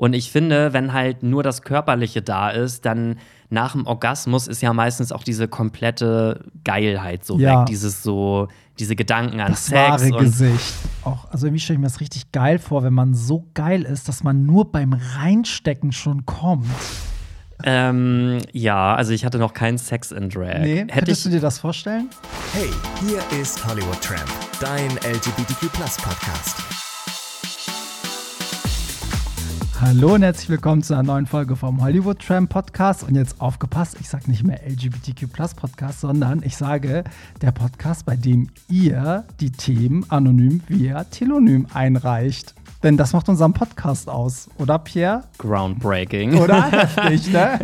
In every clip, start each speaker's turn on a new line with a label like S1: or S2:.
S1: Und ich finde, wenn halt nur das Körperliche da ist, dann nach dem Orgasmus ist ja meistens auch diese komplette Geilheit so
S2: Ja.
S1: weg. Dieses so, diese Gedanken an
S2: Das
S1: Sex.
S2: wahre
S1: und
S2: Gesicht. Auch, also irgendwie stelle ich mir das richtig geil vor, wenn man so geil ist, dass man nur beim Reinstecken schon kommt.
S1: ähm, ja, also ich hatte noch keinen Sex in Drag.
S2: Nee,
S1: Hätte
S2: könntest
S1: ich,
S2: du dir das vorstellen?
S3: Hey, hier ist Hollywood Tramp, dein LGBTQ Podcast.
S2: Hallo und herzlich willkommen zu einer neuen Folge vom Hollywood Tram Podcast. Und jetzt aufgepasst, ich sage nicht mehr LGBTQ Podcast, sondern ich sage der Podcast, bei dem ihr die Themen anonym via Telonym einreicht. Denn das macht unseren Podcast aus, oder Pierre?
S1: groundbreaking.
S2: Oder? Heftig, ne?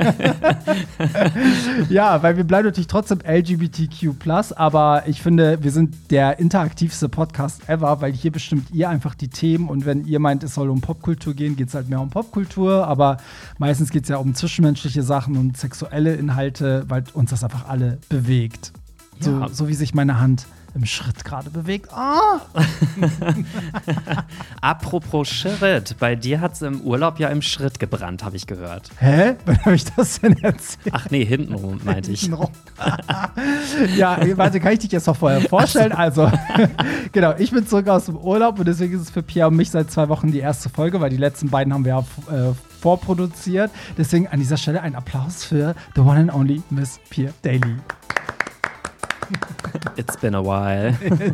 S2: ja, weil wir bleiben natürlich trotzdem LGBTQ, aber ich finde, wir sind der interaktivste Podcast ever, weil hier bestimmt ihr einfach die Themen und wenn ihr meint, es soll um Popkultur gehen, geht es halt mehr um Popkultur, aber meistens geht es ja um zwischenmenschliche Sachen und sexuelle Inhalte, weil uns das einfach alle bewegt. So,
S1: Ja.
S2: so wie sich meine Hand im Schritt gerade bewegt. Ah!
S1: Apropos Schritt, bei dir hat es im Urlaub ja im Schritt gebrannt, habe ich gehört.
S2: Hä? Wann habe ich das denn erzählt?
S1: Ach nee, hintenrum meinte ich.
S2: Hintenrum. ja, warte, kann ich dich jetzt noch vorher vorstellen? Also, genau, ich bin zurück aus dem Urlaub und deswegen ist es für Pierre und mich seit zwei Wochen die erste Folge, weil die letzten beiden haben wir ja äh, vorproduziert. Deswegen an dieser Stelle ein Applaus für the one and only Miss Pierre Daly.
S1: It's been a while.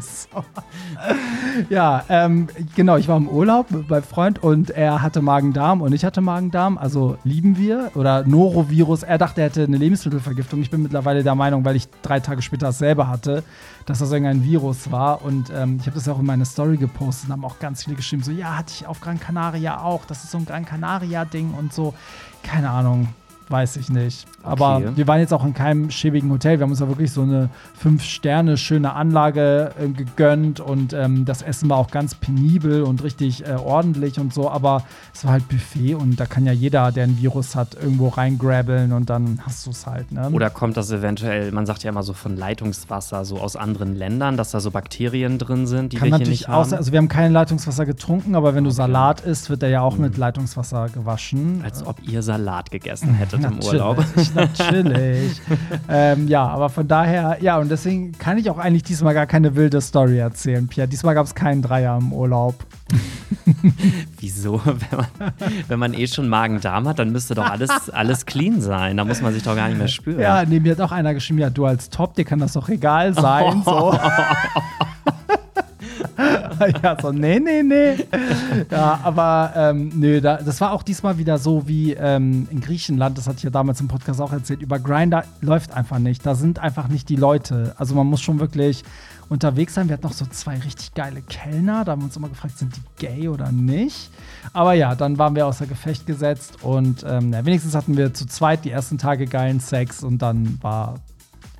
S2: Ja, ähm, genau, ich war im Urlaub bei Freund und er hatte Magen-Darm und ich hatte Magen-Darm, also lieben wir. Oder Norovirus. Er dachte, er hätte eine Lebensmittelvergiftung. Ich bin mittlerweile der Meinung, weil ich drei Tage später dasselbe hatte, dass das irgendein Virus war. Und ähm, ich habe das auch in meine Story gepostet und haben auch ganz viele geschrieben, so, ja, hatte ich auf Gran Canaria auch. Das ist so ein Gran Canaria-Ding und so. Keine Ahnung. Weiß ich nicht. Aber
S1: Okay.
S2: wir waren jetzt auch in keinem schäbigen Hotel. Wir haben uns ja wirklich so eine fünf Sterne schöne Anlage äh, gegönnt und ähm, das Essen war auch ganz penibel und richtig äh, ordentlich und so. Aber es war halt Buffet und da kann ja jeder, der ein Virus hat, irgendwo reingrabbeln und dann hast du es halt. Ne?
S1: Oder kommt das eventuell, man sagt ja immer so von Leitungswasser, so aus anderen Ländern, dass da so Bakterien drin sind, die
S2: kann
S1: wir hier nicht haben?
S2: Also wir haben kein Leitungswasser getrunken, aber wenn du Salat isst, wird der ja auch mit Leitungswasser gewaschen.
S1: Als ob ihr Salat gegessen hättet im Urlaub.
S2: Natürlich, natürlich. ähm, ja, aber von daher, ja, und deswegen kann ich auch eigentlich diesmal gar keine wilde Story erzählen, Pierre. Diesmal gab es keinen Dreier im Urlaub.
S1: Wieso? Wenn man, wenn man eh schon Magen-Darm hat, dann müsste doch alles, alles clean sein. Da muss man sich doch gar nicht mehr spüren.
S2: Ja, neben mir hat auch einer geschrieben, ja, du als Top, dir kann das doch egal sein. So. ja, so, nee, nee, nee. Ja, aber ähm, nö, da, das war auch diesmal wieder so wie ähm, in Griechenland, das hatte ich ja damals im Podcast auch erzählt, über Grinder läuft einfach nicht. Da sind einfach nicht die Leute. Also man muss schon wirklich unterwegs sein. Wir hatten noch so zwei richtig geile Kellner, da haben wir uns immer gefragt, sind die gay oder nicht? Aber ja, dann waren wir außer Gefecht gesetzt und ähm, na, wenigstens hatten wir zu zweit die ersten Tage geilen Sex und dann war,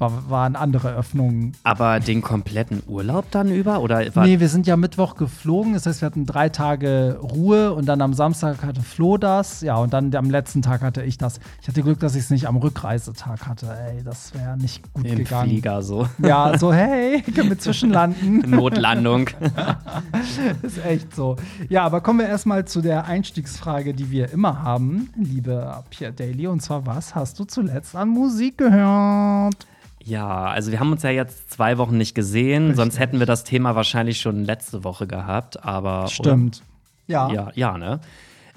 S2: war, waren andere Öffnungen
S1: Aber den kompletten Urlaub dann über? Oder war,
S2: Nee, wir sind ja Mittwoch geflogen. Das heißt, wir hatten drei Tage Ruhe und dann am Samstag hatte Flo das. Ja, und dann am letzten Tag hatte ich das. Ich hatte Glück, dass ich es nicht am Rückreisetag hatte. Ey, das wäre nicht gut
S1: im
S2: gegangen.
S1: Flieger so?
S2: Ja, so, hey, können wir zwischenlanden?
S1: Notlandung.
S2: ist echt so. Ja, aber kommen wir erstmal zu der Einstiegsfrage, die wir immer haben, liebe Pierre Daly. Und zwar, was hast du zuletzt an Musik gehört?
S1: Ja, also wir haben uns ja jetzt zwei Wochen nicht gesehen, sonst hätten wir das Thema wahrscheinlich schon letzte Woche gehabt, aber.
S2: Stimmt. Ja.
S1: Oder, ja, ja, ne?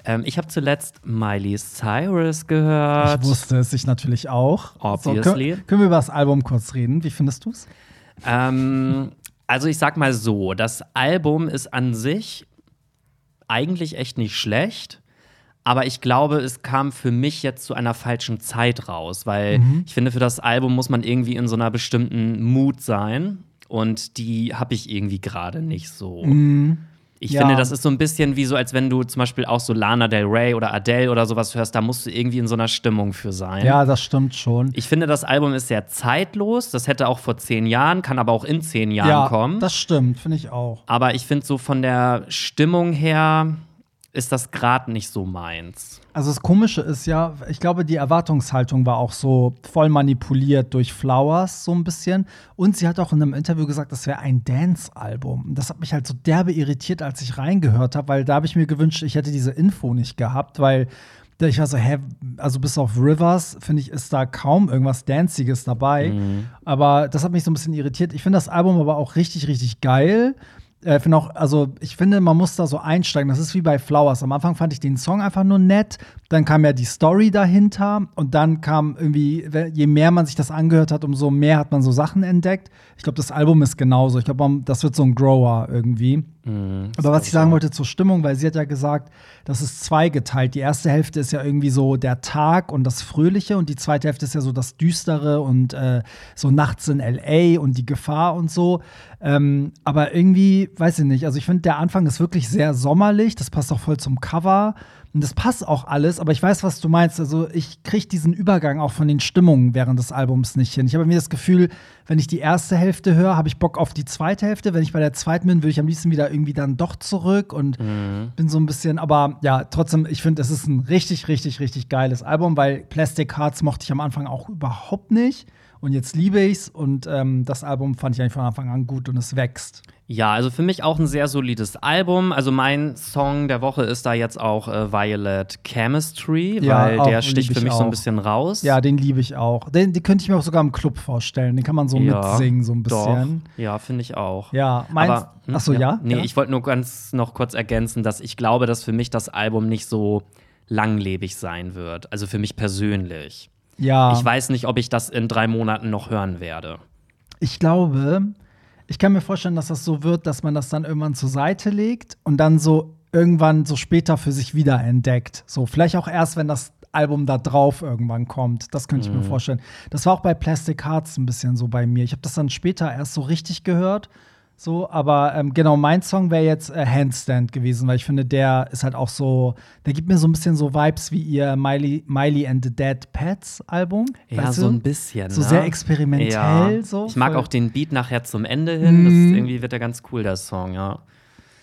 S1: Ähm, ich habe zuletzt Miley Cyrus gehört.
S2: Ich wusste es, ich natürlich auch.
S1: Obviously.
S2: können, können wir über das Album kurz reden? Wie findest du es?
S1: Ähm, also ich sag mal so, das Album ist an sich eigentlich echt nicht schlecht. Aber ich glaube, es kam für mich jetzt zu einer falschen Zeit raus, weil ich finde, für das Album muss man irgendwie in so einer bestimmten Mut sein. Und die habe ich irgendwie gerade nicht so. Ich
S2: Ja.
S1: finde, das ist so ein bisschen wie so, als wenn du zum Beispiel auch so Lana Del Rey oder Adele oder sowas hörst, da musst du irgendwie in so einer Stimmung für sein.
S2: Ja, das stimmt schon.
S1: Ich finde, das Album ist sehr zeitlos. Das hätte auch vor zehn Jahren, kann aber auch in zehn Jahren
S2: ja,
S1: kommen.
S2: das stimmt, finde ich auch.
S1: aber ich finde so von der Stimmung her ist das gerade nicht so meins.
S2: Also das Komische ist ja, ich glaube, die Erwartungshaltung war auch so voll manipuliert durch Flowers so ein bisschen. Und sie hat auch in einem Interview gesagt, das wäre ein Dance-Album. Das hat mich halt so derbe irritiert, als ich reingehört habe, weil da habe ich mir gewünscht, ich hätte diese Info nicht gehabt, weil ich war so, hä, also bis auf Rivers, finde ich, ist da kaum irgendwas Danciges dabei.
S1: Mhm.
S2: Aber das hat mich so ein bisschen irritiert. Ich finde das Album aber auch richtig, richtig geil. Äh, finde auch, also ich finde, man muss da so einsteigen. Das ist wie bei Flowers. Am Anfang fand ich den Song einfach nur nett. Dann kam ja die Story dahinter. Und dann kam irgendwie, je mehr man sich das angehört hat, umso mehr hat man so Sachen entdeckt. Ich glaube, das Album ist genauso. Ich glaube, das wird so ein Grower irgendwie.
S1: Mhm,
S2: Aber was ich sagen wollte zur Stimmung, weil sie hat ja gesagt, das ist zweigeteilt. Die erste Hälfte ist ja irgendwie so der Tag und das Fröhliche und die zweite Hälfte ist ja so das Düstere und äh, so nachts in LA und die Gefahr und so. Ähm, aber irgendwie, weiß ich nicht, also ich finde, der Anfang ist wirklich sehr sommerlich, das passt auch voll zum Cover. Und das passt auch alles, aber ich weiß, was du meinst. Also, ich kriege diesen Übergang auch von den Stimmungen während des Albums nicht hin. Ich habe mir das Gefühl, wenn ich die erste Hälfte höre, habe ich Bock auf die zweite Hälfte. Wenn ich bei der zweiten bin, würde ich am liebsten wieder irgendwie dann doch zurück und
S1: Mhm.
S2: bin so ein bisschen, aber ja, trotzdem, ich finde, es ist ein richtig, richtig, richtig geiles Album, weil Plastic Hearts mochte ich am Anfang auch überhaupt nicht. Und jetzt liebe ich's und ähm, das Album fand ich eigentlich von Anfang an gut und es wächst.
S1: Ja, also für mich auch ein sehr solides Album. Also mein Song der Woche ist da jetzt auch äh, Violet Chemistry,
S2: Ja,
S1: weil
S2: auch,
S1: der sticht für
S2: ich
S1: mich so ein
S2: auch.
S1: bisschen raus.
S2: Ja, den liebe ich auch. Den, den könnte ich mir auch sogar im Club vorstellen. Den kann man so
S1: Ja,
S2: mitsingen, so ein bisschen.
S1: Doch. Ja, finde ich auch.
S2: Ja, meinst
S1: Aber, hm,
S2: Ach so, ja?
S1: Nee,
S2: ja?
S1: ich wollte nur ganz noch kurz ergänzen, dass ich glaube, dass für mich das Album nicht so langlebig sein wird. Also für mich persönlich.
S2: Ja.
S1: Ich weiß nicht, ob ich das in drei Monaten noch hören werde.
S2: Ich glaube, ich kann mir vorstellen, dass das so wird, dass man das dann irgendwann zur Seite legt und dann so irgendwann so später für sich wieder entdeckt. So, vielleicht auch erst, wenn das Album da drauf irgendwann kommt. Das könnte ich
S1: Mhm.
S2: mir vorstellen. Das war auch bei Plastic Hearts ein bisschen so bei mir. Ich habe das dann später erst so richtig gehört. So, aber ähm, genau, mein Song wäre jetzt äh, Handstand gewesen, weil ich finde, der ist halt auch so, der gibt mir so ein bisschen so Vibes wie ihr Miley, Miley and the Dead Pets Album.
S1: Ja, so ein bisschen.
S2: So
S1: ne?
S2: sehr experimentell,
S1: Ja.
S2: so.
S1: Ich mag auch den Beat nachher zum Ende hin. Das
S2: Mhm.
S1: ist, irgendwie wird der ganz cool, der Song, ja.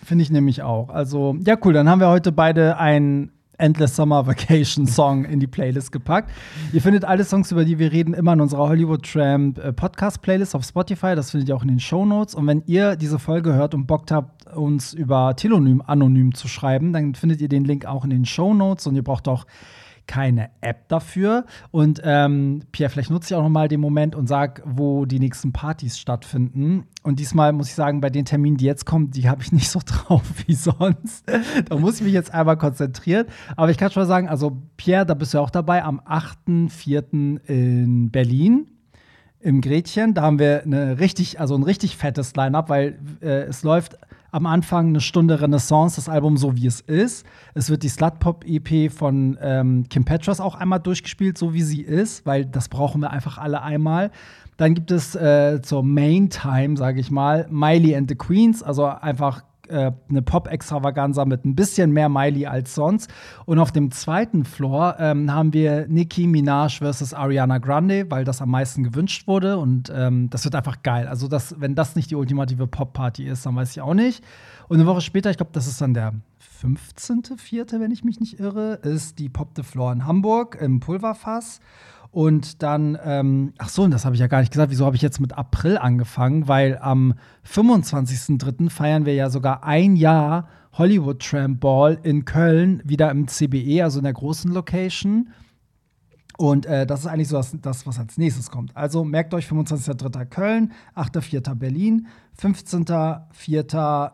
S2: Finde ich nämlich auch. Also, ja, cool. Dann haben wir heute beide einen Endless Summer Vacation Song in die Playlist gepackt. Ihr findet alle Songs, über die wir reden, immer in unserer Hollywood Tramp äh, Podcast Playlist auf Spotify. Das findet ihr auch in den Show Notes. Und wenn ihr diese Folge hört und Bock habt, uns über Telonym anonym zu schreiben, dann findet ihr den Link auch in den Show Notes. Und ihr braucht auch keine App dafür. Und ähm, Pierre, vielleicht nutze ich auch noch mal den Moment und sag, wo die nächsten Partys stattfinden. Und diesmal muss ich sagen, bei den Terminen, die jetzt kommen, die habe ich nicht so drauf wie sonst. da muss ich mich jetzt einmal konzentrieren. Aber ich kann schon mal sagen, also Pierre, da bist du ja auch dabei, am 8.4. in Berlin im Gretchen. Da haben wir eine richtig, also ein richtig fettes Line-up, weil äh, es läuft am Anfang eine Stunde Renaissance, das Album so wie es ist. Es wird die Slut-Pop-EP von ähm, Kim Petras auch einmal durchgespielt, so wie sie ist, weil das brauchen wir einfach alle einmal. Dann gibt es äh, zur Main Time, sage ich mal, Miley and the Queens, also einfach äh, eine Pop-Extravaganza mit ein bisschen mehr Miley als sonst. Und auf dem zweiten Floor ähm, haben wir Nicki Minaj versus Ariana Grande, weil das am meisten gewünscht wurde. Und ähm, das wird einfach geil. Also, das, wenn das nicht die ultimative Pop-Party ist, dann weiß ich auch nicht. Und eine Woche später, ich glaube, das ist dann der 15.04., wenn ich mich nicht irre, ist die Pop the Floor in Hamburg im Pulverfass. Und dann, ähm, ach so, und das habe ich ja gar nicht gesagt, wieso habe ich jetzt mit April angefangen? Weil am 25.03. feiern wir ja sogar ein Jahr Hollywood Tramp Ball in Köln, wieder im CBE, also in der großen Location. Und äh, das ist eigentlich so das, das, was als nächstes kommt. Also merkt euch 25.03. Köln, 8.04. Berlin, 15.04.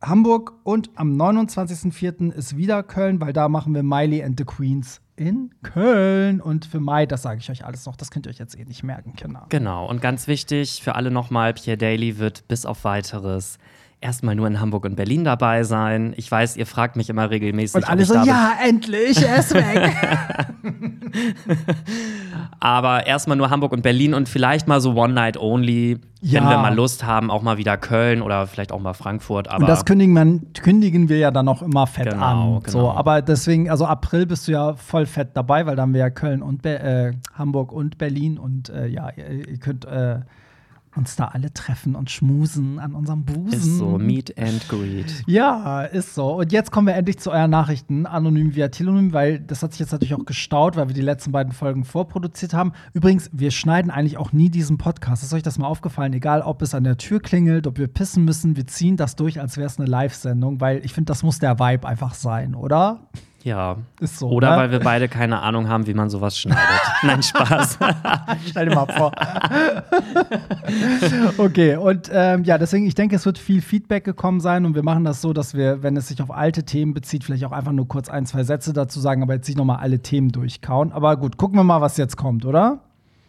S2: Hamburg und am 29.04. ist wieder Köln, weil da machen wir Miley and the Queens in Köln. Und für Mai, das sage ich euch alles noch, das könnt ihr euch jetzt eh nicht merken, Kinder.
S1: Genau. Und ganz wichtig für alle nochmal: Pierre Daly wird bis auf weiteres erstmal nur in Hamburg und Berlin dabei sein. Ich weiß, ihr fragt mich immer regelmäßig.
S2: Und alle so, ja, endlich, er ist weg.
S1: Aber erstmal nur Hamburg und Berlin und vielleicht mal so One Night Only,
S2: Ja.
S1: wenn wir mal Lust haben, auch mal wieder Köln oder vielleicht auch mal Frankfurt. Aber
S2: Und das kündigen, man, kündigen wir ja dann auch immer fett
S1: Genau,
S2: an. So,
S1: genau.
S2: aber deswegen, also April bist du ja voll fett dabei, weil da haben wir ja Köln und Be äh, Hamburg und Berlin und äh, ja, ihr, ihr könnt äh, uns da alle treffen und schmusen an unserem Busen.
S1: Ist so, Meet and Greet.
S2: Ja, ist so. Und jetzt kommen wir endlich zu euren Nachrichten, anonym via Telonym, weil das hat sich jetzt natürlich auch gestaut, weil wir die letzten beiden Folgen vorproduziert haben. Übrigens, wir schneiden eigentlich auch nie diesen Podcast. Ist euch das mal aufgefallen? Egal, ob es an der Tür klingelt, ob wir pissen müssen, wir ziehen das durch, als wäre es eine Live-Sendung, weil ich finde, das muss der Vibe einfach sein, oder?
S1: Ja.
S2: Ist so.
S1: Oder
S2: ne?
S1: weil wir beide keine Ahnung haben, wie man sowas schneidet. Nein, Spaß.
S2: Stell dir mal vor. okay, und ähm, ja, deswegen, ich denke, es wird viel Feedback gekommen sein und wir machen das so, dass wir, wenn es sich auf alte Themen bezieht, vielleicht auch einfach nur kurz ein, zwei Sätze dazu sagen, aber jetzt nicht nochmal alle Themen durchkauen. Aber gut, gucken wir mal, was jetzt kommt, oder?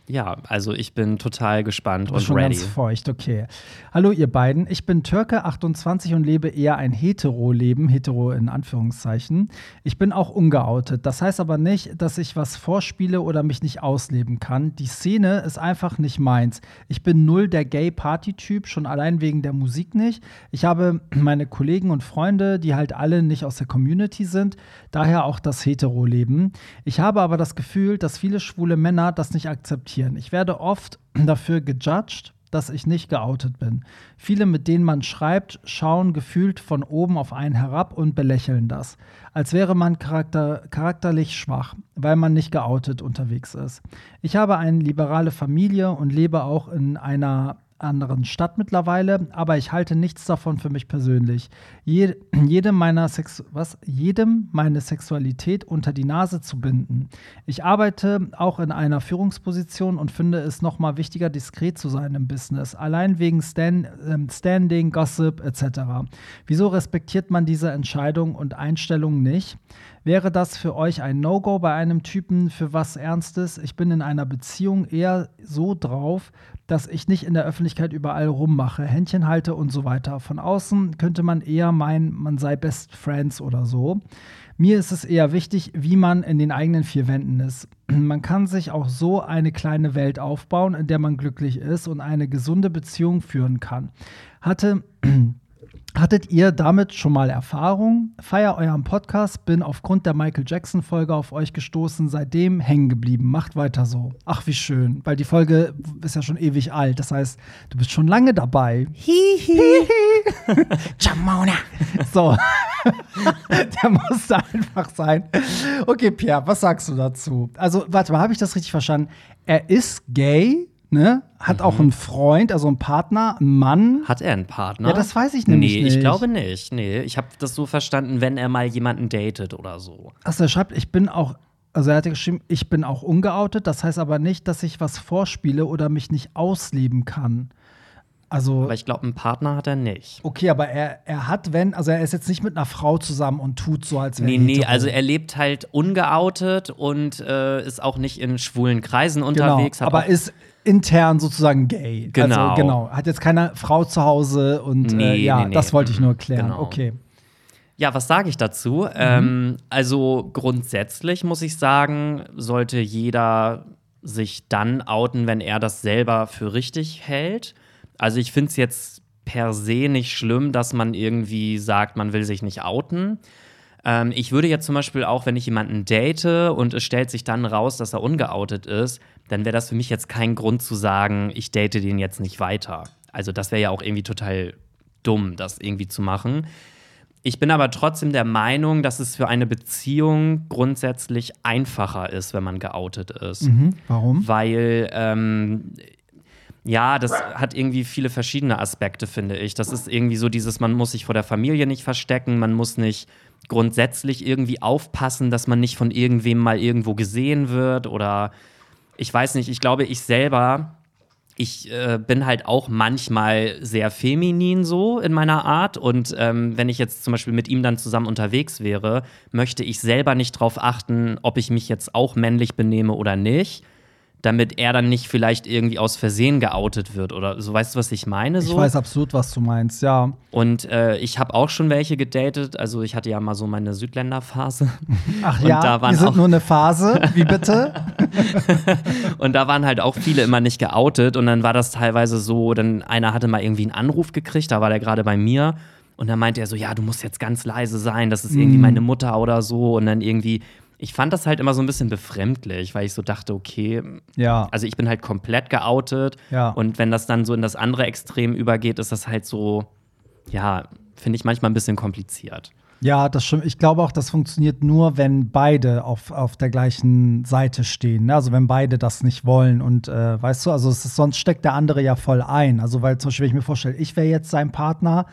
S1: Ja, also ich bin total gespannt und
S2: schon
S1: ready.
S2: ganz feucht, okay. Hallo ihr beiden, ich bin Türke, 28 und lebe eher ein Hetero-Leben, Hetero in Anführungszeichen. Ich bin auch ungeoutet. Das heißt aber nicht, dass ich was vorspiele oder mich nicht ausleben kann. Die Szene ist einfach nicht meins. Ich bin null der Gay-Party-Typ, schon allein wegen der Musik nicht. Ich habe meine Kollegen und Freunde, die halt alle nicht aus der Community sind, daher auch das Hetero-Leben. Ich habe aber das Gefühl, dass viele schwule Männer das nicht akzeptieren. Ich werde oft dafür gejudged, dass ich nicht geoutet bin. Viele, mit denen man schreibt, schauen gefühlt von oben auf einen herab und belächeln das, als wäre man charakter charakterlich schwach, weil man nicht geoutet unterwegs ist. Ich habe eine liberale Familie und lebe auch in einer anderen Stadt mittlerweile, aber ich halte nichts davon für mich persönlich. Je, jedem, meiner Sex was, jedem meine Sexualität unter die Nase zu binden. Ich arbeite auch in einer Führungsposition und finde es nochmal wichtiger, diskret zu sein im Business. Allein wegen Stan ähm, Standing, Gossip etc. Wieso respektiert man diese Entscheidung und Einstellung nicht? Wäre das für euch ein No-Go bei einem Typen für was Ernstes? Ich bin in einer Beziehung eher so drauf, dass ich nicht in der Öffentlichkeit überall rummache, Händchen halte und so weiter. Von außen könnte man eher meinen, man sei Best Friends oder so. Mir ist es eher wichtig, wie man in den eigenen vier Wänden ist. Man kann sich auch so eine kleine Welt aufbauen, in der man glücklich ist und eine gesunde Beziehung führen kann. Hatte Hattet ihr damit schon mal Erfahrung? Feier euren Podcast, bin aufgrund der Michael Jackson-Folge auf euch gestoßen, seitdem hängen geblieben. Macht weiter so. Ach, wie schön, weil die Folge ist ja schon ewig alt. Das heißt, du bist schon lange dabei. Hihi. Jamona. So. der musste einfach sein. Okay, Pierre, was sagst du dazu? Also, warte mal, habe ich das richtig verstanden? Er ist gay, ne? Hat auch einen Freund, also einen Partner, einen Mann.
S1: Hat er einen Partner?
S2: Ja, das weiß ich nämlich
S1: Nee,
S2: nicht.
S1: ich glaube nicht. Nee, ich habe das so verstanden, wenn er mal jemanden datet oder so.
S2: Achso, er schreibt, ich bin auch, also er hat ja geschrieben, ich bin auch ungeoutet. Das heißt aber nicht, dass ich was vorspiele oder mich nicht ausleben kann. Also,
S1: Aber ich glaube, einen Partner hat er nicht.
S2: okay, aber er, er hat, wenn, also er ist jetzt nicht mit einer Frau zusammen und tut so, als wäre
S1: Nee,
S2: er
S1: nee,
S2: hetero.
S1: also er lebt halt ungeoutet und äh, ist auch nicht in schwulen Kreisen
S2: genau,
S1: unterwegs.
S2: aber ist intern sozusagen gay.
S1: Genau.
S2: Also, genau. Hat jetzt keine Frau zu Hause und äh,
S1: Nee,
S2: ja,
S1: nee, nee.
S2: das wollte ich nur klären.
S1: Genau.
S2: Okay.
S1: Ja, was sage ich dazu? Ähm, also grundsätzlich muss ich sagen, sollte jeder sich dann outen, wenn er das selber für richtig hält. Also ich finde es jetzt per se nicht schlimm, dass man irgendwie sagt, man will sich nicht outen. Ähm, ich würde jetzt zum Beispiel auch, wenn ich jemanden date und es stellt sich dann raus, dass er ungeoutet ist, dann wäre das für mich jetzt kein Grund zu sagen, ich date den jetzt nicht weiter. Also das wäre ja auch irgendwie total dumm, das irgendwie zu machen. Ich bin aber trotzdem der Meinung, dass es für eine Beziehung grundsätzlich einfacher ist, wenn man geoutet ist.
S2: Mhm. Warum?
S1: Weil, ähm, ja, das hat irgendwie viele verschiedene Aspekte, finde ich. Das ist irgendwie so dieses, man muss sich vor der Familie nicht verstecken, man muss nicht grundsätzlich irgendwie aufpassen, dass man nicht von irgendwem mal irgendwo gesehen wird oder ich weiß nicht, ich glaube, ich selber ich äh, bin halt auch manchmal sehr feminin so in meiner Art. Und ähm, wenn ich jetzt zum Beispiel mit ihm dann zusammen unterwegs wäre, möchte ich selber nicht darauf achten, ob ich mich jetzt auch männlich benehme oder nicht, damit er dann nicht vielleicht irgendwie aus Versehen geoutet wird oder so. Weißt du, was ich meine? So?
S2: Ich weiß absolut, was du meinst, ja.
S1: Und äh, ich habe auch schon welche gedatet. Also ich hatte ja mal so meine Südländerphase.
S2: Ach
S1: Und
S2: ja,
S1: da waren
S2: wir sind
S1: auch-
S2: nur eine Phase. Wie bitte?
S1: Und da waren halt auch viele immer nicht geoutet. Und dann war das teilweise so, dann einer hatte mal irgendwie einen Anruf gekriegt, da war der gerade bei mir. Und dann meinte er so, ja, du musst jetzt ganz leise sein, das ist irgendwie meine Mutter oder so. Und dann irgendwie ich fand das halt immer so ein bisschen befremdlich, weil ich so dachte, okay,
S2: Ja.
S1: also ich bin halt komplett geoutet.
S2: Ja.
S1: Und wenn das dann so in das andere Extrem übergeht, ist das halt so, ja, finde ich manchmal ein bisschen kompliziert.
S2: Ja, das stimmt. Ich glaube auch, das funktioniert nur, wenn beide auf, auf der gleichen Seite stehen. ne? Also wenn beide das nicht wollen. Und äh, weißt du, also ist, sonst steckt der andere ja voll ein. Also weil zum Beispiel, wenn ich mir vorstelle, ich wäre jetzt sein Partner,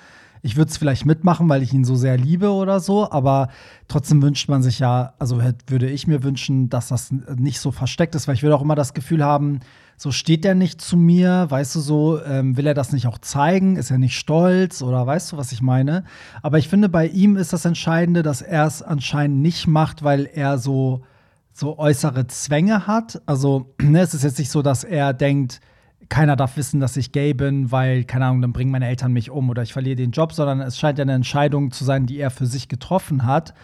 S2: ich würde es vielleicht mitmachen, weil ich ihn so sehr liebe oder so, aber trotzdem wünscht man sich ja, also würde ich mir wünschen, dass das n- nicht so versteckt ist, weil ich würde auch immer das Gefühl haben, so steht er nicht zu mir, weißt du, so ähm, will er das nicht auch zeigen, ist er nicht stolz oder weißt du, was ich meine? Aber ich finde, bei ihm ist das Entscheidende, dass er es anscheinend nicht macht, weil er so, so äußere Zwänge hat. Also, ne, es ist jetzt nicht so, dass er denkt, keiner darf wissen, dass ich gay bin, weil, keine Ahnung, dann bringen meine Eltern mich um oder ich verliere den Job, sondern es scheint ja eine Entscheidung zu sein, die er für sich getroffen hat.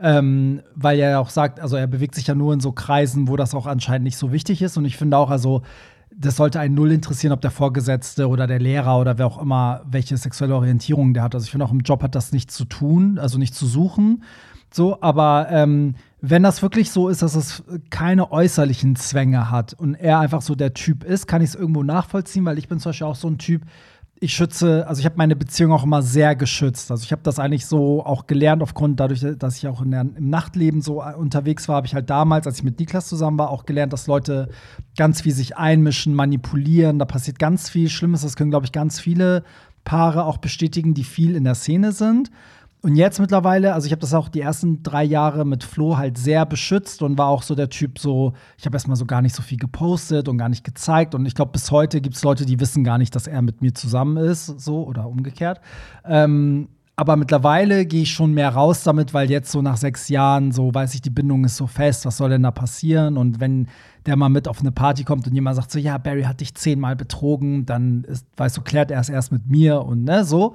S2: Ähm, weil er ja auch sagt, also er bewegt sich ja nur in so Kreisen, wo das auch anscheinend nicht so wichtig ist. Und ich finde auch, also, das sollte einen null interessieren, ob der Vorgesetzte oder der Lehrer oder wer auch immer, welche sexuelle Orientierung der hat. Also ich finde auch im Job hat das nichts zu tun, also nicht zu suchen. So, aber ähm, wenn das wirklich so ist, dass es keine äußerlichen Zwänge hat und er einfach so der Typ ist, kann ich es irgendwo nachvollziehen, weil ich bin zum Beispiel auch so ein Typ, ich schütze, also ich habe meine Beziehung auch immer sehr geschützt. Also ich habe das eigentlich so auch gelernt, aufgrund dadurch, dass ich auch der, im Nachtleben so äh, unterwegs war, habe ich halt damals, als ich mit Niklas zusammen war, auch gelernt, dass Leute ganz viel sich einmischen, manipulieren. Da passiert ganz viel Schlimmes. Das können, glaube ich, ganz viele Paare auch bestätigen, die viel in der Szene sind. Und jetzt mittlerweile, also ich habe das auch die ersten drei Jahre mit Flo halt sehr beschützt und war auch so der Typ so, ich habe erstmal so gar nicht so viel gepostet und gar nicht gezeigt. Und ich glaube, bis heute gibt es Leute, die wissen gar nicht, dass er mit mir zusammen ist, so oder umgekehrt. Ähm, aber mittlerweile gehe ich schon mehr raus damit, weil jetzt so nach sechs Jahren so weiß ich, die Bindung ist so fest, was soll denn da passieren? Und wenn der mal mit auf eine Party kommt und jemand sagt so, ja, Barry hat dich zehnmal betrogen, dann ist, weißt du, klärt er es erst mit mir und ne, so.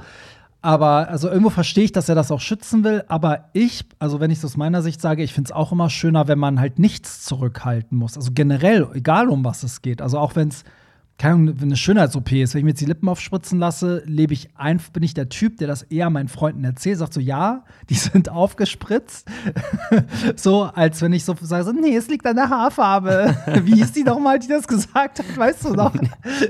S2: Aber also irgendwo verstehe ich, dass er das auch schützen will. Aber ich, also wenn ich es aus meiner Sicht sage, ich finde es auch immer schöner, wenn man halt nichts zurückhalten muss. Also generell, egal um was es geht. Also auch wenn es keine eine Schönheits-OP ist, wenn ich mir jetzt die Lippen aufspritzen lasse, lebe ich ein, bin ich der Typ, der das eher meinen Freunden erzählt, sagt so, ja, die sind aufgespritzt. so, als wenn ich so sage, so, nee, es liegt an der Haarfarbe. Wie hieß die nochmal, die das gesagt hat, weißt du noch?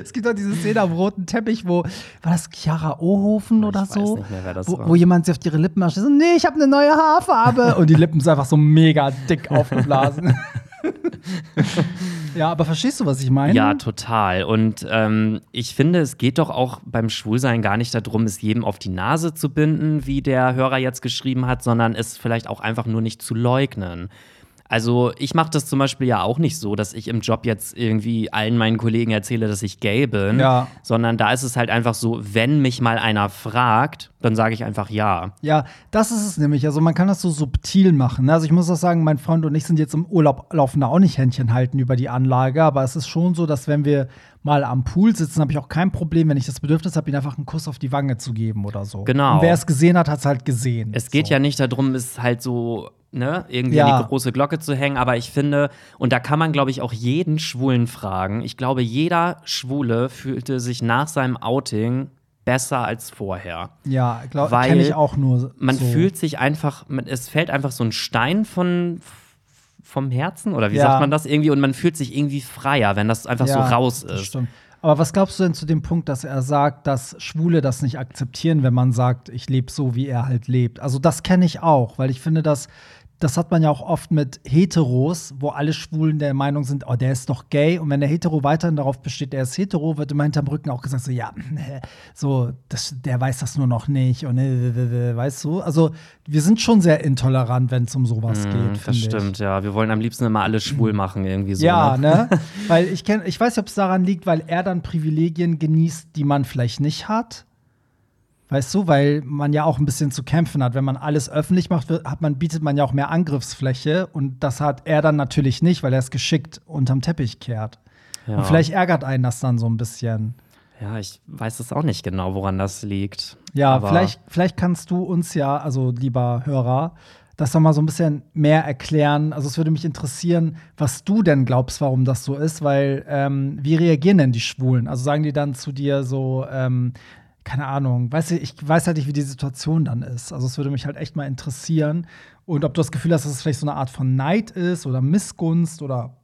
S2: es gibt doch diese Szene am roten Teppich, wo, war das Chiara Ohofen oder
S1: Ich weiß
S2: so?
S1: nicht mehr, wer das
S2: wo,
S1: war.
S2: wo jemand sich auf ihre Lippen macht, so, nee, ich habe eine neue Haarfarbe. Und die Lippen sind einfach so mega dick aufgeblasen. ja, aber verstehst du, was ich meine?
S1: Ja, total. Und ähm, ich finde, es geht doch auch beim Schwulsein gar nicht darum, es jedem auf die Nase zu binden, wie der Hörer jetzt geschrieben hat, sondern es vielleicht auch einfach nur nicht zu leugnen. Also ich mache das zum Beispiel ja auch nicht so, dass ich im Job jetzt irgendwie allen meinen Kollegen erzähle, dass ich gay bin,
S2: Ja.
S1: sondern da ist es halt einfach so, wenn mich mal einer fragt, dann sage ich einfach ja.
S2: Ja, das ist es nämlich. Also man kann das so subtil machen. ne? Also ich muss auch sagen, mein Freund und ich sind jetzt im Urlaub, laufen da auch nicht Händchen halten über die Anlage, aber es ist schon so, dass wenn wir mal am Pool sitzen, habe ich auch kein Problem, wenn ich das Bedürfnis habe, ihm einfach einen Kuss auf die Wange zu geben oder so.
S1: Genau.
S2: Und wer es gesehen hat, hat es halt gesehen.
S1: Es geht
S2: so.
S1: ja nicht darum, es halt so, ne, irgendwie
S2: Ja.
S1: die große Glocke zu hängen, aber ich finde, und da kann man, glaube ich, auch jeden Schwulen fragen. Ich glaube, jeder Schwule fühlte sich nach seinem Outing besser als vorher.
S2: Ja, glaub,
S1: Weil
S2: kenne ich auch nur.
S1: Man
S2: so.
S1: fühlt sich einfach, man, es fällt einfach so ein Stein von vom Herzen oder wie
S2: Ja.
S1: sagt man das irgendwie und man fühlt sich irgendwie freier, wenn das einfach so raus
S2: Das
S1: ist.
S2: stimmt. Aber was glaubst du denn zu dem Punkt, dass er sagt, dass Schwule das nicht akzeptieren, wenn man sagt, ich lebe so, wie er halt lebt? Also das kenne ich auch, weil ich finde, dass das hat man ja auch oft mit Heteros, wo alle Schwulen der Meinung sind, oh, der ist doch gay. Und wenn der Hetero weiterhin darauf besteht, er ist hetero, wird immer hinterm Rücken auch gesagt, so, ja, so, das, der weiß das nur noch nicht. Und äh, weißt du? Also, wir sind schon sehr intolerant, wenn es um sowas geht.
S1: Mm, das
S2: finde ich.
S1: stimmt, ja. Wir wollen am liebsten immer alles schwul machen, irgendwie so.
S2: Ja,
S1: ne?
S2: ne? weil ich kenn, ich weiß nicht, ob es daran liegt, weil er dann Privilegien genießt, die man vielleicht nicht hat. Weißt du, weil man ja auch ein bisschen zu kämpfen hat. Wenn man alles öffentlich macht, hat man, bietet man ja auch mehr Angriffsfläche. Und das hat er dann natürlich nicht, weil er es geschickt unterm Teppich kehrt.
S1: Ja.
S2: Und vielleicht ärgert einen das dann so ein bisschen.
S1: Ja, ich weiß es auch nicht genau, woran das liegt.
S2: Ja, vielleicht, vielleicht kannst du uns ja, also lieber Hörer, das noch mal so ein bisschen mehr erklären. Also es würde mich interessieren, was du denn glaubst, warum das so ist, weil ähm, wie reagieren denn die Schwulen? Also sagen die dann zu dir so, ähm, keine Ahnung, weiß ich, ich weiß halt nicht, wie die Situation dann ist. Also es würde mich halt echt mal interessieren. Und ob du das Gefühl hast, dass es vielleicht so eine Art von Neid ist oder Missgunst oder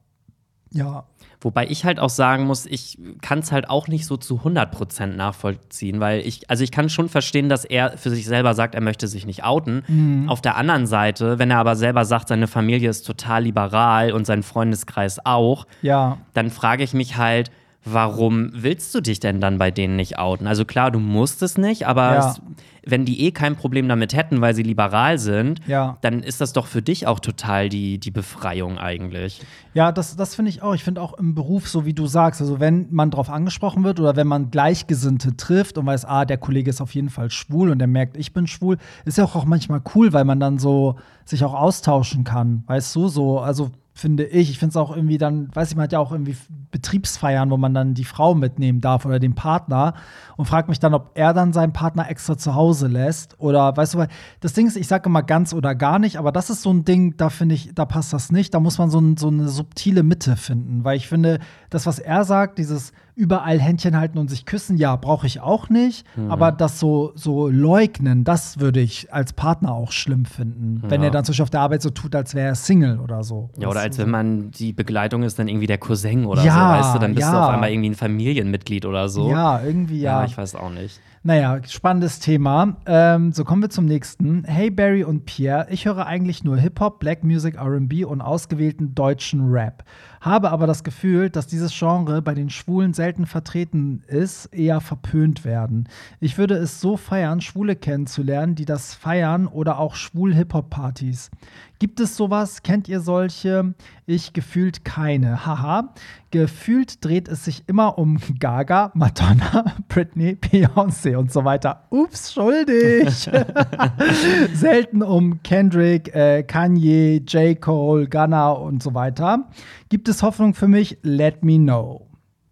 S2: ja.
S1: Wobei ich halt auch sagen muss, ich kann es halt auch nicht so zu 100% nachvollziehen, weil ich, also ich kann schon verstehen, dass er für sich selber sagt, er möchte sich nicht outen.
S2: Mhm.
S1: Auf der anderen Seite, wenn er aber selber sagt, seine Familie ist total liberal und sein Freundeskreis auch,
S2: Ja.
S1: dann frage ich mich halt, warum willst du dich denn dann bei denen nicht outen? Also klar, du musst es nicht, aber
S2: Ja.
S1: es, wenn die eh kein Problem damit hätten, weil sie liberal sind,
S2: Ja.
S1: dann ist das doch für dich auch total die, die Befreiung eigentlich.
S2: Ja, das, das finde ich auch. Ich finde auch im Beruf, so wie du sagst, also wenn man drauf angesprochen wird oder wenn man Gleichgesinnte trifft und weiß, ah, der Kollege ist auf jeden Fall schwul und der merkt, ich bin schwul, ist ja auch, auch manchmal cool, weil man dann so sich auch austauschen kann, weißt du, so, also finde ich. Ich finde es auch irgendwie dann, weiß ich, man hat ja auch irgendwie Betriebsfeiern, wo man dann die Frau mitnehmen darf oder den Partner und fragt mich dann, ob er dann seinen Partner extra zu Hause lässt oder weißt du, weil das Ding ist, ich sage immer ganz oder gar nicht, aber das ist so ein Ding, da finde ich, da passt das nicht. Da muss man so, ein, so eine subtile Mitte finden, weil ich finde, das, was er sagt, dieses überall Händchen halten und sich küssen, ja, brauche ich auch nicht. Aber das so, so leugnen, das würde ich als Partner auch schlimm finden. Wenn
S1: Ja.
S2: er dann zum Beispiel auf der Arbeit so tut, als wäre er Single oder so.
S1: Ja, oder als wenn man die Begleitung ist, dann irgendwie der Cousin oder
S2: Ja,
S1: so, weißt du, dann bist du
S2: ja.
S1: auf einmal irgendwie ein Familienmitglied oder so.
S2: Ja, irgendwie ja.
S1: Ja, ich weiß auch nicht.
S2: Naja, spannendes Thema. Ähm, so kommen wir zum nächsten. Hey Barry und Pierre, ich höre eigentlich nur Hip-Hop, Black Music, RB und ausgewählten deutschen Rap. Habe aber das Gefühl, dass dieses Genre bei den Schwulen selten vertreten ist, eher verpönt werden. Ich würde es so feiern, Schwule kennenzulernen, die das feiern oder auch Schwul-Hip-Hop-Partys. Gibt es sowas? Kennt ihr solche? Ich gefühlt keine. Haha. Gefühlt dreht es sich immer um Gaga, Madonna, Britney, Beyoncé und so weiter. Ups, schuldig. Selten um Kendrick, äh, Kanye, J. Cole, Gunna und so weiter. Gibt es Hoffnung für mich? Let me know.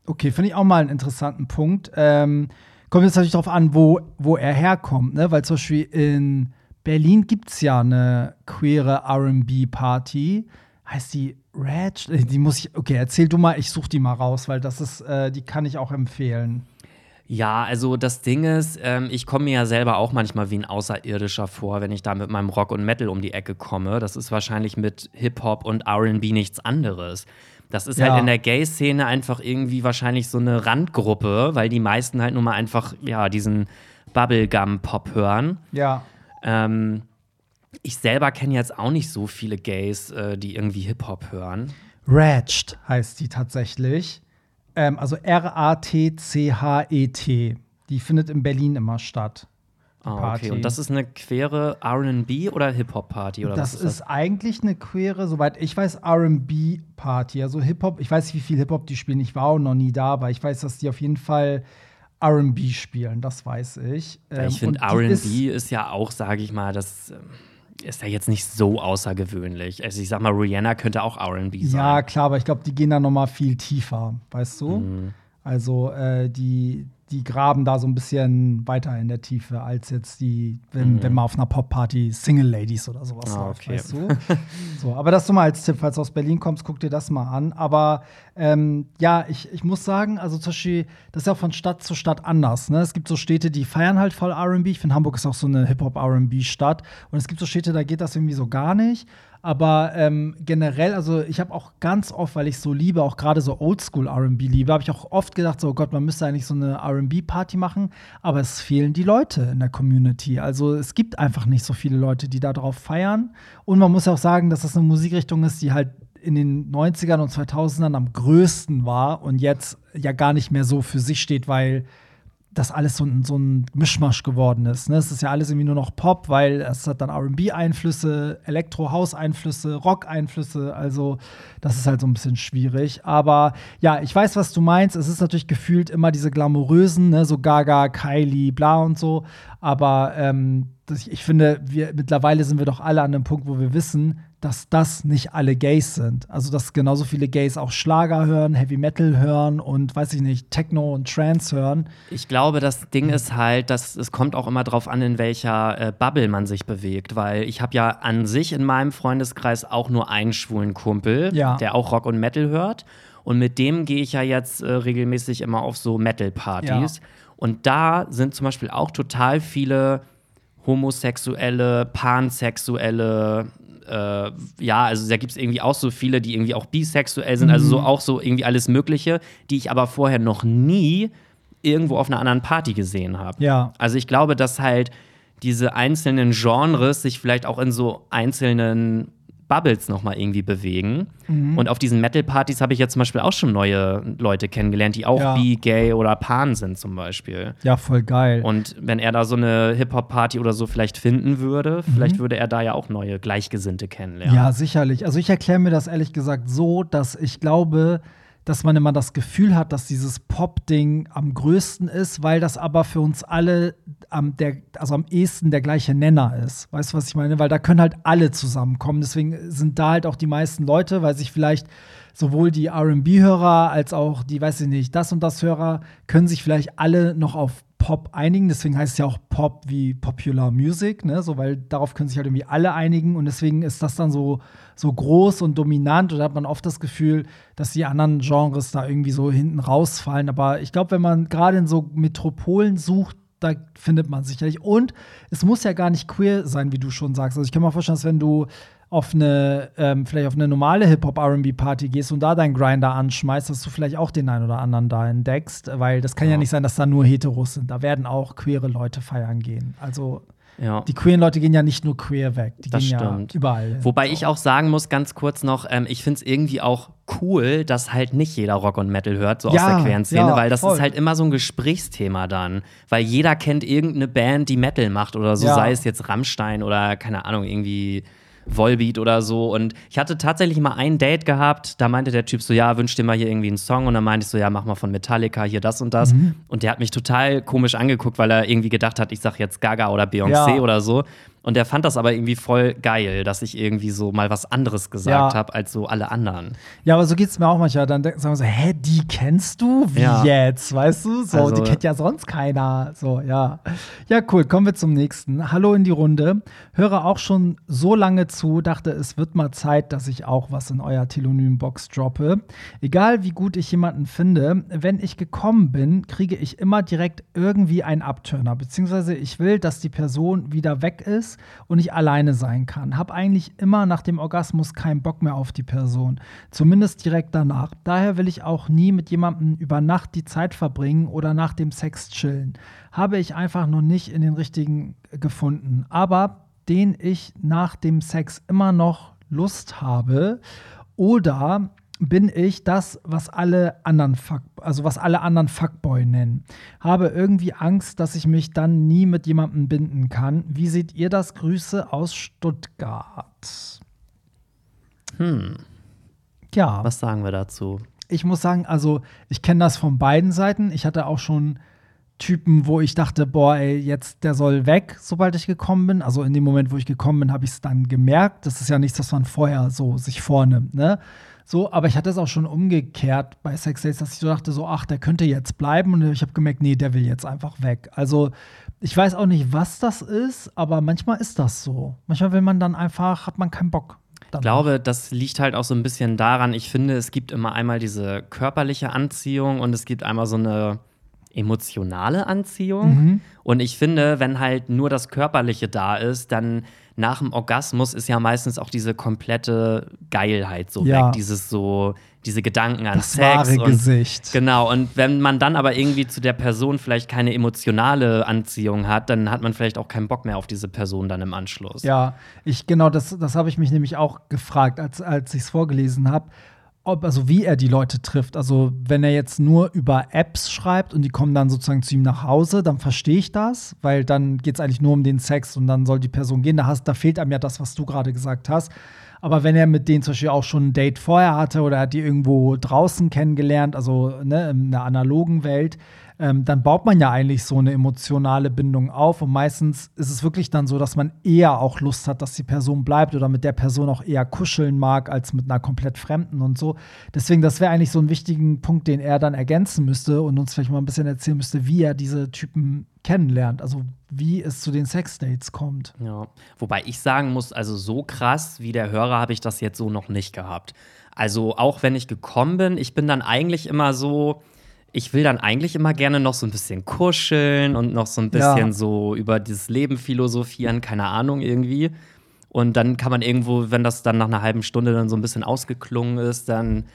S2: Okay, finde ich auch mal einen interessanten Punkt. Ähm, kommt jetzt natürlich darauf an, wo, wo er herkommt, ne? Weil zum Beispiel in Berlin gibt es ja eine queere RB-Party. Heißt die Reg? Äh, Die muss ich. Okay, erzähl du mal, ich suche die mal raus, weil das ist, äh, die kann ich auch empfehlen.
S1: Ja, also das Ding ist, ähm, ich komme mir ja selber auch manchmal wie ein Außerirdischer vor, wenn ich da mit meinem Rock und Metal um die Ecke komme. Das ist wahrscheinlich mit Hip-Hop und RB nichts anderes. Das ist
S2: Ja.
S1: halt in der Gay-Szene einfach irgendwie wahrscheinlich so eine Randgruppe, weil die meisten halt nun mal einfach, ja, diesen Bubblegum-Pop hören.
S2: Ja.
S1: Ähm, ich selber kenne jetzt auch nicht so viele Gays, äh, die irgendwie Hip-Hop hören.
S2: Ratched heißt die tatsächlich. Ähm, also R-A-T-C-H-E-T. E Die findet in Berlin immer statt.
S1: Ah, okay. Und das ist eine queere RB oder Hip-Hop-Party? oder
S2: Das
S1: was
S2: ist, eigentlich eine queere, soweit ich weiß, RB-Party. Also Hip-Hop, ich weiß nicht, wie viel Hip-Hop die spielen. Ich war auch noch nie da, aber ich weiß, dass die auf jeden Fall RB spielen, das weiß ich. Ähm,
S1: ich finde, RB
S2: ist-
S1: ist, ja auch, sage ich mal, das ähm, ist ja jetzt nicht so außergewöhnlich. Also, ich sag mal, Rihanna könnte auch RB sein.
S2: Ja, klar, aber ich glaube, die gehen da noch mal viel tiefer, weißt du?
S1: Mhm.
S2: Also äh, die, die graben da so ein bisschen weiter in der Tiefe als jetzt die, wenn, wenn man auf einer Pop-Party Single Ladies oder sowas
S1: Mhm. Ah,
S2: läuft,
S1: okay.
S2: weißt du? so, aber das nur mal als Tipp, falls du aus Berlin kommst, guck dir das mal an. Aber ähm, ja, ich, ich muss sagen, also zum Beispiel, das ist ja von Stadt zu Stadt anders. Ne? Es gibt so Städte, die feiern halt voll RB. Ich finde, Hamburg ist auch so eine Hip-Hop-RB-Stadt. Und es gibt so Städte, da geht das irgendwie so gar nicht. Aber ähm, generell, also ich habe auch ganz oft, weil ich so liebe, auch gerade so Oldschool RB liebe, habe ich auch oft gedacht, so oh Gott, man müsste eigentlich so eine RB-Party machen, aber es fehlen die Leute in der Community. Also es gibt einfach nicht so viele Leute, die da drauf feiern. Und man muss auch sagen, dass das eine Musikrichtung ist, die halt in den 90ern und 2000ern am größten war und jetzt ja gar nicht mehr so für sich steht, weil das alles so ein, so ein Mischmasch geworden ist. Ne? Es ist ja alles irgendwie nur noch Pop, weil es hat dann RB-Einflüsse, Elektro-House-Einflüsse, Rock-Einflüsse. Also, das ist halt so ein bisschen schwierig. Aber ja, ich weiß, was du meinst. Es ist natürlich gefühlt immer diese glamourösen, ne? so Gaga, Kylie, bla und so. Aber ähm, das, ich finde, wir, mittlerweile sind wir doch alle an dem Punkt, wo wir wissen, dass das nicht alle Gays sind. Also, dass genauso viele Gays auch Schlager hören, Heavy Metal hören und weiß ich nicht, Techno und Trance hören.
S1: Ich glaube, das Ding ist halt, dass es kommt auch immer drauf an, in welcher äh, Bubble man sich bewegt, weil ich habe ja an sich in meinem Freundeskreis auch nur einen schwulen Kumpel,
S2: Ja.
S1: der auch Rock und Metal hört. Und mit dem gehe ich ja jetzt äh, regelmäßig immer auf so Metal-Partys. Und da sind zum Beispiel auch total viele homosexuelle, pansexuelle, äh, ja, also da gibt es irgendwie auch so viele, die irgendwie auch bisexuell sind, also so auch so irgendwie alles Mögliche, die ich aber vorher noch nie irgendwo auf einer anderen Party gesehen habe.
S2: Ja.
S1: Also ich glaube, dass halt diese einzelnen Genres sich vielleicht auch in so einzelnen Bubbles nochmal irgendwie bewegen.
S2: Mhm.
S1: Und auf diesen Metal-Partys habe ich jetzt zum Beispiel auch schon neue Leute kennengelernt, die auch
S2: Ja.
S1: bi, gay oder pan sind zum Beispiel.
S2: Ja, voll geil.
S1: Und wenn er da so eine Hip-Hop-Party oder so vielleicht finden würde, vielleicht würde er da ja auch neue Gleichgesinnte kennenlernen.
S2: Ja, sicherlich. Also ich erkläre mir das ehrlich gesagt so, dass ich glaube, dass man immer das Gefühl hat, dass dieses Pop-Ding am größten ist, weil das aber für uns alle am, der, also am ehesten der gleiche Nenner ist. Weißt du, was ich meine? Weil da können halt alle zusammenkommen. Deswegen sind da halt auch die meisten Leute, weil sich vielleicht sowohl die RB-Hörer als auch die, weiß ich nicht, das und das Hörer, können sich vielleicht alle noch auf Pop einigen. Deswegen heißt es ja auch Pop wie Popular Music, ne? So, weil darauf können sich halt irgendwie alle einigen und deswegen ist das dann so, so groß und dominant und da hat man oft das Gefühl, dass die anderen Genres da irgendwie so hinten rausfallen. Aber ich glaube, wenn man gerade in so Metropolen sucht, da findet man sicherlich. Und es muss ja gar nicht queer sein, wie du schon sagst. Also ich kann mir vorstellen, dass wenn du auf eine, ähm, vielleicht auf eine normale Hip-Hop-RB-Party gehst und da deinen Grinder anschmeißt, dass du vielleicht auch den einen oder anderen da entdeckst, weil das kann ja,
S1: Ja.
S2: nicht sein, dass da nur Heteros sind. Da werden auch queere Leute feiern gehen. Also
S1: Ja.
S2: die queeren Leute gehen ja nicht nur queer weg, die
S1: Das
S2: gehen
S1: stimmt.
S2: ja überall.
S1: Wobei ich auch sagen muss, ganz kurz noch, ähm, ich finde es irgendwie auch cool, dass halt nicht jeder Rock und Metal hört, so aus
S2: Ja,
S1: der queeren Szene,
S2: ja,
S1: weil das
S2: voll.
S1: ist halt immer so ein Gesprächsthema dann. Weil jeder kennt irgendeine Band, die Metal macht oder so, sei es jetzt Rammstein oder keine Ahnung, irgendwie. Volbeat oder so. Und ich hatte tatsächlich mal ein Date gehabt, da meinte der Typ so, ja, wünsch dir mal hier irgendwie einen Song. Und dann meinte ich so, ja, mach mal von Metallica hier das und das.
S2: Mhm.
S1: Und der hat mich total komisch angeguckt, weil er irgendwie gedacht hat, ich sag jetzt Gaga oder Beyoncé
S2: Ja.
S1: oder so. Und der fand das aber irgendwie voll geil, dass ich irgendwie so mal was anderes gesagt
S2: Ja.
S1: habe als so alle anderen.
S2: Ja, aber so geht es mir auch manchmal. Dann sagen wir so, hä, die kennst du? Wie
S1: Ja.
S2: jetzt? Weißt du? So,
S1: Also-
S2: die kennt ja sonst keiner. So, ja. Ja, cool. Kommen wir zum nächsten. Hallo in die Runde. Höre auch schon so lange zu, dachte, es wird mal Zeit, dass ich auch was in euer Telonym-Box droppe. Egal wie gut ich jemanden finde, wenn ich gekommen bin, kriege ich immer direkt irgendwie einen Abturner. Beziehungsweise ich will, dass die Person wieder weg ist und ich alleine sein kann. Hab eigentlich immer nach dem Orgasmus keinen Bock mehr auf die Person. Zumindest direkt danach. Daher will ich auch nie mit jemandem über Nacht die Zeit verbringen oder nach dem Sex chillen. Habe ich einfach noch nicht in den richtigen gefunden. Aber den ich nach dem Sex immer noch Lust habe oder bin ich das, was alle anderen Fuck, also was alle anderen Fuckboy nennen. Habe irgendwie Angst, dass ich mich dann nie mit jemandem binden kann. Wie seht ihr das? Grüße aus Stuttgart.
S1: Hm,
S2: Ja,
S1: was sagen wir dazu?
S2: ich muss sagen, also ich kenne das von beiden Seiten. Ich hatte auch schon Typen, wo ich dachte, boah, ey, jetzt der soll weg, sobald ich gekommen bin. Also in dem Moment, wo ich gekommen bin, habe ich es dann gemerkt. Das ist ja nichts, was man vorher so sich vornimmt, ne? So, aber ich hatte es auch schon umgekehrt bei Sex Dates, dass ich so dachte, so, ach, der könnte jetzt bleiben. Und ich habe gemerkt, nee, der will jetzt einfach weg. Also, ich weiß auch nicht, was das ist, aber manchmal ist das so. Manchmal will man dann einfach, hat man keinen Bock.
S1: Ich glaube, das liegt halt auch so ein bisschen daran, ich finde, es gibt immer einmal diese körperliche Anziehung und es gibt einmal so eine emotionale Anziehung.
S2: Mhm.
S1: Und ich finde, wenn halt nur das Körperliche da ist, dann nach dem Orgasmus ist ja meistens auch diese komplette Geilheit so
S2: Ja.
S1: weg. Dieses so, diese Gedanken an
S2: Das
S1: Sex.
S2: wahre
S1: und,
S2: Gesicht.
S1: Genau, und wenn man dann aber irgendwie zu der Person vielleicht keine emotionale Anziehung hat, dann hat man vielleicht auch keinen Bock mehr auf diese Person dann im Anschluss.
S2: Ja, ich genau, das, das habe ich mich nämlich auch gefragt, als, als ich es vorgelesen habe. Ob, also wie er die Leute trifft. Also, wenn er jetzt nur über Apps schreibt und die kommen dann sozusagen zu ihm nach Hause, dann verstehe ich das, weil dann geht es eigentlich nur um den Sex und dann soll die Person gehen. Da, hast, da fehlt einem ja das, was du gerade gesagt hast. Aber wenn er mit denen zum Beispiel auch schon ein Date vorher hatte oder er hat die irgendwo draußen kennengelernt, also ne, in der analogen Welt, ähm, dann baut man ja eigentlich so eine emotionale Bindung auf. Und meistens ist es wirklich dann so, dass man eher auch Lust hat, dass die Person bleibt oder mit der Person auch eher kuscheln mag, als mit einer komplett Fremden und so. Deswegen, das wäre eigentlich so ein wichtigen Punkt, den er dann ergänzen müsste und uns vielleicht mal ein bisschen erzählen müsste, wie er diese Typen kennenlernt. Also wie es zu den Sexdates kommt.
S1: Ja, wobei ich sagen muss, also so krass wie der Hörer habe ich das jetzt so noch nicht gehabt. Also auch wenn ich gekommen bin, ich bin dann eigentlich immer so, ich will dann eigentlich immer gerne noch so ein bisschen kuscheln und noch so ein bisschen
S2: Ja.
S1: so über dieses Leben philosophieren, keine Ahnung irgendwie. Und dann kann man irgendwo, wenn das dann nach einer halben Stunde dann so ein bisschen ausgeklungen ist, dann,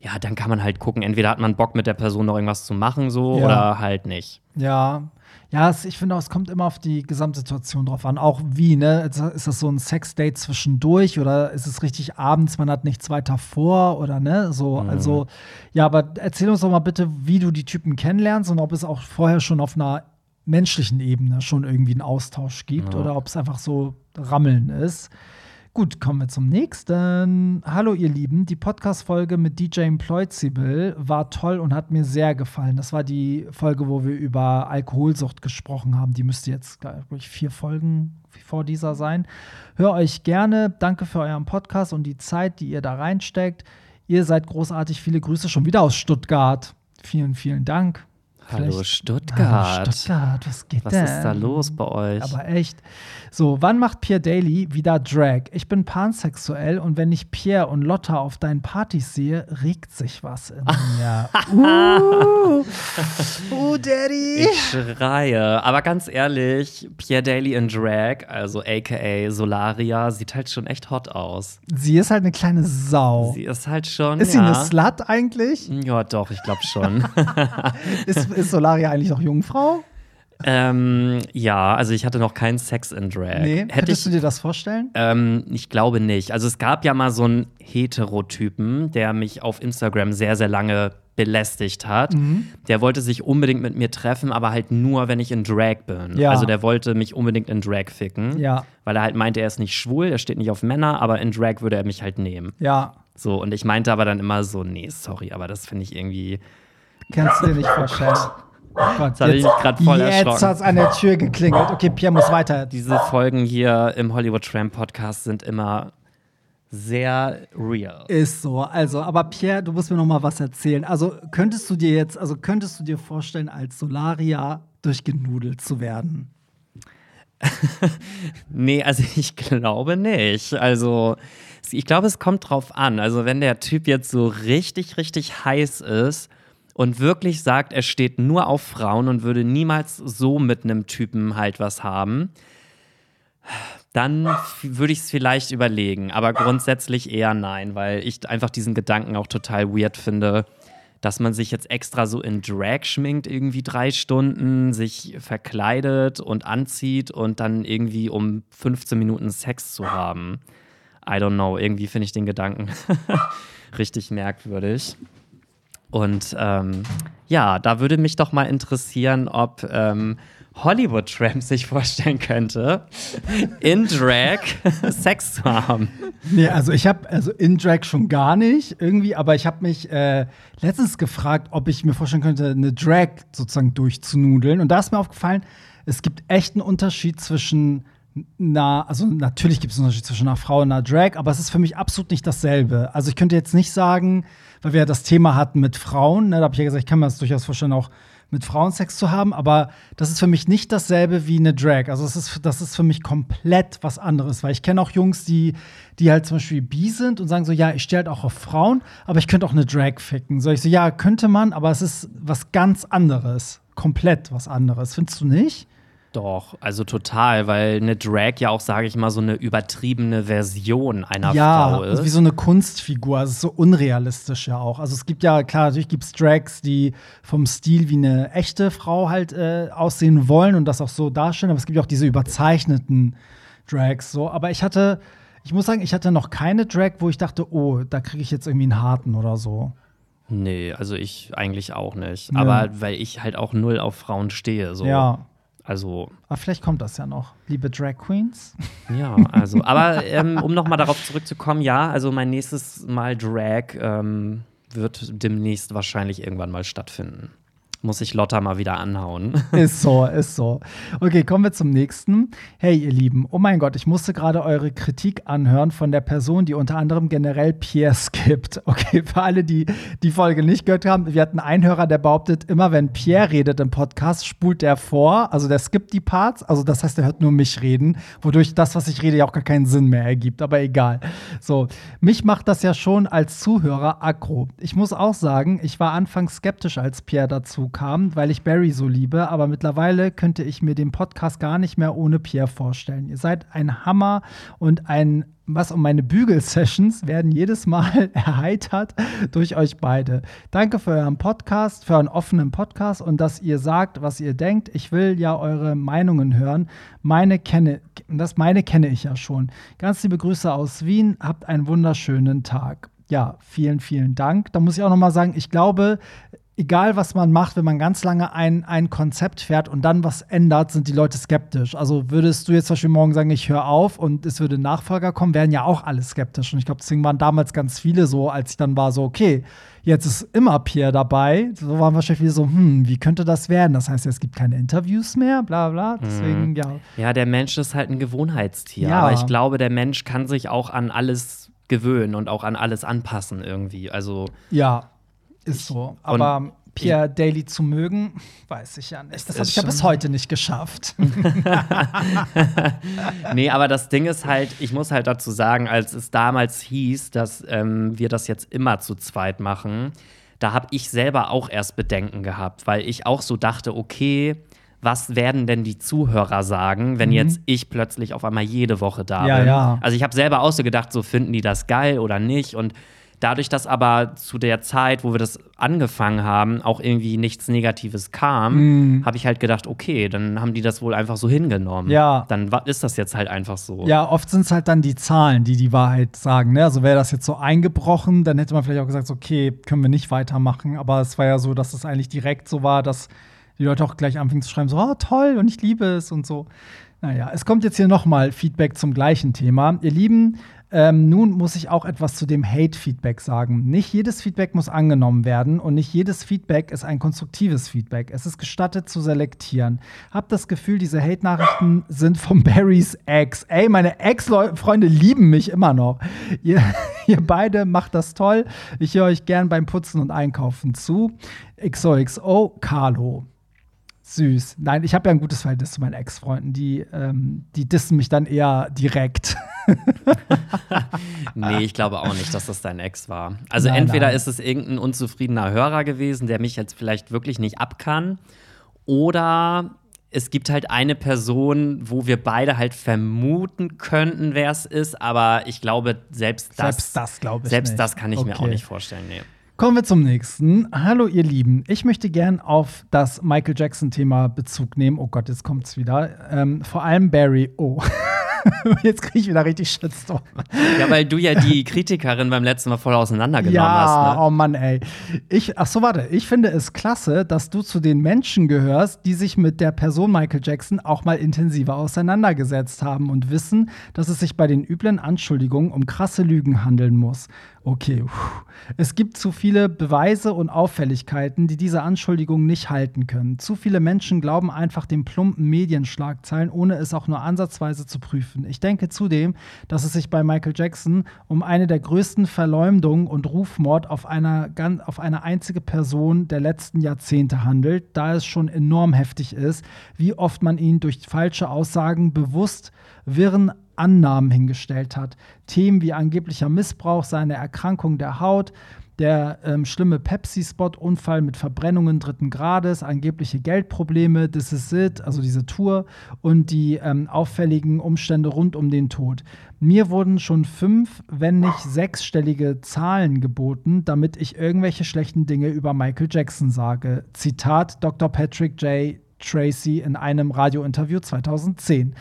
S1: ja, dann kann man halt gucken, entweder hat man Bock mit der Person noch irgendwas zu machen, so,
S2: Ja.
S1: oder halt nicht.
S2: Ja. Ja, es, ich finde auch, es kommt immer auf die Gesamtsituation drauf an. Auch wie, ne? Ist das so ein Sexdate zwischendurch oder ist es richtig abends, man hat nichts weiter vor oder ne? So, also, ja, aber erzähl uns doch mal bitte, wie du die Typen kennenlernst und ob es auch vorher schon auf einer menschlichen Ebene schon irgendwie einen Austausch gibt
S1: Ja.
S2: oder ob es einfach so Rammeln ist. Gut, kommen wir zum nächsten. Hallo, ihr Lieben. Die Podcast-Folge mit DJ Ploizibel war toll und hat mir sehr gefallen. Das war die Folge, wo wir über Alkoholsucht gesprochen haben. Die müsste jetzt, glaube ich, vier Folgen vor dieser sein. Hör euch gerne. Danke für euren Podcast und die Zeit, die ihr da reinsteckt. Ihr seid großartig. Viele Grüße schon wieder aus Stuttgart. Vielen, vielen Dank.
S1: Hallo Stuttgart.
S2: Hallo Stuttgart, was geht
S1: Was
S2: denn?
S1: ist da los bei euch?
S2: Aber echt. So, wann macht Pierre Daly wieder Drag? Ich bin pansexuell und wenn ich Pierre und Lotta auf deinen Partys sehe, regt sich was in mir. uh, uh, Daddy.
S1: Ich schreie. Aber ganz ehrlich, Pierre Daly in Drag, also aka Solaria, sieht halt schon echt hot aus.
S2: Sie ist halt eine kleine Sau.
S1: Sie ist halt schon.
S2: ist sie
S1: ja.
S2: eine Slut eigentlich?
S1: Ja, doch, ich glaube schon.
S2: Ist, ist Solaria eigentlich noch Jungfrau?
S1: ähm, ja, also ich hatte noch keinen Sex in Drag.
S2: Nee.
S1: Hätte
S2: Könntest
S1: ich,
S2: du dir das vorstellen?
S1: ähm, ich glaube nicht. Also es gab ja mal so einen Heterotypen, der mich auf Instagram sehr, sehr lange belästigt hat.
S2: Mhm.
S1: Der wollte sich unbedingt mit mir treffen, aber halt nur, wenn ich in Drag bin.
S2: Ja.
S1: Also der wollte mich unbedingt in Drag ficken.
S2: Ja.
S1: Weil er halt meinte, er ist nicht schwul, er steht nicht auf Männer, aber in Drag würde er mich halt nehmen.
S2: Ja.
S1: So, und ich meinte aber dann immer so, nee, sorry, aber das finde ich irgendwie.
S2: Kannst du dir nicht vorstellen. Oh Gott,
S1: Jetzt
S2: jetzt
S1: erschrocken.
S2: hat's an der Tür geklingelt. Okay, Pierre muss weiter.
S1: Diese Folgen hier im Hollywood Tramp Podcast sind immer sehr real.
S2: Ist so. Also, aber Pierre, du musst mir noch mal was erzählen. Also, könntest du dir jetzt, also könntest du dir vorstellen, als Solaria durchgenudelt zu werden?
S1: Nee, also ich glaube nicht. Also ich glaube, es kommt drauf an. Also wenn der Typ jetzt so richtig, richtig heiß ist und wirklich sagt, er steht nur auf Frauen und würde niemals so mit einem Typen halt was haben, dann würde ich es vielleicht überlegen. Aber grundsätzlich eher nein, weil ich einfach diesen Gedanken auch total weird finde, dass man sich jetzt extra so in Drag schminkt, irgendwie drei Stunden, sich verkleidet und anzieht und dann irgendwie um 15 Minuten Sex zu haben. I don't know, irgendwie finde ich den Gedanken richtig merkwürdig. Und ähm, ja, da würde mich doch mal interessieren, ob ähm, Hollywood Tramp sich vorstellen könnte, in Drag Sex zu haben.
S2: Nee, also ich habe also in Drag schon gar nicht irgendwie, aber ich habe mich äh, letztens gefragt, ob ich mir vorstellen könnte, eine Drag sozusagen durchzunudeln. Und da ist mir aufgefallen, es gibt echt einen Unterschied zwischen einer, also natürlich gibt es einen Unterschied zwischen einer Frau und einer Drag, aber es ist für mich absolut nicht dasselbe. Also ich könnte jetzt nicht sagen, weil wir ja das Thema hatten mit Frauen, ne, da habe ich ja gesagt, ich kann mir das durchaus vorstellen, auch mit Frauen Sex zu haben, aber das ist für mich nicht dasselbe wie eine Drag. Also es ist, das ist für mich komplett was anderes, weil ich kenne auch Jungs, die, die halt zum Beispiel bi sind und sagen so, ja, ich stehe halt auch auf Frauen, aber ich könnte auch eine Drag ficken. So ich so, ja, könnte man, aber es ist was ganz anderes. Komplett was anderes. Findest du nicht?
S1: Doch, also total, weil eine Drag ja auch, sage ich mal, so eine übertriebene Version einer
S2: ja,
S1: Frau ist.
S2: also wie so eine Kunstfigur. Also so unrealistisch ja auch. Also es gibt ja, klar, natürlich gibt es Drags, die vom Stil wie eine echte Frau halt äh, aussehen wollen und das auch so darstellen, aber es gibt ja auch diese überzeichneten Drags so. Aber ich hatte, ich muss sagen, ich hatte noch keine Drag, wo ich dachte, oh, da kriege ich jetzt irgendwie einen harten oder so.
S1: nee, also ich eigentlich auch nicht.
S2: Ja.
S1: Aber weil ich halt auch null auf Frauen stehe. So.
S2: Ja.
S1: Also,
S2: Aber vielleicht kommt das ja noch. Liebe Drag Queens.
S1: ja, also. aber ähm, um nochmal darauf zurückzukommen, ja, also mein nächstes Mal Drag ähm, wird demnächst wahrscheinlich irgendwann mal stattfinden. Muss ich Lotta mal wieder anhauen.
S2: Ist so, ist so. Okay, kommen wir zum nächsten. Hey, ihr Lieben, oh mein Gott, ich musste gerade eure Kritik anhören von der Person, die unter anderem generell Pierre skippt. Okay, für alle, die die Folge nicht gehört haben, wir hatten einen Hörer, der behauptet, immer wenn Pierre redet im Podcast, spult er vor, also der skippt die Parts, also das heißt, er hört nur mich reden, wodurch das, was ich rede, ja auch gar keinen Sinn mehr ergibt, aber egal. So, mich macht das ja schon als Zuhörer aggro. Ich muss auch sagen, ich war anfangs skeptisch, als Pierre dazu kam, weil ich Barry so liebe, aber mittlerweile könnte ich mir den Podcast gar nicht mehr ohne Pierre vorstellen. Ihr seid ein Hammer und ein was um meine Bügel-Sessions werden jedes Mal erheitert durch euch beide. Danke für euren Podcast, für euren offenen Podcast und dass ihr sagt, was ihr denkt. Ich will ja eure Meinungen hören. Meine kenne, das meine kenne ich ja schon. Ganz liebe Grüße aus Wien. Habt einen wunderschönen Tag. Ja, vielen, vielen Dank. Da muss ich auch noch mal sagen, ich glaube, egal was man macht, wenn man ganz lange ein, ein Konzept fährt und dann was ändert, sind die Leute skeptisch. Also würdest du jetzt zum Beispiel morgen sagen, ich höre auf und es würde ein Nachfolger kommen, wären ja auch alle skeptisch. Und ich glaube, deswegen waren damals ganz viele so, als ich dann war, so, okay, jetzt ist immer Pierre dabei. So waren wahrscheinlich viele so, hm, wie könnte das werden? Das heißt, es gibt keine Interviews mehr, bla bla. Deswegen,
S1: Mhm.
S2: ja.
S1: Ja, der Mensch ist halt ein Gewohnheitstier.
S2: Ja.
S1: Aber ich glaube, der Mensch kann sich auch an alles gewöhnen und auch an alles anpassen irgendwie. Also
S2: Ja, ist so. Aber Pierre Daly zu mögen, weiß ich ja nicht. Das habe ich ja bis heute nicht geschafft.
S1: nee, aber das Ding ist halt, ich muss halt dazu sagen, als es damals hieß, dass ähm, wir das jetzt immer zu zweit machen, da habe ich selber auch erst Bedenken gehabt, weil ich auch so dachte, okay, was werden denn die Zuhörer sagen, wenn jetzt ich plötzlich auf einmal jede Woche da
S2: Mhm. Ja,
S1: bin?
S2: ja.
S1: Also ich habe selber auch so gedacht, so finden die das geil oder nicht und Dadurch, dass aber zu der Zeit, wo wir das angefangen haben, auch irgendwie nichts Negatives kam, habe ich halt gedacht, okay, dann haben die das wohl einfach so hingenommen.
S2: Ja.
S1: Dann ist das jetzt halt einfach so.
S2: Ja, oft sind es halt dann die Zahlen, die die Wahrheit sagen. Ne? Also wäre das jetzt so eingebrochen, dann hätte man vielleicht auch gesagt, so, okay, können wir nicht weitermachen. Aber es war ja so, dass es eigentlich direkt so war, dass die Leute auch gleich anfingen zu schreiben, so, oh, toll und ich liebe es und so. Naja, es kommt jetzt hier nochmal Feedback zum gleichen Thema. Ihr Lieben, ähm, nun muss ich auch etwas zu dem Hate-Feedback sagen. Nicht jedes Feedback muss angenommen werden und nicht jedes Feedback ist ein konstruktives Feedback. Es ist gestattet zu selektieren. Hab das Gefühl, diese Hate-Nachrichten sind von Barrys Ex. Ey, meine Ex-Freunde lieben mich immer noch. Ihr, ihr beide macht das toll. Ich höre euch gern beim Putzen und Einkaufen zu. XOXO, Carlo. Süß. Nein, ich habe ja ein gutes Verhältnis zu meinen Ex-Freunden. Die, ähm, die dissen mich dann eher direkt.
S1: Nee, ich glaube auch nicht, dass das dein Ex war. Also
S2: Nein,
S1: entweder
S2: nein.
S1: ist es irgendein unzufriedener Hörer gewesen, der mich jetzt vielleicht wirklich nicht abkann, oder es gibt halt eine Person, wo wir beide halt vermuten könnten, wer es ist, aber ich glaube, selbst das,
S2: Selbst das glaube ich
S1: selbst
S2: nicht.
S1: das kann ich mir auch
S2: Okay.
S1: nicht vorstellen. Nee.
S2: Kommen wir zum nächsten. Hallo, ihr Lieben. Ich möchte gern auf das Michael Jackson-Thema Bezug nehmen. Oh Gott, jetzt kommt's wieder. Ähm, vor allem Barry. Oh. jetzt kriege ich wieder richtig Shitstorm.
S1: Ja, weil du ja die Kritikerin beim letzten Mal voll auseinandergenommen
S2: Ja,
S1: hast. Ne?
S2: oh Mann, ey. Ich, ach so, warte. Ich finde es klasse, dass du zu den Menschen gehörst, die sich mit der Person Michael Jackson auch mal intensiver auseinandergesetzt haben und wissen, dass es sich bei den üblen Anschuldigungen um krasse Lügen handeln muss. Okay, es gibt zu viele Beweise und Auffälligkeiten, die diese Anschuldigungen nicht halten können. Zu viele Menschen glauben einfach den plumpen Medienschlagzeilen, ohne es auch nur ansatzweise zu prüfen. Ich denke zudem, dass es sich bei Michael Jackson um eine der größten Verleumdungen und Rufmord auf, einer, auf eine einzige Person der letzten Jahrzehnte handelt, da es schon enorm heftig ist, wie oft man ihn durch falsche Aussagen bewusst wirren Annahmen hingestellt hat. Themen wie angeblicher Missbrauch, seine Erkrankung der Haut, der ähm, schlimme Pepsi-Spot-Unfall mit Verbrennungen dritten Grades, angebliche Geldprobleme, This Is It, also diese Tour und die ähm, auffälligen Umstände rund um den Tod. Mir wurden schon fünf, wenn nicht sechsstellige Zahlen geboten, damit ich irgendwelche schlechten Dinge über Michael Jackson sage. Zitat Dr. Patrick J. Tracy in einem Radiointerview 2010.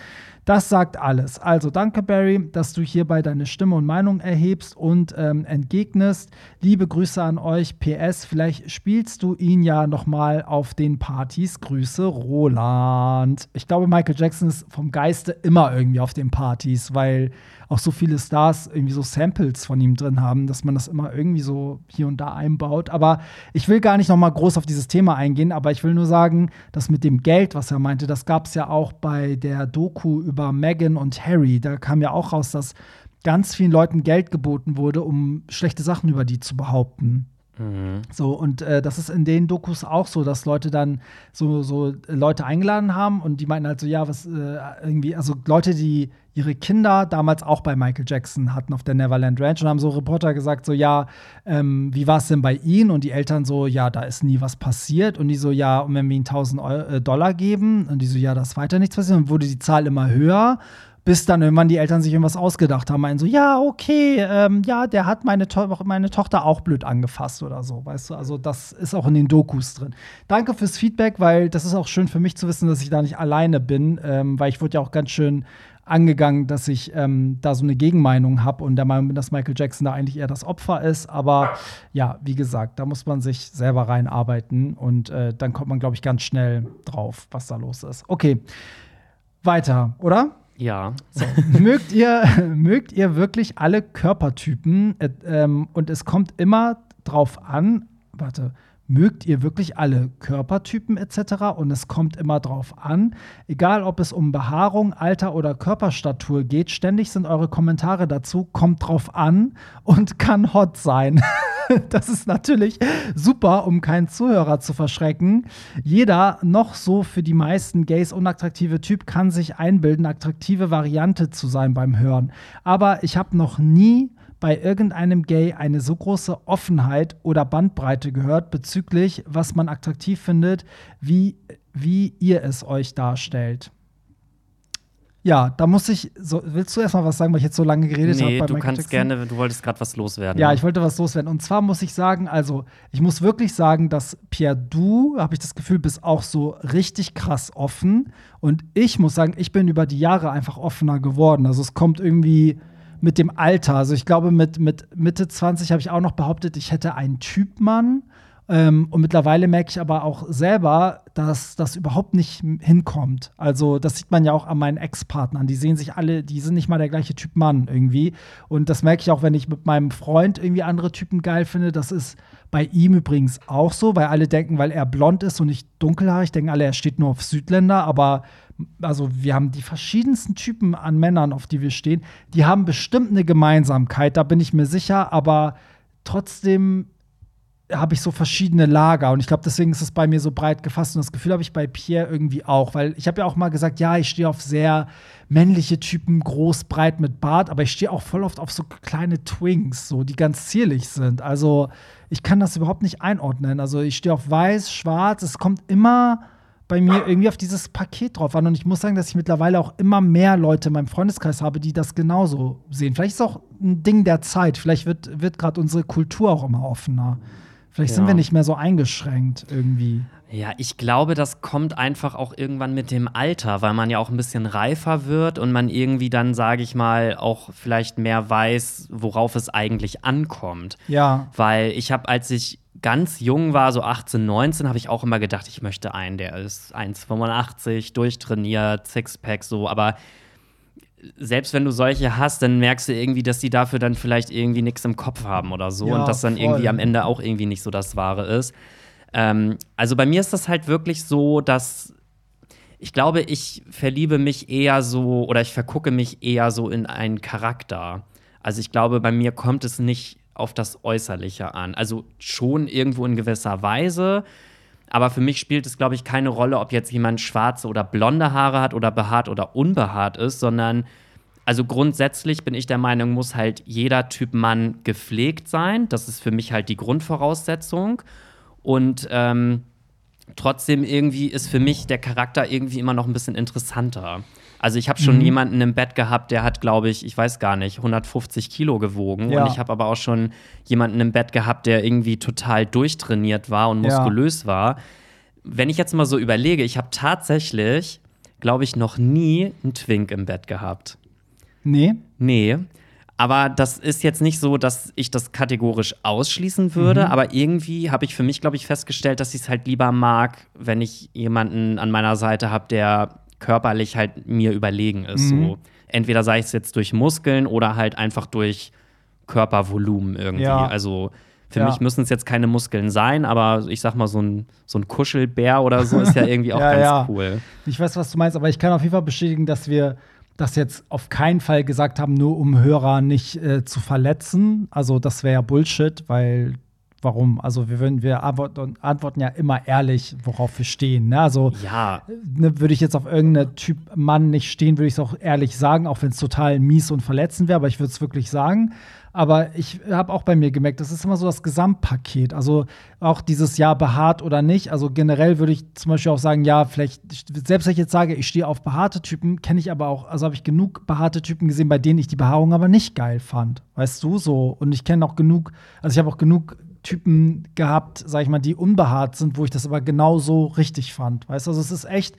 S2: Das sagt alles. Also danke, Barry, dass du hierbei deine Stimme und Meinung erhebst und ähm, entgegnest. Liebe Grüße an euch. PS, vielleicht spielst du ihn ja noch mal auf den Partys. Grüße, Roland. Ich glaube, Michael Jackson ist vom Geiste immer irgendwie auf den Partys, weil auch so viele Stars irgendwie so Samples von ihm drin haben, dass man das immer irgendwie so hier und da einbaut. Aber ich will gar nicht noch mal groß auf dieses Thema eingehen, aber ich will nur sagen, dass mit dem Geld, was er meinte, das gab es ja auch bei der Doku über Meghan und Harry. Da kam ja auch raus, dass ganz vielen Leuten Geld geboten wurde, um schlechte Sachen über die zu behaupten. So, und äh, das ist in den Dokus auch so, dass Leute dann so, so Leute eingeladen haben und die meinten halt so, ja, was äh, irgendwie, also Leute, die ihre Kinder damals auch bei Michael Jackson hatten auf der Neverland Ranch und haben so Reporter gesagt, so, ja, ähm, wie war es denn bei ihnen? Und die Eltern so, ja, da ist nie was passiert. Und die so, ja, und wenn wir ihnen 1000 Euro, äh, Dollar geben? Und die so, ja, da ist weiter nichts passiert. Und wurde die Zahl immer höher bis dann irgendwann die Eltern sich irgendwas ausgedacht haben, meinen so, ja, okay, ähm, ja, der hat meine, to meine Tochter auch blöd angefasst oder so, weißt du, also das ist auch in den Dokus drin. Danke fürs Feedback, weil das ist auch schön für mich zu wissen, dass ich da nicht alleine bin, ähm, weil ich wurde ja auch ganz schön angegangen, dass ich ähm, da so eine Gegenmeinung habe und der Meinung bin, dass Michael Jackson da eigentlich eher das Opfer ist. Aber ja, wie gesagt, da muss man sich selber reinarbeiten und äh, dann kommt man, glaube ich, ganz schnell drauf, was da los ist. Okay, weiter, oder?
S1: Ja.
S2: So. mögt, ihr, mögt ihr wirklich alle Körpertypen? Äh, ähm, und es kommt immer drauf an, warte, mögt ihr wirklich alle Körpertypen etc. Und es kommt immer drauf an, egal ob es um Behaarung, Alter oder Körperstatur geht, ständig sind eure Kommentare dazu, kommt drauf an und kann hot sein. das ist natürlich super, um keinen Zuhörer zu verschrecken. Jeder noch so für die meisten Gays unattraktive Typ kann sich einbilden, attraktive Variante zu sein beim Hören. Aber ich habe noch nie bei irgendeinem Gay eine so große Offenheit oder Bandbreite gehört bezüglich, was man attraktiv findet, wie, wie ihr es euch darstellt. Ja, da muss ich. So, willst du erstmal was sagen, weil ich jetzt so lange geredet habe?
S1: Nee,
S2: bei
S1: du kannst
S2: Jackson?
S1: gerne, du wolltest gerade was loswerden.
S2: Ja, ich wollte was loswerden. Und zwar muss ich sagen, also, ich muss wirklich sagen, dass Pierre, du, habe ich das Gefühl, bist auch so richtig krass offen. Und ich muss sagen, ich bin über die Jahre einfach offener geworden. Also, es kommt irgendwie mit dem Alter. Also, ich glaube, mit, mit Mitte 20 habe ich auch noch behauptet, ich hätte einen Typ Mann. Ähm, und mittlerweile merke ich aber auch selber, dass das überhaupt nicht hinkommt. Also, das sieht man ja auch an meinen Ex-Partnern. Die sehen sich alle, die sind nicht mal der gleiche Typ Mann irgendwie. Und das merke ich auch, wenn ich mit meinem Freund irgendwie andere Typen geil finde. Das ist bei ihm übrigens auch so, weil alle denken, weil er blond ist und nicht dunkelhaarig, denken alle, er steht nur auf Südländer. Aber also, wir haben die verschiedensten Typen an Männern, auf die wir stehen. Die haben bestimmt eine Gemeinsamkeit, da bin ich mir sicher. Aber trotzdem habe ich so verschiedene Lager und ich glaube, deswegen ist es bei mir so breit gefasst und das Gefühl habe ich bei Pierre irgendwie auch, weil ich habe ja auch mal gesagt, ja, ich stehe auf sehr männliche Typen, groß, breit mit Bart, aber ich stehe auch voll oft auf so kleine Twinks, so die ganz zierlich sind. Also ich kann das überhaupt nicht einordnen. Also ich stehe auf weiß, schwarz, es kommt immer bei mir irgendwie auf dieses Paket drauf an. Und ich muss sagen, dass ich mittlerweile auch immer mehr Leute in meinem Freundeskreis habe, die das genauso sehen. Vielleicht ist es auch ein Ding der Zeit. Vielleicht wird, wird gerade unsere Kultur auch immer offener. Vielleicht sind
S1: Ja.
S2: wir nicht mehr so eingeschränkt irgendwie.
S1: Ja, ich glaube, das kommt einfach auch irgendwann mit dem Alter, weil man ja auch ein bisschen reifer wird und man irgendwie dann, sage ich mal, auch vielleicht mehr weiß, worauf es eigentlich ankommt.
S2: Ja.
S1: Weil ich habe, als ich ganz jung war, so 18, 19, habe ich auch immer gedacht, ich möchte einen, der ist 1,85, durchtrainiert, Sixpack, so, aber selbst wenn du solche hast, dann merkst du irgendwie, dass die dafür dann vielleicht irgendwie nichts im Kopf haben oder so
S2: Ja,
S1: und das dann
S2: voll.
S1: irgendwie am Ende auch irgendwie nicht so das Wahre ist. Ähm, also bei mir ist das halt wirklich so, dass ich glaube, ich verliebe mich eher so oder ich vergucke mich eher so in einen Charakter. Also ich glaube, bei mir kommt es nicht auf das Äußerliche an. Also schon irgendwo in gewisser Weise. Aber für mich spielt es, glaube ich, keine Rolle, ob jetzt jemand schwarze oder blonde Haare hat oder behaart oder unbehaart ist, sondern also grundsätzlich bin ich der Meinung, muss halt jeder Typ Mann gepflegt sein. Das ist für mich halt die Grundvoraussetzung. Und ähm, trotzdem irgendwie ist für mich der Charakter irgendwie immer noch ein bisschen interessanter. Also ich habe schon jemanden im Bett gehabt, der hat, glaube ich, ich weiß gar nicht, 150 Kilo gewogen.
S2: Ja.
S1: Und ich habe aber auch schon jemanden im Bett gehabt, der irgendwie total durchtrainiert war und
S2: Ja.
S1: muskulös war. Wenn ich jetzt mal so überlege, ich habe tatsächlich, glaube ich, noch nie einen Twink im Bett gehabt.
S2: Nee.
S1: Nee. Aber das ist jetzt nicht so, dass ich das kategorisch ausschließen würde. Aber irgendwie habe ich für mich, glaube ich, festgestellt, dass ich es halt lieber mag, wenn ich jemanden an meiner Seite habe, der körperlich halt mir überlegen ist. So entweder sei es jetzt durch Muskeln oder halt einfach durch Körpervolumen irgendwie.
S2: Ja.
S1: Also für
S2: Ja.
S1: mich müssen es jetzt keine Muskeln sein, aber ich sag mal, so ein, so ein Kuschelbär oder so ist ja irgendwie auch
S2: Ja,
S1: ganz cool.
S2: Ich weiß, was du meinst, aber ich kann auf jeden Fall bestätigen, dass wir das jetzt auf keinen Fall gesagt haben, nur um Hörer nicht äh, zu verletzen. Also das wäre ja Bullshit, weil warum? Also wir würden, wir antworten, antworten ja immer ehrlich, worauf wir stehen. Ne? Also
S1: Ja,
S2: ne, würde ich jetzt auf irgendeinen Typ Mann nicht stehen, würde ich es auch ehrlich sagen, auch wenn es total mies und verletzend wäre, aber ich würde es wirklich sagen. Aber ich habe auch bei mir gemerkt, das ist immer so das Gesamtpaket. Also auch dieses Ja behaart oder nicht. Also generell würde ich zum Beispiel auch sagen, ja, vielleicht, selbst wenn ich jetzt sage, ich stehe auf behaarte Typen, kenne ich aber auch, also habe ich genug behaarte Typen gesehen, bei denen ich die Behaarung aber nicht geil fand. Weißt du, so. Und ich kenne auch genug, also ich habe auch genug Typen gehabt, sag ich mal, die unbehaart sind, wo ich das aber genauso richtig fand. Weißt du, also es ist echt,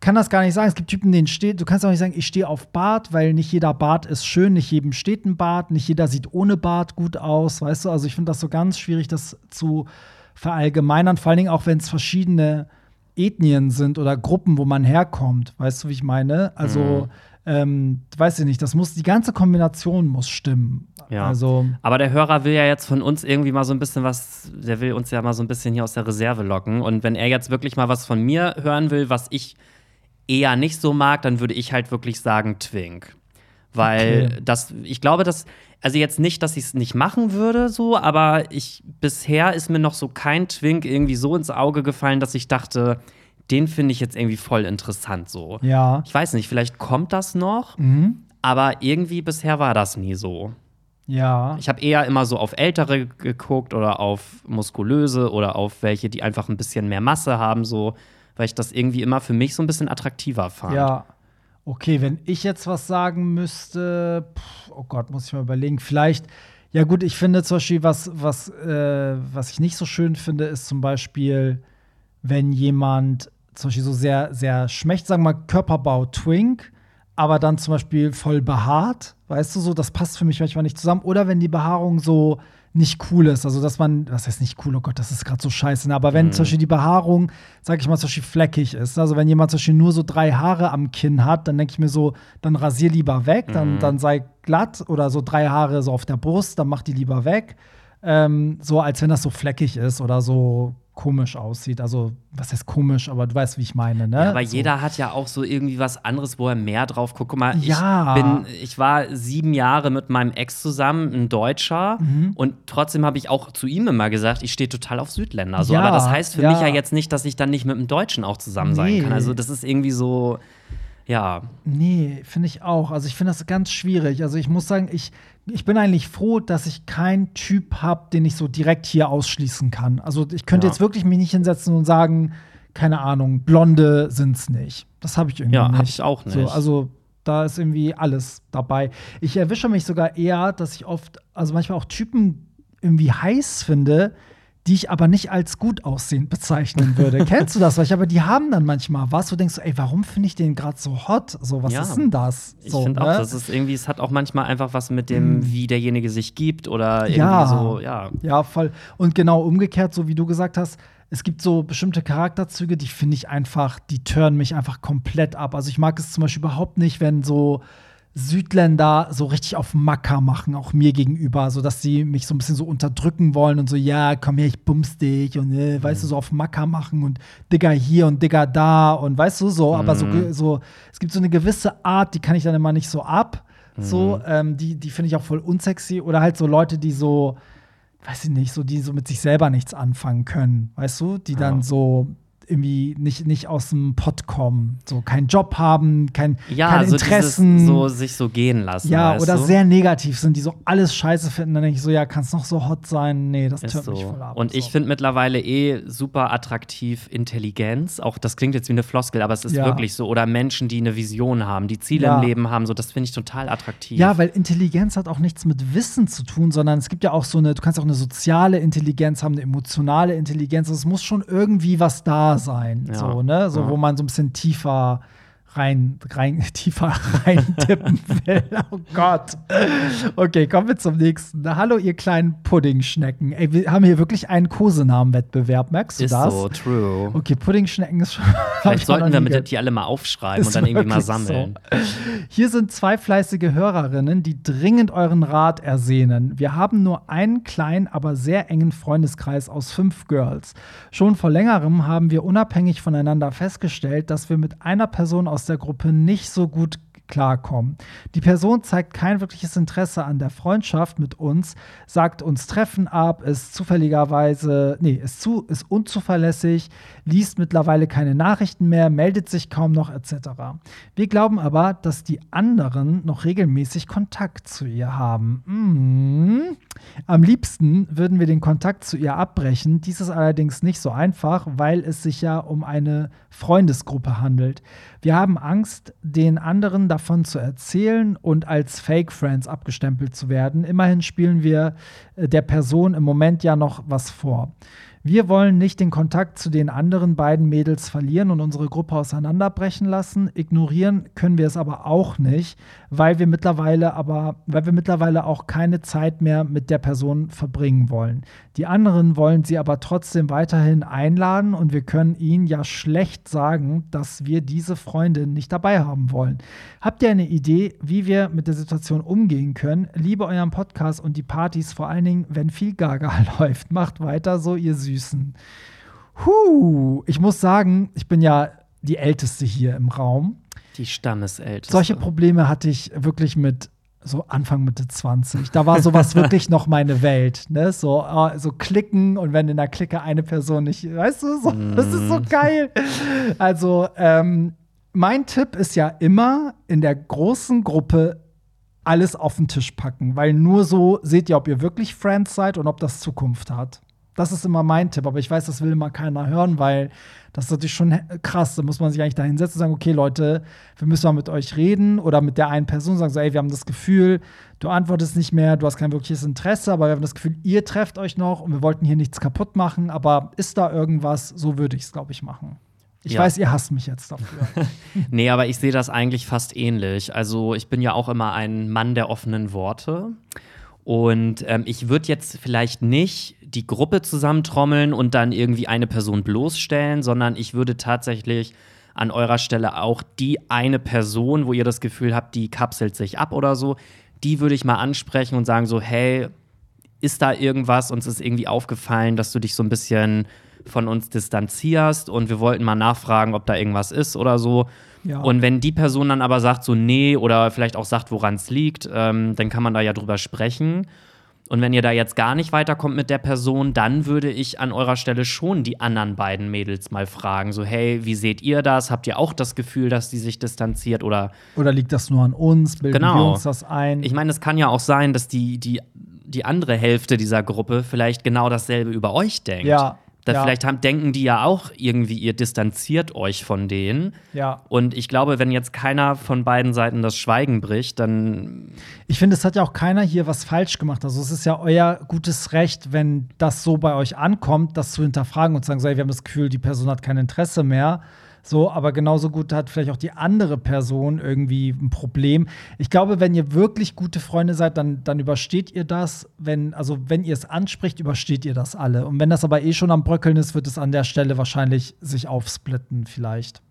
S2: kann das gar nicht sagen. Es gibt Typen, denen steht, du kannst auch nicht sagen, ich stehe auf Bart, weil nicht jeder Bart ist schön, nicht jedem steht ein Bart, nicht jeder sieht ohne Bart gut aus, weißt du? Also ich finde das so ganz schwierig, das zu verallgemeinern, vor allen Dingen auch, wenn es verschiedene Ethnien sind oder Gruppen, wo man herkommt, weißt du, wie ich meine? Also, ähm, weiß ich nicht, das muss, die ganze Kombination muss stimmen.
S1: Ja.
S2: Also,
S1: Aber der Hörer will ja jetzt von uns irgendwie mal so ein bisschen was, der will uns ja mal so ein bisschen hier aus der Reserve locken. Und wenn er jetzt wirklich mal was von mir hören will, was ich eher nicht so mag, dann würde ich halt wirklich sagen Twink. Weil
S2: Okay.
S1: das, ich glaube, dass, also jetzt nicht, dass ich es nicht machen würde, so, aber ich, bisher ist mir noch so kein Twink irgendwie so ins Auge gefallen, dass ich dachte, den finde ich jetzt irgendwie voll interessant, so.
S2: ja.
S1: Ich weiß nicht, vielleicht kommt das noch,
S2: Mhm.
S1: aber irgendwie bisher war das nie so.
S2: Ja.
S1: Ich habe eher immer so auf ältere geguckt oder auf muskulöse oder auf welche, die einfach ein bisschen mehr Masse haben, so, weil ich das irgendwie immer für mich so ein bisschen attraktiver fand.
S2: Ja. Okay, wenn ich jetzt was sagen müsste, pff, oh Gott, muss ich mal überlegen. Vielleicht, ja gut, ich finde zum Beispiel, was, was, äh, was ich nicht so schön finde, ist zum Beispiel, wenn jemand zum Beispiel so sehr, sehr schmächt, sagen wir mal Körperbau Twink, aber dann zum Beispiel voll behaart, weißt du so, das passt für mich manchmal nicht zusammen. Oder wenn die Behaarung so nicht cool ist, also dass man, was heißt nicht cool, oh Gott, das ist gerade so scheiße, ne? aber wenn zum Beispiel die Behaarung, sag ich mal, zum Beispiel fleckig ist, also wenn jemand zum Beispiel nur so drei Haare am Kinn hat, dann denke ich mir so, dann rasier lieber weg, dann, dann sei glatt oder so drei Haare so auf der Brust, dann mach die lieber weg, ähm, so als wenn das so fleckig ist oder so komisch aussieht. Also, was heißt komisch, aber du weißt, wie ich meine, ne?
S1: Ja, aber
S2: so.
S1: jeder hat ja auch so irgendwie was anderes, wo er mehr drauf guckt. Guck mal, ich
S2: Ja.
S1: bin, ich war sieben Jahre mit meinem Ex zusammen, ein Deutscher,
S2: Mhm.
S1: und trotzdem habe ich auch zu ihm immer gesagt, ich stehe total auf Südländer. So.
S2: Ja,
S1: aber das heißt für mich ja jetzt nicht, dass ich dann nicht mit einem Deutschen auch zusammen sein
S2: Nee.
S1: kann. Also das ist irgendwie so, ja.
S2: Nee, finde ich auch. Also ich finde das ganz schwierig. Also ich muss sagen, ich, ich bin eigentlich froh, dass ich keinen Typ habe, den ich so direkt hier ausschließen kann. Also ich könnte
S1: Ja.
S2: jetzt wirklich mich nicht hinsetzen und sagen, keine Ahnung, Blonde sind's nicht. Das habe ich irgendwie
S1: Ja,
S2: nicht.
S1: hab ich auch
S2: So,
S1: nicht.
S2: also da ist irgendwie alles dabei. Ich erwische mich sogar eher, dass ich oft, also manchmal auch Typen irgendwie heiß finde, die ich aber nicht als gut aussehend bezeichnen würde. Kennst du das? Weil ich aber die haben dann manchmal was, wo du denkst, ey, warum finde ich den gerade so hot? So, was
S1: Ja.
S2: ist denn das?
S1: Ich
S2: so,
S1: finde
S2: ne?
S1: auch, das ist irgendwie, es hat auch manchmal einfach was mit dem, wie derjenige sich gibt oder irgendwie
S2: Ja.
S1: so, ja.
S2: Ja, voll. Und genau umgekehrt, so wie du gesagt hast, es gibt so bestimmte Charakterzüge, die finde ich einfach, die turnen mich einfach komplett ab. Also ich mag es zum Beispiel überhaupt nicht, wenn so Südländer so richtig auf Macker machen, auch mir gegenüber, so dass sie mich so ein bisschen so unterdrücken wollen und so, ja, komm her, ich bums dich und äh, weißt du, so auf Macker machen und Digger hier und Digger da und weißt du, so, aber so, ge- so, es gibt so eine gewisse Art, die kann ich dann immer nicht so ab. So, ähm, die, die finde ich auch voll unsexy. Oder halt so Leute, die so, weiß ich nicht, so die so mit sich selber nichts anfangen können, weißt du, die dann
S1: Ja.
S2: so irgendwie nicht, nicht aus dem Pott kommen, so keinen Job haben, kein,
S1: Ja,
S2: keine
S1: so
S2: Interessen.
S1: dieses, so sich so gehen lassen.
S2: ja, oder
S1: du?
S2: sehr negativ sind, die so alles scheiße finden. Dann denke ich so, ja, kannst noch so hot sein? Nee, das tönt
S1: so.
S2: mich voll ab.
S1: Und ich
S2: so.
S1: finde mittlerweile eh super attraktiv Intelligenz. Auch das klingt jetzt wie eine Floskel, aber es ist
S2: Ja.
S1: wirklich so. Oder Menschen, die eine Vision haben, die Ziele
S2: Ja.
S1: im Leben haben. So, das finde ich total attraktiv.
S2: Ja, weil Intelligenz hat auch nichts mit Wissen zu tun, sondern es gibt ja auch so eine, du kannst auch eine soziale Intelligenz haben, eine emotionale Intelligenz. Es muss schon irgendwie was da sein,
S1: Ja.
S2: so, ne? So,
S1: Ja.
S2: wo man so ein bisschen tiefer rein, rein tiefer rein tippen will. Oh Gott. Okay, kommen wir zum nächsten. Hallo, ihr kleinen Puddingschnecken. Ey, wir haben hier wirklich einen Kosenamenwettbewerb. Merkst du
S1: Ist
S2: das?
S1: so, true.
S2: Okay, Puddingschnecken ist schon.
S1: Vielleicht sollten wir mit die alle mal aufschreiben
S2: Ist
S1: und dann irgendwie mal sammeln.
S2: So. Hier sind zwei fleißige Hörerinnen, die dringend euren Rat ersehnen. Wir haben nur einen kleinen, aber sehr engen Freundeskreis aus fünf Girls. Schon vor längerem haben wir unabhängig voneinander festgestellt, dass wir mit einer Person aus der Gruppe nicht so gut klarkommen. Die Person zeigt kein wirkliches Interesse an der Freundschaft mit uns, sagt uns Treffen ab, ist zufälligerweise, nee, ist, zu, ist unzuverlässig, liest mittlerweile keine Nachrichten mehr, meldet sich kaum noch etc. Wir glauben aber, dass die anderen noch regelmäßig Kontakt zu ihr haben. Mhm. Am liebsten würden wir den Kontakt zu ihr abbrechen. Dies ist allerdings nicht so einfach, weil es sich ja um eine Freundesgruppe handelt. Wir haben Angst, den anderen davon zu erzählen und als Fake Friends abgestempelt zu werden. Immerhin spielen wir äh, der Person im Moment ja noch was vor. Wir wollen nicht den Kontakt zu den anderen beiden Mädels verlieren und unsere Gruppe auseinanderbrechen lassen. Ignorieren können wir es aber auch nicht, weil wir mittlerweile aber, weil wir mittlerweile auch keine Zeit mehr mit der Person verbringen wollen. Die anderen wollen sie aber trotzdem weiterhin einladen und wir können ihnen ja schlecht sagen, dass wir diese Freundin nicht dabei haben wollen. Habt ihr eine Idee, wie wir mit der Situation umgehen können? Liebe euren Podcast und die Partys, vor allen Dingen, wenn viel Gaga läuft. Macht weiter so, ihr Süßen. Huh, ich muss sagen, ich bin ja die Älteste hier im Raum.
S1: Die Stammesälteste.
S2: Solche Probleme hatte ich wirklich mit so Anfang Mitte 20. Da war sowas wirklich noch meine Welt. Ne? So, äh, so klicken und wenn in der Clique eine Person nicht, weißt du, so, das ist so geil. Also, ähm, mein Tipp ist ja immer in der großen Gruppe alles auf den Tisch packen, weil nur so seht ihr, ob ihr wirklich Friends seid und ob das Zukunft hat. Das ist immer mein Tipp, aber ich weiß, das will immer keiner hören, weil das ist natürlich schon krass. Da muss man sich eigentlich da hinsetzen und sagen, okay, Leute, wir müssen mal mit euch reden oder mit der einen Person sagen, so, ey, wir haben das Gefühl, du antwortest nicht mehr, du hast kein wirkliches Interesse, aber wir haben das Gefühl, ihr trefft euch noch und wir wollten hier nichts kaputt machen, aber ist da irgendwas? So würde ich es, glaube ich, machen. Ich
S1: Ja.
S2: weiß, ihr hasst mich jetzt dafür.
S1: Nee, aber ich sehe das eigentlich fast ähnlich. Also ich bin ja auch immer ein Mann der offenen Worte. Und ähm, ich würde jetzt vielleicht nicht die Gruppe zusammentrommeln und dann irgendwie eine Person bloßstellen, sondern ich würde tatsächlich an eurer Stelle auch die eine Person, wo ihr das Gefühl habt, die kapselt sich ab oder so, die würde ich mal ansprechen und sagen so, hey, ist da irgendwas? Uns ist irgendwie aufgefallen, dass du dich so ein bisschen von uns distanzierst und wir wollten mal nachfragen, ob da irgendwas ist oder so.
S2: Ja.
S1: Und wenn die Person dann aber sagt so, nee, oder vielleicht auch sagt, woran es liegt, ähm, dann kann man da ja drüber sprechen. Und wenn ihr da jetzt gar nicht weiterkommt mit der Person, dann würde ich an eurer Stelle schon die anderen beiden Mädels mal fragen. So, hey, wie seht ihr das? Habt ihr auch das Gefühl, dass die sich distanziert? Oder
S2: Oder liegt das nur an uns? Bilden
S1: Genau.
S2: wir uns das ein?
S1: ich meine, es kann ja auch sein, dass die, die, die andere Hälfte dieser Gruppe vielleicht genau dasselbe über euch denkt.
S2: Ja,
S1: Da
S2: ja.
S1: Vielleicht haben, denken die ja auch irgendwie, ihr distanziert euch von denen.
S2: ja.
S1: Und ich glaube, wenn jetzt keiner von beiden Seiten das Schweigen bricht, dann
S2: Ich finde, es hat ja auch keiner hier was falsch gemacht. Also es ist ja euer gutes Recht, wenn das so bei euch ankommt, das zu hinterfragen und zu sagen, so, ey, wir haben das Gefühl, die Person hat kein Interesse mehr. So, aber genauso gut hat vielleicht auch die andere Person irgendwie ein Problem. Ich glaube, wenn ihr wirklich gute Freunde seid, dann, dann übersteht ihr das. Wenn, also wenn ihr es anspricht, übersteht ihr das alle. Und wenn das aber eh schon am Bröckeln ist, wird es an der Stelle wahrscheinlich sich aufsplitten, vielleicht.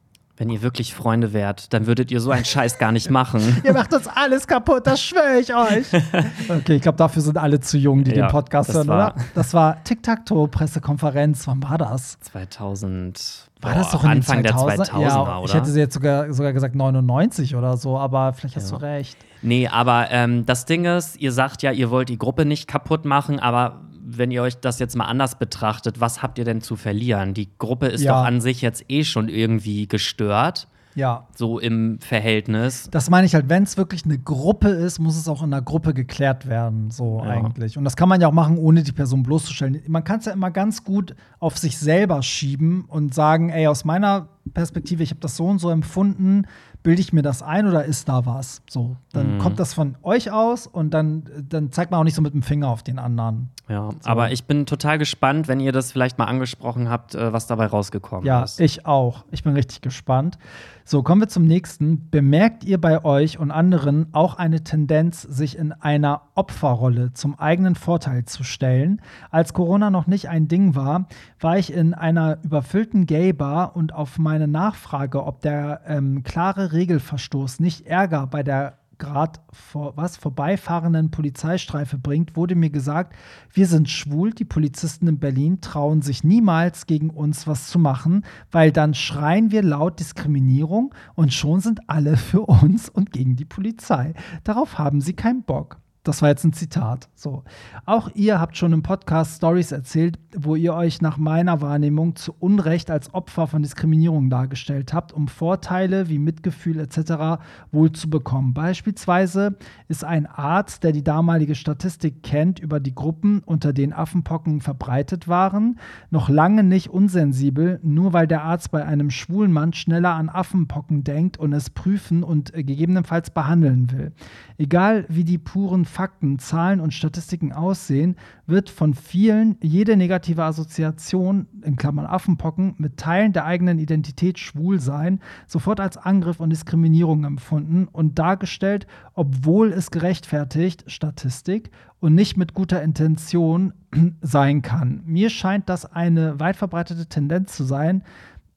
S1: Wenn ihr wirklich Freunde wärt, dann würdet ihr so einen Scheiß gar nicht machen.
S2: Ihr macht uns alles kaputt, das schwöre ich euch. Okay, ich glaube, dafür sind alle zu jung, die
S1: Ja,
S2: den Podcast hören, oder? Das war Tic-Tac-Toe-Pressekonferenz. Wann war das?
S1: 2000.
S2: War das
S1: boah,
S2: doch in
S1: Anfang
S2: den 2000er?
S1: der 2000er,
S2: ja,
S1: oder?
S2: Ich hätte jetzt sogar, sogar gesagt 99 oder so, aber vielleicht hast
S1: Ja.
S2: du recht.
S1: Nee, aber ähm, das Ding ist, ihr sagt ja, ihr wollt die Gruppe nicht kaputt machen, aber wenn ihr euch das jetzt mal anders betrachtet, was habt ihr denn zu verlieren? Die Gruppe ist
S2: Ja.
S1: doch an sich jetzt eh schon irgendwie gestört,
S2: Ja.
S1: so im Verhältnis.
S2: Das meine ich halt, wenn es wirklich eine Gruppe ist, muss es auch in einer Gruppe geklärt werden, so
S1: Ja.
S2: eigentlich. Und das kann man ja auch machen, ohne die Person bloßzustellen. Man kann es ja immer ganz gut auf sich selber schieben und sagen, ey, aus meiner Perspektive, ich habe das so und so empfunden, bilde ich mir das ein oder ist da was? So. Dann
S1: Mhm.
S2: kommt das von euch aus und dann, dann zeigt man auch nicht so mit dem Finger auf den anderen.
S1: Ja, aber ich bin total gespannt, wenn ihr das vielleicht mal angesprochen habt, äh, was dabei rausgekommen
S2: Ja,
S1: ist.
S2: ich auch. Ich bin richtig gespannt. So, kommen wir zum nächsten. Bemerkt ihr bei euch und anderen auch eine Tendenz, sich in einer Opferrolle zum eigenen Vorteil zu stellen? Als Corona noch nicht ein Ding war, war ich in einer überfüllten Gay-Bar und auf meine Nachfrage, ob der ähm, klare Regelverstoß nicht Ärger bei der gerade vor, was vorbeifahrenden Polizeistreife bringt, wurde mir gesagt, wir sind schwul, die Polizisten in Berlin trauen sich niemals gegen uns was zu machen, weil dann schreien wir laut Diskriminierung und schon sind alle für uns und gegen die Polizei. Darauf haben sie keinen Bock. Das war jetzt ein Zitat. So. Auch ihr habt schon im Podcast Stories erzählt, wo ihr euch nach meiner Wahrnehmung zu Unrecht als Opfer von Diskriminierung dargestellt habt, um Vorteile wie Mitgefühl etc. wohl zu bekommen. Beispielsweise ist ein Arzt, der die damalige Statistik kennt über die Gruppen, unter denen Affenpocken verbreitet waren, noch lange nicht unsensibel, nur weil der Arzt bei einem schwulen Mann schneller an Affenpocken denkt und es prüfen und äh, gegebenenfalls behandeln will. Egal wie die puren Fakten, Zahlen und Statistiken aussehen, wird von vielen jede negative Assoziation, in Klammern Affenpocken, mit Teilen der eigenen Identität schwul sein, sofort als Angriff und Diskriminierung empfunden und dargestellt, obwohl es gerechtfertigt, Statistik, und nicht mit guter Intention sein kann. Mir scheint das eine weit verbreitete Tendenz zu sein,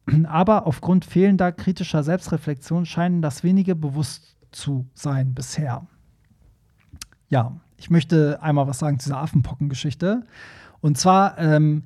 S2: aber aufgrund fehlender kritischer Selbstreflexion scheinen das wenige bewusst zu sein bisher. Ja, ich möchte einmal was sagen zu dieser Affenpockengeschichte. Und zwar, ähm,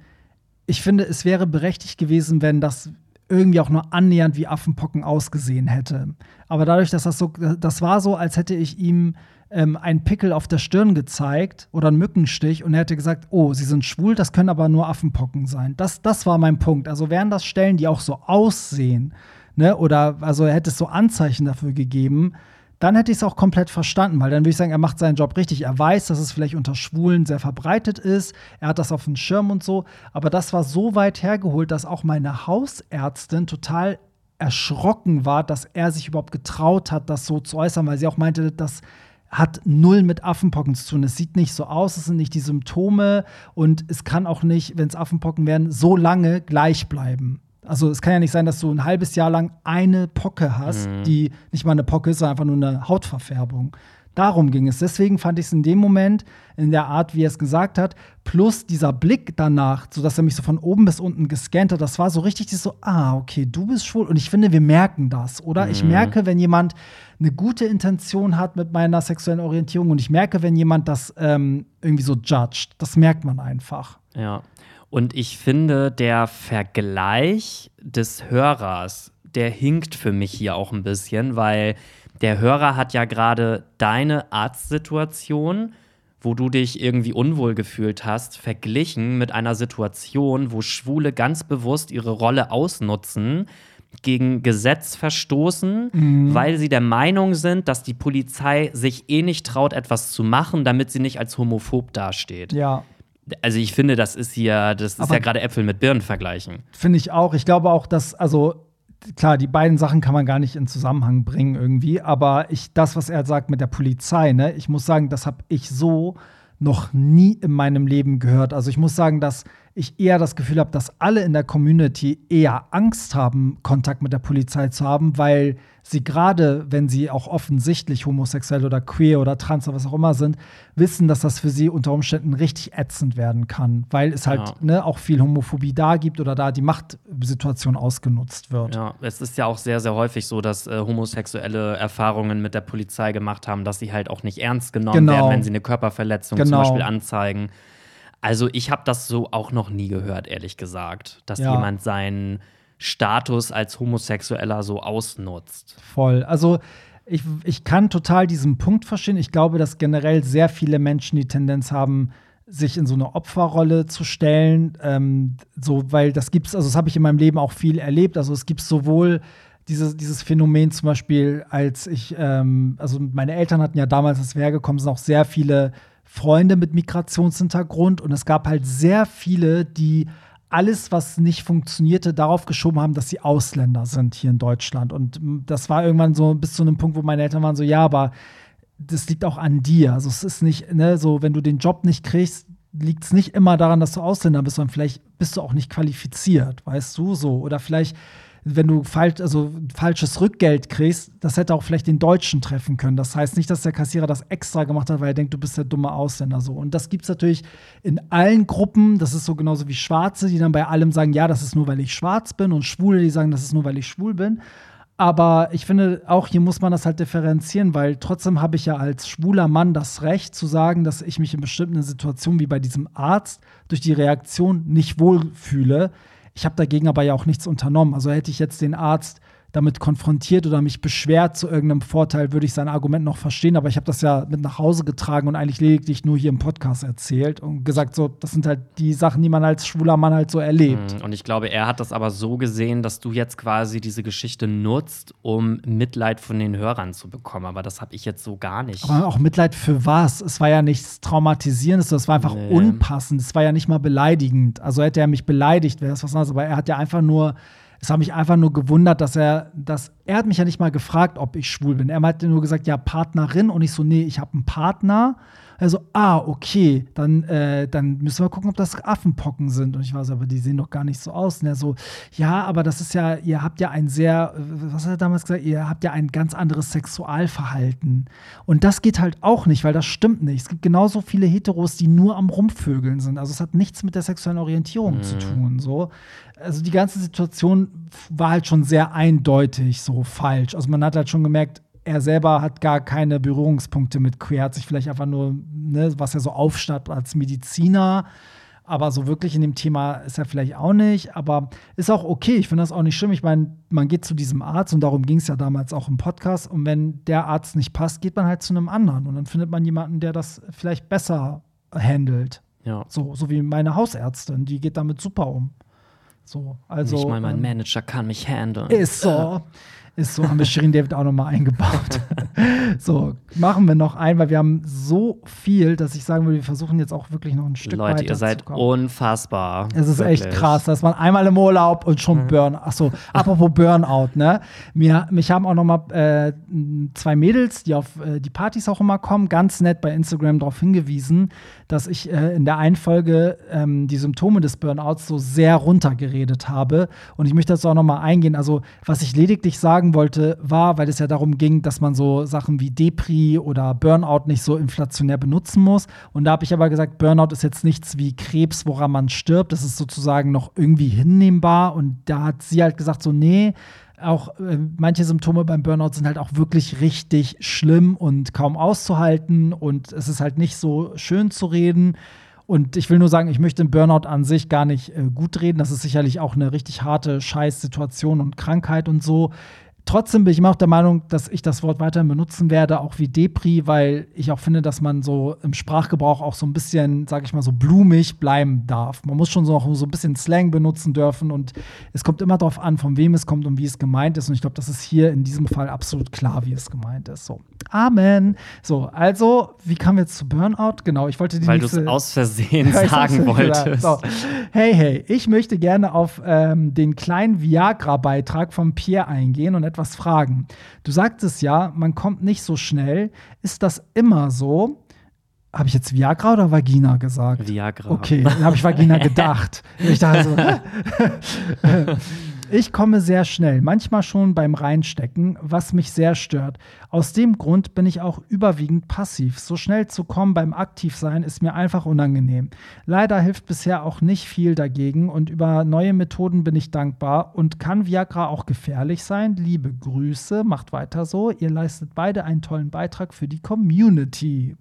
S2: ich finde, es wäre berechtigt gewesen, wenn das irgendwie auch nur annähernd wie Affenpocken ausgesehen hätte. Aber dadurch, dass das so, das war so, als hätte ich ihm ähm, einen Pickel auf der Stirn gezeigt oder einen Mückenstich und er hätte gesagt, oh, sie sind schwul, das können aber nur Affenpocken sein. Das, das war mein Punkt. Also wären das Stellen, die auch so aussehen, ne, oder also hätte es so Anzeichen dafür gegeben, dann hätte ich es auch komplett verstanden, weil dann würde ich sagen, er macht seinen Job richtig. Er weiß, dass es vielleicht unter Schwulen sehr verbreitet ist. Er hat das auf dem Schirm und so. Aber das war so weit hergeholt, dass auch meine Hausärztin total erschrocken war, dass er sich überhaupt getraut hat, das so zu äußern, weil sie auch meinte, das hat null mit Affenpocken zu tun. Es sieht nicht so aus, es sind nicht die Symptome und es kann auch nicht, wenn es Affenpocken werden, so lange gleich bleiben. Also es kann ja nicht sein, dass du ein halbes Jahr lang eine Pocke hast, die nicht mal eine Pocke ist, sondern einfach nur eine Hautverfärbung. Darum ging es. Deswegen fand ich es in dem Moment, in der Art, wie er es gesagt hat, plus dieser Blick danach, sodass er mich so von oben bis unten gescannt hat, das war so richtig so, ah, okay, du bist schwul. Und ich finde, wir merken das, oder? Ich merke, wenn jemand eine gute Intention hat mit meiner sexuellen Orientierung und ich merke, wenn jemand das ähm, irgendwie so judged. Das merkt man einfach.
S1: Ja. Und ich finde, der Vergleich des Hörers, der hinkt für mich hier auch ein bisschen, weil der Hörer hat ja gerade deine Arztsituation, wo du dich irgendwie unwohl gefühlt hast, verglichen mit einer Situation, wo Schwule ganz bewusst ihre Rolle ausnutzen, gegen Gesetz verstoßen, weil sie der Meinung sind, dass die Polizei sich eh nicht traut, etwas zu machen, damit sie nicht als homophob dasteht.
S2: Ja.
S1: Also ich finde, das ist hier, das ist
S2: Aber-
S1: ja gerade Äpfel mit Birnen vergleichen.
S2: Finde ich auch. Ich glaube auch, dass, also klar, die beiden Sachen kann man gar nicht in Zusammenhang bringen irgendwie, aber ich, das, was er sagt mit der Polizei, ne, ich muss sagen, das habe ich so noch nie in meinem Leben gehört. Also ich muss sagen, dass ich eher das Gefühl habe, dass alle in der Community eher Angst haben, Kontakt mit der Polizei zu haben, weil sie gerade, wenn sie auch offensichtlich homosexuell oder queer oder trans oder was auch immer sind, wissen, dass das für sie unter Umständen richtig ätzend werden kann, weil es halt
S1: Ja.
S2: ne, auch viel Homophobie da gibt oder da die Machtsituation ausgenutzt wird.
S1: Ja, es ist ja auch sehr, sehr häufig so, dass äh, Homosexuelle Erfahrungen mit der Polizei gemacht haben, dass sie halt auch nicht ernst genommen
S2: Genau.
S1: werden, wenn sie eine Körperverletzung zum
S2: Genau.
S1: Beispiel anzeigen. Also ich habe das so auch noch nie gehört, ehrlich gesagt, dass
S2: Ja.
S1: jemand seinen Status als Homosexueller so ausnutzt.
S2: Voll. Also ich, ich kann total diesen Punkt verstehen. Ich glaube, dass generell sehr viele Menschen die Tendenz haben, sich in so eine Opferrolle zu stellen. Ähm, so, weil das gibt's, also das habe ich in meinem Leben auch viel erlebt. Also es gibt sowohl dieses, dieses Phänomen zum Beispiel, als ich, ähm, also meine Eltern hatten ja damals, als wir hergekommen sind, auch sehr viele Freunde mit Migrationshintergrund und es gab halt sehr viele, die alles, was nicht funktionierte, darauf geschoben haben, dass sie Ausländer sind hier in Deutschland. Und das war irgendwann so bis zu einem Punkt, wo meine Eltern waren so, ja, aber das liegt auch an dir. Also es ist nicht, ne, so, wenn du den Job nicht kriegst, liegt es nicht immer daran, dass du Ausländer bist, sondern vielleicht bist du auch nicht qualifiziert, weißt du, so. Oder vielleicht wenn du falsch, also falsches Rückgeld kriegst, das hätte auch vielleicht den Deutschen treffen können. Das heißt nicht, dass der Kassierer das extra gemacht hat, weil er denkt, du bist der dumme Ausländer so. Und das gibt es natürlich in allen Gruppen. Das ist so genauso wie Schwarze, die dann bei allem sagen, ja, das ist nur, weil ich schwarz bin. Und Schwule, die sagen, das ist nur, weil ich schwul bin. Aber ich finde, auch hier muss man das halt differenzieren, weil trotzdem habe ich ja als schwuler Mann das Recht zu sagen, dass ich mich in bestimmten Situationen wie bei diesem Arzt durch die Reaktion nicht wohlfühle. Ich habe dagegen aber ja auch nichts unternommen. Also hätte ich jetzt den Arzt damit konfrontiert oder mich beschwert zu irgendeinem Vorteil, würde ich sein Argument noch verstehen. Aber ich habe das ja mit nach Hause getragen und eigentlich lediglich nur hier im Podcast erzählt und gesagt, so, das sind halt die Sachen, die man als schwuler Mann halt so erlebt.
S1: Mhm. Und ich glaube, er hat das aber so gesehen, dass du jetzt quasi diese Geschichte nutzt, um Mitleid von den Hörern zu bekommen. Aber das habe ich jetzt so gar nicht.
S2: Aber auch Mitleid für was? Es war ja nichts Traumatisierendes, das war einfach nee. unpassend. Es war ja nicht mal beleidigend. Also hätte er mich beleidigt, wäre das was anderes. Aber er hat ja einfach nur es hat mich einfach nur gewundert, dass er, dass er hat mich ja nicht mal gefragt, ob ich schwul bin. Er hat nur gesagt, ja, Partnerin. Und ich so, nee, ich habe einen Partner. Also, ah, okay, dann, äh, dann müssen wir gucken, ob das Affenpocken sind. Und ich war so, aber die sehen doch gar nicht so aus. Und er so, ja, aber das ist ja, ihr habt ja ein sehr, was hat er damals gesagt, ihr habt ja ein ganz anderes Sexualverhalten. Und das geht halt auch nicht, weil das stimmt nicht. Es gibt genauso viele Heteros, die nur am Rumvögeln sind. Also es hat nichts mit der sexuellen Orientierung mhm. zu tun. So. Also die ganze Situation war halt schon sehr eindeutig so falsch. Also man hat halt schon gemerkt, er selber hat gar keine Berührungspunkte mit queer, hat sich vielleicht einfach nur, ne, was er so aufstatt als Mediziner. Aber so wirklich in dem Thema ist er vielleicht auch nicht. Aber ist auch okay. Ich finde das auch nicht schlimm. Ich meine, man geht zu diesem Arzt und darum ging es ja damals auch im Podcast. Und wenn der Arzt nicht passt, geht man halt zu einem anderen. Und dann findet man jemanden, der das vielleicht besser handelt. Ja. So, so wie meine Hausärztin, die geht damit super um. So, also,
S1: nicht mal mein ähm, Manager kann mich handeln.
S2: Ist so. Ist so, haben wir Shirin David auch nochmal eingebaut. so, machen wir noch ein, weil wir haben so viel, dass ich sagen würde, wir versuchen jetzt auch wirklich noch ein Stück
S1: Leute, ihr seid unfassbar.
S2: Es ist wirklich. echt krass, dass man einmal im Urlaub und schon mhm. Burnout. Achso, apropos Burnout, ne? Mir, mich haben auch nochmal äh, zwei Mädels, die auf äh, die Partys auch immer kommen, ganz nett bei Instagram darauf hingewiesen, dass ich äh, in der einen Folge ähm, die Symptome des Burnouts so sehr runtergeredet habe. Und ich möchte dazu auch nochmal eingehen. Also, was ich lediglich sagen wollte, war, weil es ja darum ging, dass man so Sachen wie Depri oder Burnout nicht so inflationär benutzen muss. Und da habe ich aber gesagt, Burnout ist jetzt nichts wie Krebs, woran man stirbt. Das ist sozusagen noch irgendwie hinnehmbar. Und da hat sie halt gesagt, so, nee, auch äh, manche Symptome beim Burnout sind halt auch wirklich richtig schlimm und kaum auszuhalten. Und es ist halt nicht so schön zu reden. Und ich will nur sagen, ich möchte den Burnout an sich gar nicht äh, gut reden. Das ist sicherlich auch eine richtig harte Scheißsituation und Krankheit und so. Trotzdem bin ich immer auch der Meinung, dass ich das Wort weiterhin benutzen werde, auch wie Depri, weil ich auch finde, dass man so im Sprachgebrauch auch so ein bisschen, sag ich mal, so blumig bleiben darf. Man muss schon so, so ein bisschen Slang benutzen dürfen und es kommt immer darauf an, von wem es kommt und wie es gemeint ist. Und ich glaube, das ist hier in diesem Fall absolut klar, wie es gemeint ist. So. Amen. So, also, wie kamen wir jetzt zu Burnout? Genau, ich wollte die
S1: Weil du es aus Versehen sagen wolltest. So.
S2: Hey, hey, ich möchte gerne auf ähm, den kleinen Viagra-Beitrag von Pierre eingehen und etwas etwas fragen. Du sagtest ja, man kommt nicht so schnell. Ist das immer so? Habe ich jetzt Viagra oder Vagina gesagt?
S1: Viagra.
S2: Okay, dann habe ich Vagina gedacht. ich dachte so, Ich komme sehr schnell, manchmal schon beim Reinstecken, was mich sehr stört. Aus dem Grund bin ich auch überwiegend passiv. So schnell zu kommen beim Aktivsein ist mir einfach unangenehm. Leider hilft bisher auch nicht viel dagegen und über neue Methoden bin ich dankbar. Und kann Viagra auch gefährlich sein? Liebe Grüße, macht weiter so. Ihr leistet beide einen tollen Beitrag für die Community.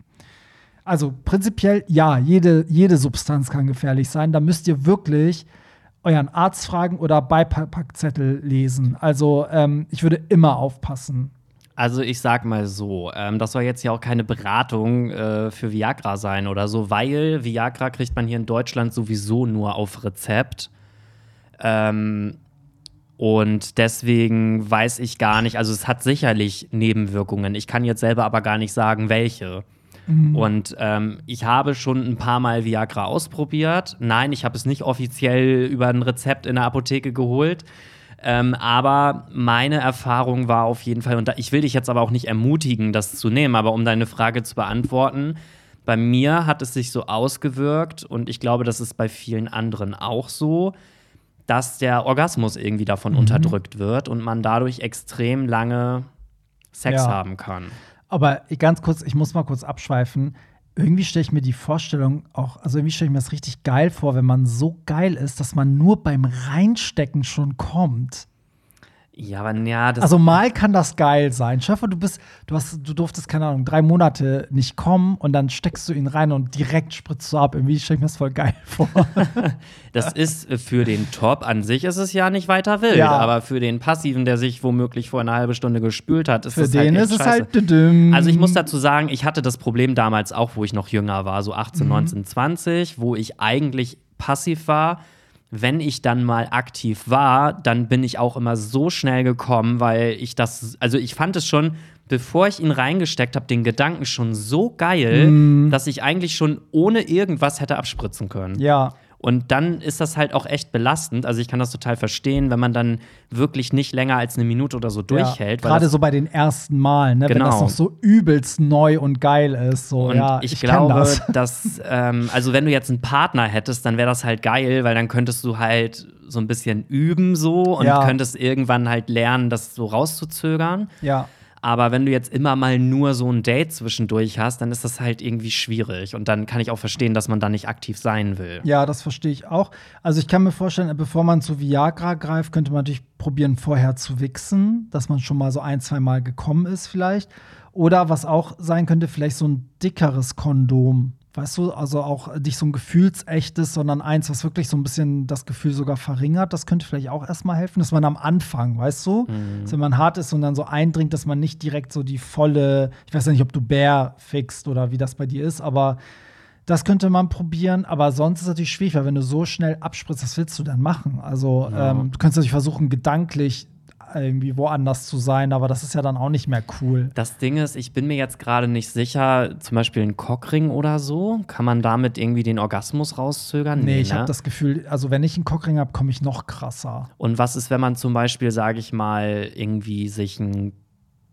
S2: Also prinzipiell ja, jede, jede Substanz kann gefährlich sein. Da müsst ihr wirklich euren Arzt fragen oder Beipackzettel lesen. Also ähm, ich würde immer aufpassen.
S1: Also ich sag mal so, ähm, das soll jetzt ja auch keine Beratung äh, für Viagra sein oder so, weil Viagra kriegt man hier in Deutschland sowieso nur auf Rezept. Ähm, und deswegen weiß ich gar nicht, also es hat sicherlich Nebenwirkungen. Ich kann jetzt selber aber gar nicht sagen, welche. Mhm. Und ähm, ich habe schon ein paar Mal Viagra ausprobiert. Nein, ich habe es nicht offiziell über ein Rezept in der Apotheke geholt. Ähm, aber meine Erfahrung war auf jeden Fall, und da, ich will dich jetzt aber auch nicht ermutigen, das zu nehmen, aber um deine Frage zu beantworten, bei mir hat es sich so ausgewirkt und ich glaube, das ist bei vielen anderen auch so, dass der Orgasmus irgendwie davon
S2: Mhm.
S1: unterdrückt wird und man dadurch extrem lange Sex
S2: Ja.
S1: haben kann.
S2: Aber ganz kurz, ich muss mal kurz abschweifen. Irgendwie stelle ich mir die Vorstellung auch, also irgendwie stelle ich mir das richtig geil vor, wenn man so geil ist, dass man nur beim Reinstecken schon kommt.
S1: Ja, aber ja, das
S2: Also mal kann das geil sein. Schaffer, du bist, du hast, du durftest, keine Ahnung, drei Monate nicht kommen und dann steckst du ihn rein und direkt spritzt du ab. Irgendwie stelle ich mir das voll geil vor.
S1: Das ist für den Top an sich ist es ja nicht weiter wild,
S2: Ja.
S1: aber für den Passiven, der sich womöglich vor einer halben Stunde gespült hat, ist
S2: Für
S1: es
S2: den
S1: halt
S2: ist es
S1: scheiße.
S2: halt düdüm.
S1: Also ich muss dazu sagen, ich hatte das Problem damals auch, wo ich noch jünger war, so 18, 19, 20, wo ich eigentlich passiv war. Wenn ich dann mal aktiv war, dann bin ich auch immer so schnell gekommen, weil ich das, also ich fand es schon, bevor ich ihn reingesteckt habe, den Gedanken schon so geil, dass ich eigentlich schon ohne irgendwas hätte abspritzen können.
S2: Ja.
S1: Und dann ist das halt auch echt belastend. Also ich kann das total verstehen, wenn man dann wirklich nicht länger als eine Minute oder so durchhält.
S2: Ja, Gerade so bei den ersten Malen, ne? wenn das
S1: Genau.
S2: noch so übelst neu und geil ist. So,
S1: Und
S2: ja,
S1: ich,
S2: ich,
S1: glaube,
S2: das.
S1: dass, ähm, also wenn du jetzt einen Partner hättest, dann wäre das halt geil, weil dann könntest du halt so ein bisschen üben so und
S2: Ja.
S1: könntest irgendwann halt lernen, das so rauszuzögern.
S2: Ja.
S1: Aber wenn du jetzt immer mal nur so ein Date zwischendurch hast, dann ist das halt irgendwie schwierig. Und dann kann ich auch verstehen, dass man da nicht aktiv sein will.
S2: Ja, das verstehe ich auch. Also ich kann mir vorstellen, bevor man zu Viagra greift, könnte man natürlich probieren, vorher zu wichsen, dass man schon mal so ein, zwei Mal gekommen ist vielleicht. Oder was auch sein könnte, vielleicht so ein dickeres Kondom. Weißt du, also auch nicht so ein gefühlsechtes, sondern eins, was wirklich so ein bisschen das Gefühl sogar verringert. Das könnte vielleicht auch erstmal helfen, dass man am Anfang, weißt du, dass wenn man hart ist und dann so eindringt, dass man nicht direkt so die volle, ich weiß ja nicht, ob du Bär fixt oder wie das bei dir ist, aber das könnte man probieren, aber sonst ist es natürlich schwierig, weil wenn du so schnell abspritzt, was willst du dann machen? Also ähm, du kannst natürlich versuchen, gedanklich irgendwie woanders zu sein, aber das ist ja dann auch nicht mehr cool.
S1: Das Ding ist, ich bin mir jetzt gerade nicht sicher, zum Beispiel ein Cockring oder so, kann man damit irgendwie den Orgasmus rauszögern?
S2: Nee, ich
S1: ne?
S2: habe das Gefühl, also wenn ich einen Cockring habe, komme ich noch krasser.
S1: Und was ist, wenn man zum Beispiel, sage ich mal, irgendwie sich ein,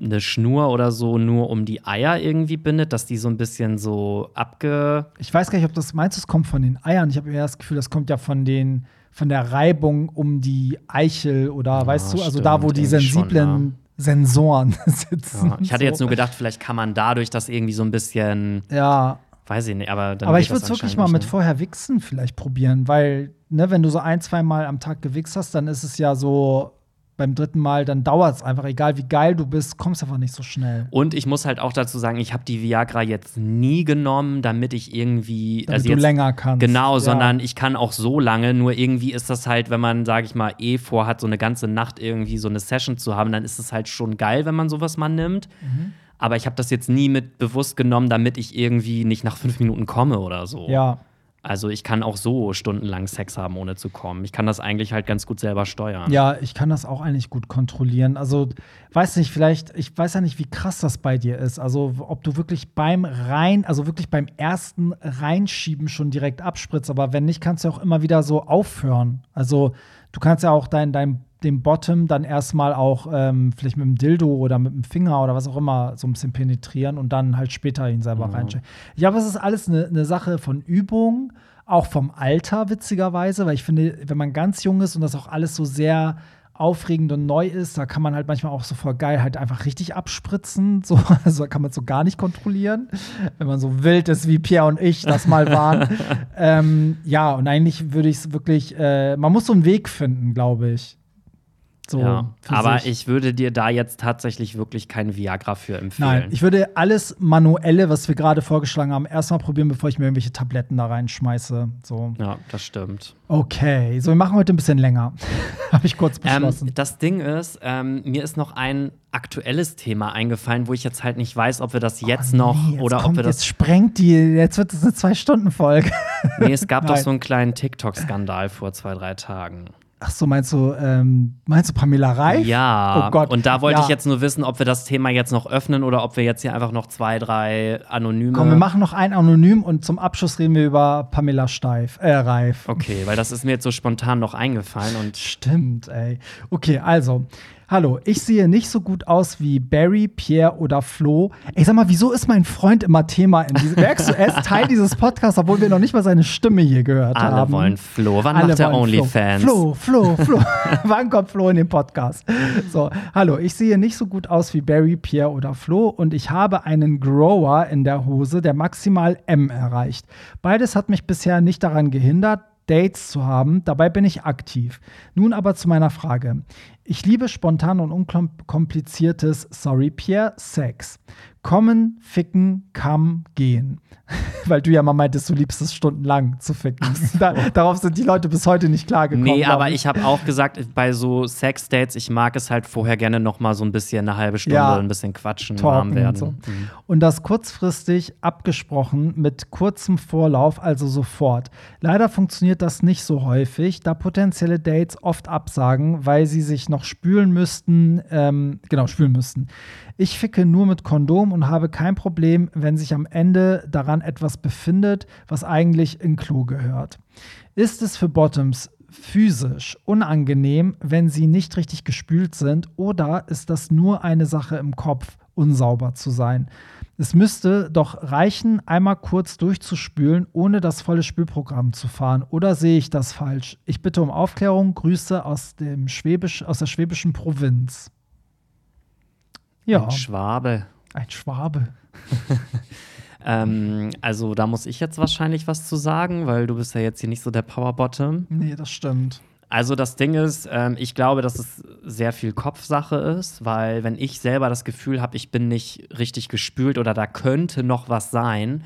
S1: eine Schnur oder so nur um die Eier irgendwie bindet, dass die so ein bisschen so abge.
S2: Ich weiß gar nicht, ob das meinst, es kommt von den Eiern. Ich habe eher das Gefühl, das kommt ja von den von der Reibung um die Eichel oder weißt du, also da, wo
S1: stimmt,
S2: die
S1: irgendwie schon,
S2: sensiblen Sensoren sitzen.
S1: Ja. Ich hatte jetzt
S2: So.
S1: nur gedacht, vielleicht kann man dadurch das irgendwie so ein bisschen,
S2: Ja,
S1: weiß ich nicht, aber dann
S2: aber ich würde es wirklich mal mit
S1: ne?
S2: vorher wichsen vielleicht probieren, weil, ne, wenn du so ein, zwei Mal am Tag gewichst hast, dann ist es ja so, beim dritten Mal, dann dauert es einfach, egal wie geil du bist, kommst einfach nicht so schnell.
S1: Und ich muss halt auch dazu sagen, ich habe die Viagra jetzt nie genommen, damit ich irgendwie.
S2: Damit
S1: also
S2: du
S1: jetzt,
S2: länger kannst.
S1: Genau,
S2: Ja.
S1: sondern ich kann auch so lange, nur irgendwie ist das halt, wenn man, sage ich mal, eh vorhat, so eine ganze Nacht irgendwie so eine Session zu haben, dann ist es halt schon geil, wenn man sowas mal nimmt.
S2: Mhm.
S1: Aber ich habe das jetzt nie mit bewusst genommen, damit ich irgendwie nicht nach fünf Minuten komme oder so.
S2: Ja,
S1: Also ich kann auch so stundenlang Sex haben, ohne zu kommen. Ich kann das eigentlich halt ganz gut selber steuern.
S2: Ja, ich kann das auch eigentlich gut kontrollieren. Also, weiß nicht, vielleicht, ich weiß ja nicht, wie krass das bei dir ist. Also, ob du wirklich beim Rein, also wirklich beim ersten Reinschieben schon direkt abspritzt. Aber wenn nicht, kannst du auch immer wieder so aufhören. Also, du kannst ja auch dein, dein, den Bottom dann erstmal auch ähm, vielleicht mit dem Dildo oder mit dem Finger oder was auch immer so ein bisschen penetrieren und dann halt später ihn selber reinstecken. Ich glaube, es ist alles eine eine Sache von Übung, auch vom Alter, witzigerweise, weil ich finde, wenn man ganz jung ist und das auch alles so sehr aufregend und neu ist, da kann man halt manchmal auch so voll geil halt einfach richtig abspritzen. So, also da kann man es so gar nicht kontrollieren, wenn man so wild ist, wie Pierre und ich das mal waren. ähm, ja, und eigentlich würde ich es wirklich, äh, man muss so einen Weg finden, glaube ich. So,
S1: Ja, aber
S2: sich.
S1: ich würde dir da jetzt tatsächlich wirklich kein Viagra für empfehlen.
S2: Nein, ich würde alles Manuelle, was wir gerade vorgeschlagen haben, erstmal probieren, bevor ich mir irgendwelche Tabletten da reinschmeiße. So.
S1: ja, das stimmt.
S2: Okay, so wir machen heute ein bisschen länger. Habe ich kurz
S1: Ähm,
S2: beschlossen.
S1: das Ding ist, ähm, mir ist noch ein aktuelles Thema eingefallen, wo ich jetzt halt nicht weiß, ob wir das jetzt
S2: Oh,
S1: noch
S2: nee, jetzt
S1: oder ob
S2: kommt,
S1: wir das.
S2: Jetzt sprengt die, jetzt wird es eine Zwei-Stunden-Folge.
S1: Nee, es gab doch
S2: Nein.
S1: so einen kleinen TikTok-Skandal vor zwei, drei Tagen.
S2: Ach so, meinst du, ähm, meinst du Pamela Reif?
S1: Ja,
S2: Oh Gott.
S1: und da wollte
S2: Ja.
S1: ich jetzt nur wissen, ob wir das Thema jetzt noch öffnen oder ob wir jetzt hier einfach noch zwei, drei anonyme.
S2: Komm, wir machen noch ein Anonym und zum Abschluss reden wir über Pamela Steif, äh, Reif.
S1: Okay, weil das ist mir jetzt so spontan noch eingefallen und
S2: Stimmt, ey. Okay, also. Hallo, ich sehe nicht so gut aus wie Barry, Pierre oder Flo. Ey, sag mal, wieso ist mein Freund immer Thema in diesem. Merkst du, er ist Teil dieses Podcasts, obwohl wir noch nicht mal seine Stimme hier gehört
S1: alle
S2: haben.
S1: wollen Flo. Wann
S2: Alle
S1: macht er
S2: Flo.
S1: OnlyFans?
S2: Flo, Flo, Flo. Wann kommt Flo in den Podcast? So, hallo, ich sehe nicht so gut aus wie Barry, Pierre oder Flo und ich habe einen Grower in der Hose, der maximal M erreicht. Beides hat mich bisher nicht daran gehindert, Dates zu haben. Dabei bin ich aktiv. Nun aber zu meiner Frage. Ich liebe spontan und unkompliziertes, sorry Pierre, Sex. Kommen, ficken, kam, gehen. Weil du ja mal meintest, du liebst es stundenlang zu ficken. Da, darauf sind die Leute bis heute nicht klargekommen.
S1: Nee, aber ich habe auch gesagt, bei so Sex-Dates, ich mag es halt vorher gerne noch mal so ein bisschen eine halbe Stunde,
S2: Ja.
S1: ein bisschen quatschen, warm werden.
S2: Und, so.
S1: Mhm.
S2: und das kurzfristig abgesprochen mit kurzem Vorlauf, also sofort. Leider funktioniert das nicht so häufig, da potenzielle Dates oft absagen, weil sie sich noch spülen müssten, ähm, genau, spülen müssten. Ich ficke nur mit Kondom und habe kein Problem, wenn sich am Ende daran etwas befindet, was eigentlich in Klo gehört. Ist es für Bottoms physisch unangenehm, wenn sie nicht richtig gespült sind, oder ist das nur eine Sache im Kopf, unsauber zu sein? Es müsste doch reichen, einmal kurz durchzuspülen, ohne das volle Spülprogramm zu fahren. Oder sehe ich das falsch? Ich bitte um Aufklärung. Grüße aus, dem Schwäbisch, aus der schwäbischen Provinz. Ja,
S1: Ein Schwabe.
S2: ein Schwabe.
S1: Ähm, also da muss ich jetzt wahrscheinlich was zu sagen, weil du bist ja jetzt hier nicht so der Powerbottom.
S2: Nee, das stimmt.
S1: Also das Ding ist, ähm, ich glaube, dass es sehr viel Kopfsache ist, weil wenn ich selber das Gefühl habe, ich bin nicht richtig gespült oder da könnte noch was sein,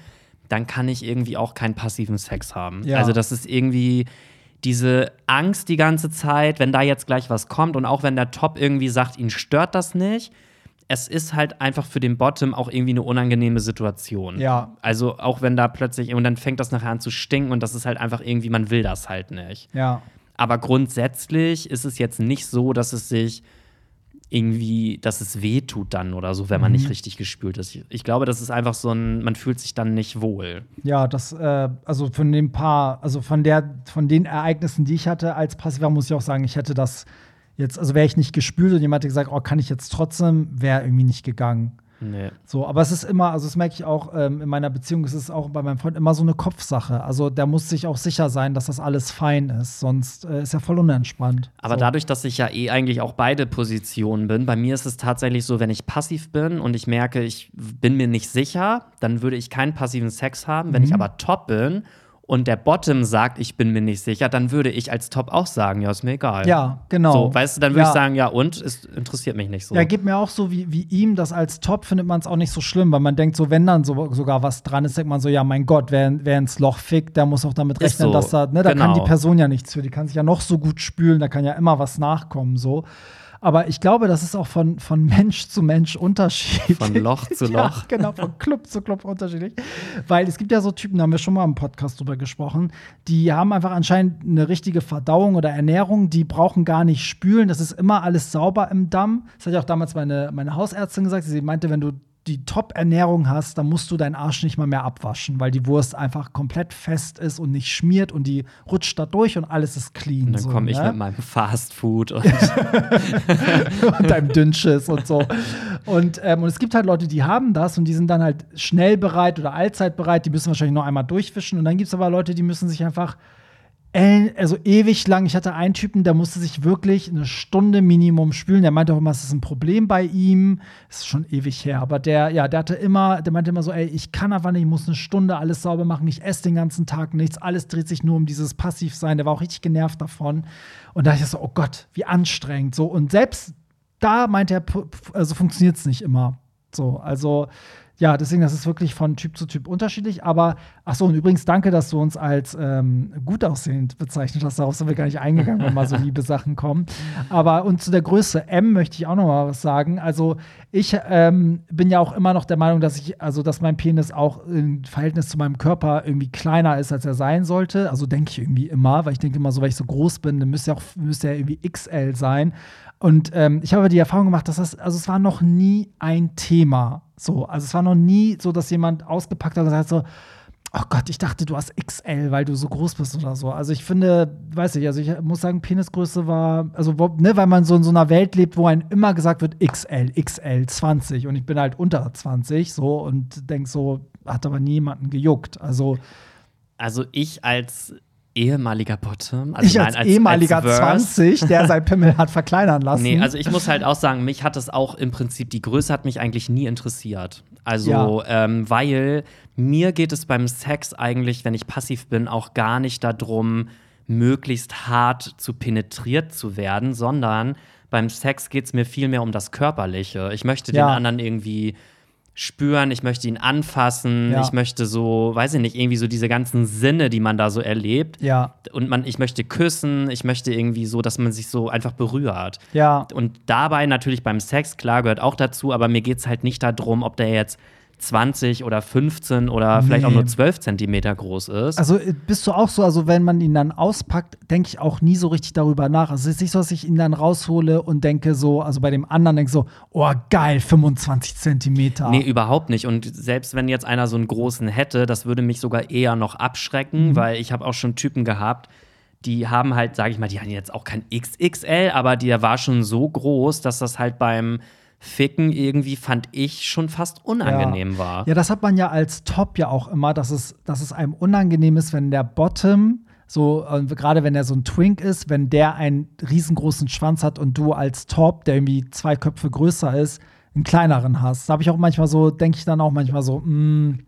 S1: dann kann ich irgendwie auch keinen passiven Sex haben.
S2: Ja.
S1: Also das ist irgendwie diese Angst die ganze Zeit, wenn da jetzt gleich was kommt und auch wenn der Top irgendwie sagt, ihn stört das nicht, es ist halt einfach für den Bottom auch irgendwie eine unangenehme Situation.
S2: Ja.
S1: Also auch wenn da plötzlich, und dann fängt das nachher an zu stinken und das ist halt einfach irgendwie, man will das halt nicht.
S2: Ja.
S1: Aber grundsätzlich ist es jetzt nicht so, dass es sich irgendwie, dass es weh tut dann oder so, wenn man nicht richtig gespült ist. Ich, ich glaube, das ist einfach so ein, man fühlt sich dann nicht wohl.
S2: Ja, das, äh, also von dem paar, also von der, von den Ereignissen, die ich hatte als Passiver, muss ich auch sagen, ich hätte das jetzt, also wäre ich nicht gespült und jemand hätte gesagt, oh, kann ich jetzt trotzdem, wäre irgendwie nicht gegangen.
S1: Nee.
S2: So, aber es ist immer, also das merke ich auch ähm, in meiner Beziehung, es ist auch bei meinem Freund immer so eine Kopfsache. Also der muss sich auch sicher sein, dass das alles fein ist, sonst äh, ist er voll unentspannt.
S1: Aber
S2: so.
S1: dadurch, dass ich ja eh eigentlich auch beide Positionen bin, bei mir ist es tatsächlich so, wenn ich passiv bin und ich merke, ich bin mir nicht sicher, dann würde ich keinen passiven Sex haben. Wenn ich
S2: Mhm.
S1: aber top bin und der Bottom sagt, ich bin mir nicht sicher, dann würde ich als Top auch sagen, ja, ist mir egal.
S2: Ja, genau.
S1: So, weißt du, dann würde
S2: Ja.
S1: ich sagen, ja, und? Es interessiert mich nicht so.
S2: Ja, geht mir auch so wie, wie ihm, das als Top findet man es auch nicht so schlimm, weil man denkt, so, wenn dann so, sogar was dran ist, denkt man so, ja, mein Gott, wer, wer ins Loch fickt, der muss auch damit rechnen,
S1: so,
S2: dass da, ne, da kann
S1: genau.
S2: die Person ja nichts für, die kann sich ja noch so gut spülen, da kann ja immer was nachkommen, so. Aber ich glaube, das ist auch von, von Mensch zu Mensch unterschiedlich.
S1: Von Loch zu
S2: Ja,
S1: Loch.
S2: genau, von Club zu Club unterschiedlich. Weil es gibt ja so Typen, da haben wir schon mal im Podcast drüber gesprochen, die haben einfach anscheinend eine richtige Verdauung oder Ernährung, die brauchen gar nicht spülen. Das ist immer alles sauber im Damm. Das hat ja auch damals meine, meine Hausärztin gesagt. Sie meinte, wenn du die Top-Ernährung hast, dann musst du deinen Arsch nicht mal mehr abwaschen, weil die Wurst einfach komplett fest ist und nicht schmiert und die rutscht da durch und alles ist clean.
S1: Und dann
S2: so,
S1: komme ich
S2: ne?
S1: mit meinem Fast Food und
S2: und deinem Dünnschiss und so. Und, ähm, und es gibt halt Leute, die haben das und die sind dann halt schnell bereit oder allzeit bereit, die müssen wahrscheinlich noch einmal durchwischen. Und dann gibt es aber Leute, die müssen sich einfach also ewig lang. Ich hatte einen Typen, der musste sich wirklich eine Stunde Minimum spülen. Der meinte auch immer, es ist ein Problem bei ihm. Das ist schon ewig her. Aber der, ja, der hatte immer, der meinte immer so, ey, ich kann einfach nicht, ich muss eine Stunde alles sauber machen. Ich esse den ganzen Tag nichts. Alles dreht sich nur um dieses Passivsein. Der war auch richtig genervt davon. Und da dachte ich so, oh Gott, wie anstrengend. So, und selbst da meinte er, also funktioniert es nicht immer. So, also ja, deswegen, das ist wirklich von Typ zu Typ unterschiedlich. Aber, ach so, und übrigens danke, dass du uns als ähm, gut aussehend bezeichnet hast. Darauf sind wir gar nicht eingegangen, wenn mal so liebe Sachen kommen. Aber, und zu der Größe M möchte ich auch noch mal was sagen. Also, ich ähm, bin ja auch immer noch der Meinung, dass ich, also, dass mein Penis auch im Verhältnis zu meinem Körper irgendwie kleiner ist, als er sein sollte. Also, denke ich irgendwie immer, weil ich denke immer so, weil ich so groß bin, dann müsste er auch, müsste er irgendwie XL sein. Und ähm, ich habe die Erfahrung gemacht, dass das, also es war noch nie ein Thema. So, also es war noch nie so, dass jemand ausgepackt hat und gesagt so, oh Gott, ich dachte, du hast XL, weil du so groß bist oder so. Also ich finde, weiß ich, also ich muss sagen, Penisgröße war, also ne, weil man so in so einer Welt lebt, wo einem immer gesagt wird, XL, XL, 20 und ich bin halt unter 20 so und denk so, hat aber niemanden gejuckt. Also
S1: Also ich als ehemaliger Bottom, also
S2: ich
S1: nein,
S2: als, ehemaliger
S1: Verse,
S2: 20, der sein Pimmel hat verkleinern lassen.
S1: Nee, also ich muss halt auch sagen, mich hat es auch im Prinzip, die Größe hat mich eigentlich nie interessiert. Also, ähm, weil mir geht es beim Sex eigentlich, wenn ich passiv bin, auch gar nicht darum, möglichst hart zu penetriert zu werden, sondern beim Sex geht es mir viel mehr um das Körperliche. Ich möchte
S2: Ja.
S1: den anderen irgendwie spüren, ich möchte ihn anfassen,
S2: Ja.
S1: ich möchte so, weiß ich nicht, irgendwie so diese ganzen Sinne, die man da so erlebt.
S2: ja,
S1: Und man, ich möchte küssen, ich möchte irgendwie so, dass man sich so einfach berührt.
S2: ja,
S1: Und dabei natürlich beim Sex, klar, gehört auch dazu, aber mir geht es halt nicht darum, ob der jetzt 20 oder 15 oder vielleicht auch nur 12 Zentimeter groß ist.
S2: Also äh, bist du auch so, also wenn man ihn dann auspackt, denke ich auch nie so richtig darüber nach. Also es ist nicht so, dass ich ihn dann raushole und denke so, also bei dem anderen denke so, oh geil, 25 Zentimeter.
S1: Nee, überhaupt nicht. Und selbst wenn jetzt einer so einen großen hätte, das würde mich sogar eher noch abschrecken, weil ich habe auch schon Typen gehabt, die haben halt, sage ich mal, die hatten jetzt auch kein XXL, aber der war schon so groß, dass das halt beim Ficken irgendwie, fand ich, schon fast unangenehm war.
S2: Ja, das hat man ja als Top ja auch immer, dass es, dass es einem unangenehm ist, wenn der Bottom, so äh, gerade wenn er so ein Twink ist, wenn der einen riesengroßen Schwanz hat und du als Top, der irgendwie zwei Köpfe größer ist, einen kleineren hast. Da habe ich auch manchmal so, denke ich dann auch manchmal so, mh,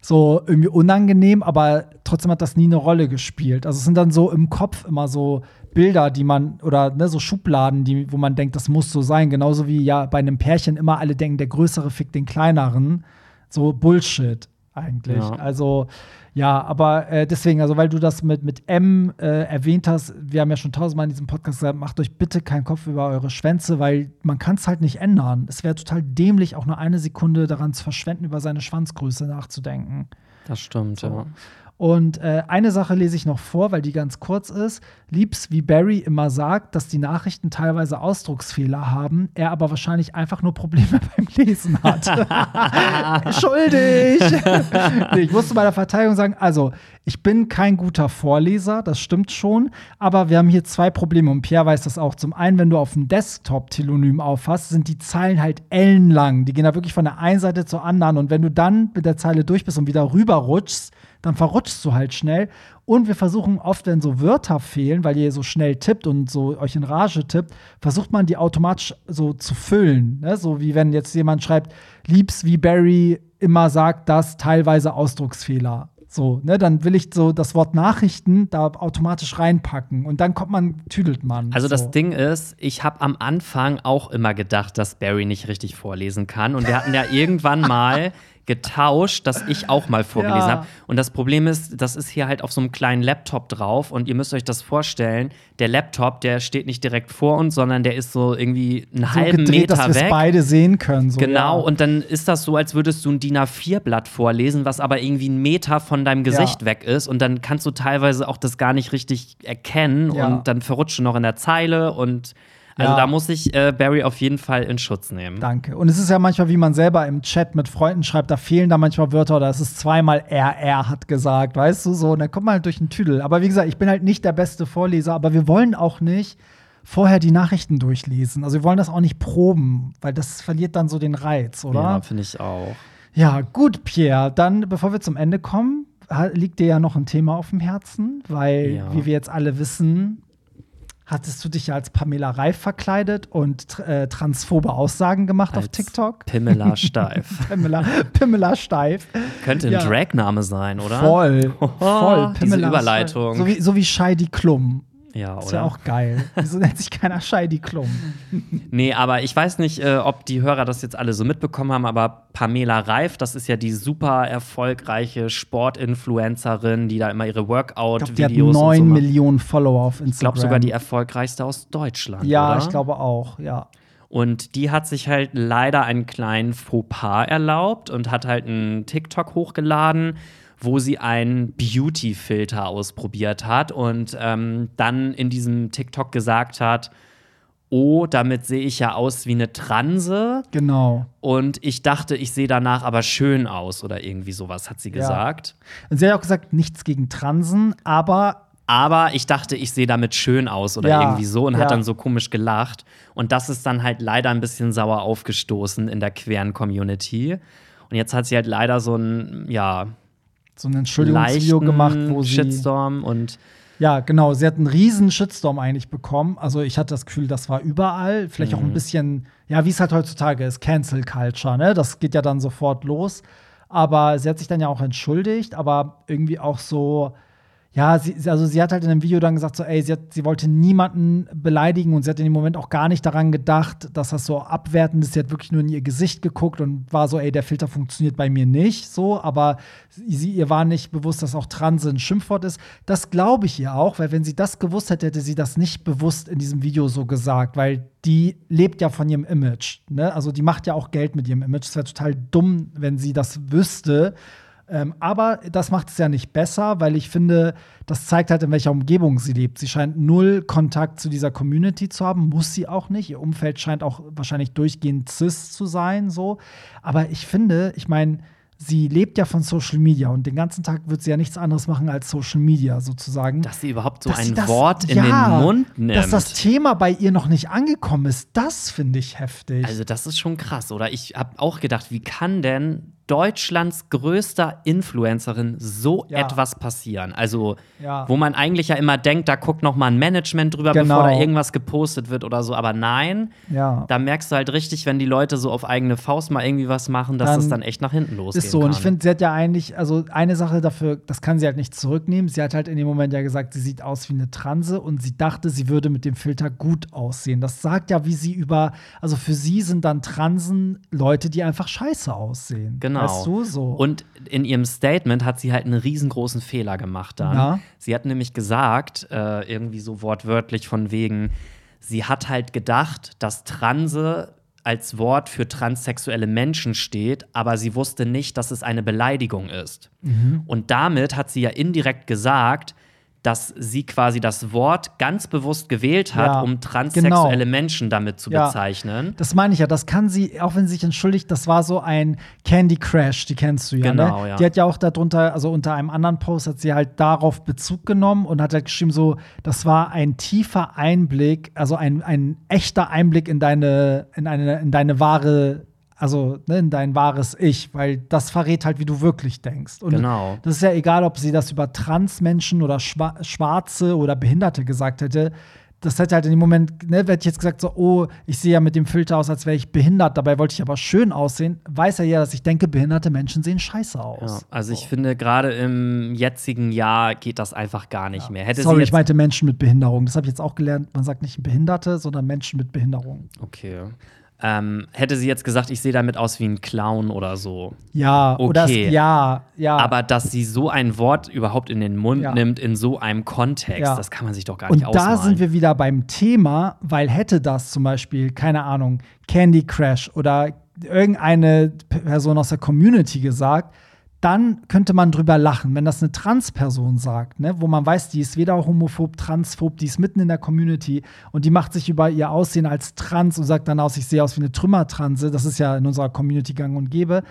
S2: so irgendwie unangenehm, aber trotzdem hat das nie eine Rolle gespielt. Also es sind dann so im Kopf immer so Bilder, die man oder ne, so Schubladen, die, wo man denkt, das muss so sein. Genauso wie ja bei einem Pärchen immer alle denken, der Größere fickt den Kleineren. So Bullshit eigentlich.
S1: Ja.
S2: Also ja, aber äh, deswegen, also weil du das mit, mit M äh, erwähnt hast, wir haben ja schon tausendmal in diesem Podcast gesagt, macht euch bitte keinen Kopf über eure Schwänze, weil man kann es halt nicht ändern. Es wäre total dämlich, auch nur eine Sekunde daran zu verschwenden, über seine Schwanzgröße nachzudenken.
S1: Das stimmt, ja.
S2: Und äh, eine Sache lese ich noch vor, weil die ganz kurz ist. Liebs, wie Barry immer sagt, dass die Nachrichten teilweise Ausdrucksfehler haben, er aber wahrscheinlich einfach nur Probleme beim Lesen hat. Schuldig! nee, ich musste bei der Verteidigung sagen, also, ich bin kein guter Vorleser, das stimmt schon, aber wir haben hier zwei Probleme und Pierre weiß das auch. Zum einen, wenn du auf dem Desktop Telonym auffasst, sind die Zeilen halt ellenlang. Die gehen da wirklich von der einen Seite zur anderen und wenn du dann mit der Zeile durch bist und wieder rüberrutschst, dann verrutschst du halt schnell. Und wir versuchen oft, wenn so Wörter fehlen, weil ihr so schnell tippt und so euch in Rage tippt, versucht man die automatisch so zu füllen. Ne? So wie wenn jetzt jemand schreibt, liebs wie Barry immer sagt, das teilweise Ausdrucksfehler. So, ne, dann will ich so das Wort Nachrichten da automatisch reinpacken und dann kommt man, tüdelt man.
S1: Also das
S2: so.
S1: Ding ist, ich habe am Anfang auch immer gedacht, dass Barry nicht richtig vorlesen kann. Und wir hatten ja irgendwann mal getauscht, dass ich auch mal vorgelesen
S2: Ja.
S1: habe. Und das Problem ist, das ist hier halt auf so einem kleinen Laptop drauf. Und ihr müsst euch das vorstellen, der Laptop, der steht nicht direkt vor uns, sondern der ist so irgendwie einen
S2: so
S1: halben
S2: gedreht, dass
S1: Meter
S2: wir es
S1: weg.
S2: beide sehen können. So,
S1: Genau,
S2: ja.
S1: und dann ist das so, als würdest du ein DIN A4-Blatt vorlesen, was aber irgendwie einen Meter von deinem Gesicht
S2: Ja.
S1: weg ist. Und dann kannst du teilweise auch das gar nicht richtig erkennen. Und dann verrutscht du noch in der Zeile. Und also
S2: Ja.
S1: da muss ich äh, Barry auf jeden Fall in Schutz nehmen.
S2: Danke. Und es ist ja manchmal, wie man selber im Chat mit Freunden schreibt, da fehlen da manchmal Wörter oder es ist zweimal RR hat gesagt, weißt du, so. Und dann kommt man halt durch den Tüdel. Aber wie gesagt, ich bin halt nicht der beste Vorleser, aber wir wollen auch nicht vorher die Nachrichten durchlesen. Also wir wollen das auch nicht proben, weil das verliert dann so den Reiz, oder?
S1: Ja, finde ich auch.
S2: Ja, gut, Pierre. Dann, bevor wir zum Ende kommen, liegt dir ja noch ein Thema auf dem Herzen, weil,
S1: Ja.
S2: wie wir jetzt alle wissen, hattest du dich ja als Pamela Reif verkleidet und äh, transphobe Aussagen gemacht auf
S1: Als
S2: TikTok.
S1: Pimela steif.
S2: Pamela, Pamela Steif.
S1: Könnte ein
S2: Ja.
S1: Dragname sein, oder?
S2: Voll. voll.
S1: Diese Überleitung.
S2: So wie, so wie Scheidi Klum.
S1: Ja,
S2: Ist
S1: oder?
S2: ja auch geil. Wieso nennt sich keiner Scheidi Klum?
S1: Nee, aber ich weiß nicht, äh, ob die Hörer das jetzt alle so mitbekommen haben, aber Pamela Reif, das ist ja die super erfolgreiche Sportinfluencerin, die da immer ihre
S2: die
S1: Workout-Videos und
S2: 9
S1: so.
S2: Millionen Follower auf Instagram.
S1: Ich glaube sogar die erfolgreichste aus Deutschland.
S2: Ja,
S1: oder?
S2: ich glaube auch, ja.
S1: Und die hat sich halt leider einen kleinen Fauxpas erlaubt und hat halt einen TikTok hochgeladen, wo sie einen Beauty-Filter ausprobiert hat und ähm, dann in diesem TikTok gesagt hat, oh, damit sehe ich ja aus wie eine Transe
S2: Genau.
S1: und ich dachte, ich sehe danach aber schön aus oder irgendwie sowas hat sie gesagt.
S2: Und sie hat auch gesagt, nichts gegen Transen, aber
S1: Aber ich dachte, ich sehe damit schön aus oder
S2: Ja,
S1: irgendwie so und
S2: ja.
S1: hat dann so komisch gelacht. Und das ist dann halt leider ein bisschen sauer aufgestoßen in der queeren Community. Und jetzt hat sie halt leider so ein, ja,
S2: so ein Entschuldigungsvideo gemacht, wo sie.
S1: Shitstorm und
S2: Ja, genau. Sie hat einen riesen Shitstorm eigentlich bekommen. Also ich hatte das Gefühl, das war überall. Vielleicht auch ein bisschen, ja, wie es halt heutzutage ist, Cancel Culture, ne? Das geht ja dann sofort los. Aber sie hat sich dann ja auch entschuldigt, aber irgendwie auch so, ja, sie, also sie hat halt in einem Video dann gesagt, so, ey, sie, hat, sie wollte niemanden beleidigen und sie hat in dem Moment auch gar nicht daran gedacht, dass das so abwertend ist. Sie hat wirklich nur in ihr Gesicht geguckt und war so, ey, der Filter funktioniert bei mir nicht, so, aber sie, ihr war nicht bewusst, dass auch Transe ein Schimpfwort ist. Das glaube ich ihr auch, weil wenn sie das gewusst hätte, hätte sie das nicht bewusst in diesem Video so gesagt, weil die lebt ja von ihrem Image. Ne? Also die macht ja auch Geld mit ihrem Image. Es wäre total dumm, wenn sie das wüsste. Ähm, aber das macht es ja nicht besser, weil ich finde, das zeigt halt, in welcher Umgebung sie lebt. Sie scheint null Kontakt zu dieser Community zu haben, muss sie auch nicht. Ihr Umfeld scheint auch wahrscheinlich durchgehend cis zu sein, so. Aber ich finde, ich meine, sie lebt ja von Social Media und den ganzen Tag wird sie ja nichts anderes machen als Social Media sozusagen.
S1: dass sie überhaupt so
S2: Dass
S1: ein
S2: das-
S1: Wort in
S2: ja,
S1: den Mund nimmt.
S2: Dass das Thema bei ihr noch nicht angekommen ist, das finde ich heftig.
S1: also das ist schon krass, oder? Ich habe auch gedacht, wie kann denn Deutschlands größter Influencerin so
S2: Ja.
S1: etwas passieren? Also,
S2: Ja.
S1: wo man eigentlich ja immer denkt, da guckt noch mal ein Management drüber,
S2: Genau.
S1: bevor da irgendwas gepostet wird oder so. Aber nein,
S2: ja.
S1: da merkst du halt richtig, wenn die Leute so auf eigene Faust mal irgendwie was machen, dass
S2: Dann
S1: es dann echt nach hinten losgeht.
S2: Ist so. Und ich finde, sie hat ja eigentlich, also eine Sache dafür, das kann sie halt nicht zurücknehmen. Sie hat halt in dem Moment ja gesagt, sie sieht aus wie eine Transe und sie dachte, sie würde mit dem Filter gut aussehen. Das sagt ja, wie sie über, also für sie sind dann Transen Leute, die einfach scheiße aussehen.
S1: Genau.
S2: Weißt du, so.
S1: Und in ihrem Statement hat sie halt einen riesengroßen Fehler gemacht dann.
S2: Na?
S1: Sie hat nämlich gesagt, äh, irgendwie so wortwörtlich von wegen, sie hat halt gedacht, dass Transe als Wort für transsexuelle Menschen steht, aber sie wusste nicht, dass es eine Beleidigung ist.
S2: Mhm.
S1: Und damit hat sie ja indirekt gesagt, dass sie quasi das Wort ganz bewusst gewählt hat,
S2: Ja,
S1: um transsexuelle
S2: genau.
S1: Menschen damit zu
S2: Ja.
S1: bezeichnen.
S2: Das meine ich ja, das kann sie, auch wenn sie sich entschuldigt, das war so ein Candy Crash, die kennst du ja.
S1: Genau,
S2: ne?
S1: ja.
S2: Die hat ja auch darunter, also unter einem anderen Post hat sie halt darauf Bezug genommen und hat halt geschrieben, so, das war ein tiefer Einblick, also ein, ein echter Einblick in deine, in eine, in deine wahre, also ne, in dein wahres Ich, weil das verrät halt, wie du wirklich denkst. Und
S1: Genau.
S2: das ist ja egal, ob sie das über Transmenschen oder Schwa Schwarze oder Behinderte gesagt hätte. Das hätte halt in dem Moment, ne, hätte ich jetzt gesagt, so, oh, ich sehe ja mit dem Filter aus, als wäre ich behindert, dabei wollte ich aber schön aussehen, weiß er ja, dass ich denke, behinderte Menschen sehen scheiße
S1: Ja,
S2: aus.
S1: also ich finde, gerade im jetzigen Jahr geht das einfach gar nicht mehr. Hätte
S2: Sorry, ich meinte Menschen mit Behinderung. Das habe ich jetzt auch gelernt. Man sagt nicht Behinderte, sondern Menschen mit Behinderung.
S1: Okay. Ähm, hätte sie jetzt gesagt, ich sehe damit aus wie ein Clown oder so.
S2: Ja, oder es,
S1: Okay.
S2: ja, ja.
S1: Aber dass sie so ein Wort überhaupt in den Mund
S2: Ja.
S1: nimmt, in so einem Kontext,
S2: Ja.
S1: das kann man sich doch gar
S2: Und
S1: nicht
S2: da
S1: ausmalen.
S2: sind wir wieder beim Thema, weil hätte das zum Beispiel, keine Ahnung, Candy Crash oder irgendeine Person aus der Community gesagt, dann könnte man drüber lachen. Wenn das eine Transperson sagt, ne, wo man weiß, die ist weder homophob, transphob, die ist mitten in der Community und die macht sich über ihr Aussehen als trans und sagt dann aus, ich sehe aus wie eine Trümmertranse, das ist ja in unserer Community gang und gäbe,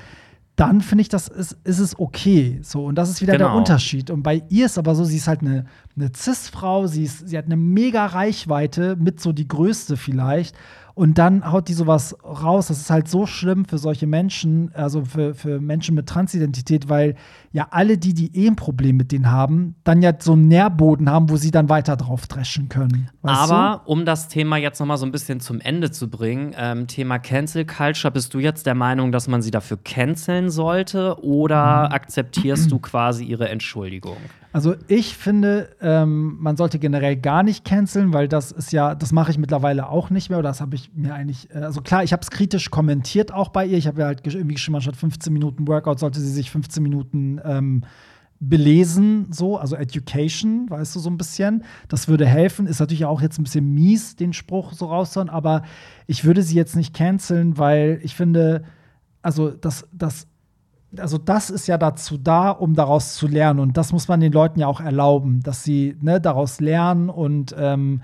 S2: dann finde ich, das ist, ist es okay. So, und das ist wieder der
S1: Genau.
S2: Unterschied. Und bei ihr ist aber so, sie ist halt eine, eine Cis-Frau, sie, ist- sie hat eine mega Reichweite, mit so die größte vielleicht. Und dann haut die sowas raus. Das ist halt so schlimm für solche Menschen, also für, für Menschen mit Transidentität, weil ja alle die, die eh ein Problem mit denen haben, dann ja so einen Nährboden haben, wo sie dann weiter drauf dreschen können.
S1: Aber um das Thema jetzt noch mal so ein bisschen zum Ende zu bringen, ähm, Thema Cancel Culture, bist du jetzt der Meinung, dass man sie dafür canceln sollte oder
S2: Mhm.
S1: akzeptierst du quasi ihre Entschuldigung?
S2: Also ich finde, ähm, man sollte generell gar nicht canceln, weil das ist ja, das mache ich mittlerweile auch nicht mehr. Oder das habe ich mir eigentlich, äh, also klar, ich habe es kritisch kommentiert auch bei ihr. Ich habe ja halt irgendwie geschrieben, statt 15 Minuten Workout sollte sie sich 15 Minuten ähm, belesen, so, also Education, weißt du, so ein bisschen. Das würde helfen. Ist natürlich auch jetzt ein bisschen mies, den Spruch so rauszuhauen, aber ich würde sie jetzt nicht canceln, weil ich finde, also das, das, also das ist ja dazu da, um daraus zu lernen. Und das muss man den Leuten ja auch erlauben, dass sie ne, daraus lernen und ähm,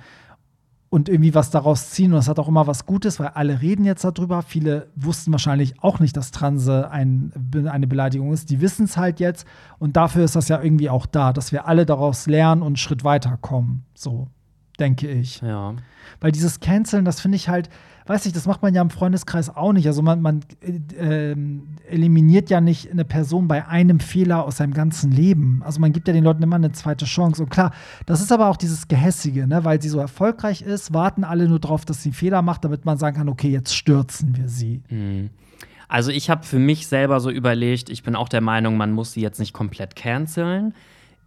S2: und irgendwie was daraus ziehen. Und das hat auch immer was Gutes, weil alle reden jetzt darüber. Viele wussten wahrscheinlich auch nicht, dass Transe ein, eine Beleidigung ist. Die wissen es halt jetzt. Und dafür ist das ja irgendwie auch da, dass wir alle daraus lernen und einen Schritt weiterkommen. So, denke ich.
S1: Ja.
S2: Weil dieses Canceln, das finde ich halt, weiß ich, das macht man ja im Freundeskreis auch nicht. Also man, man äh, eliminiert ja nicht eine Person bei einem Fehler aus seinem ganzen Leben. Also man gibt ja den Leuten immer eine zweite Chance. Und klar, das ist aber auch dieses Gehässige, ne? weil sie so erfolgreich ist, warten alle nur darauf, dass sie einen Fehler macht, damit man sagen kann, okay, jetzt stürzen wir sie.
S1: Mhm. Also ich habe für mich selber so überlegt, ich bin auch der Meinung, man muss sie jetzt nicht komplett canceln.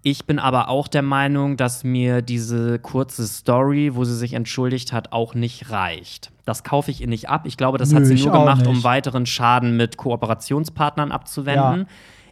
S1: Ich bin aber auch der Meinung, dass mir diese kurze Story, wo sie sich entschuldigt hat, auch nicht reicht. Das kaufe ich ihr nicht ab. Ich glaube, das
S2: Nö,
S1: hat sie nur gemacht, um weiteren Schaden mit Kooperationspartnern abzuwenden.
S2: Ja.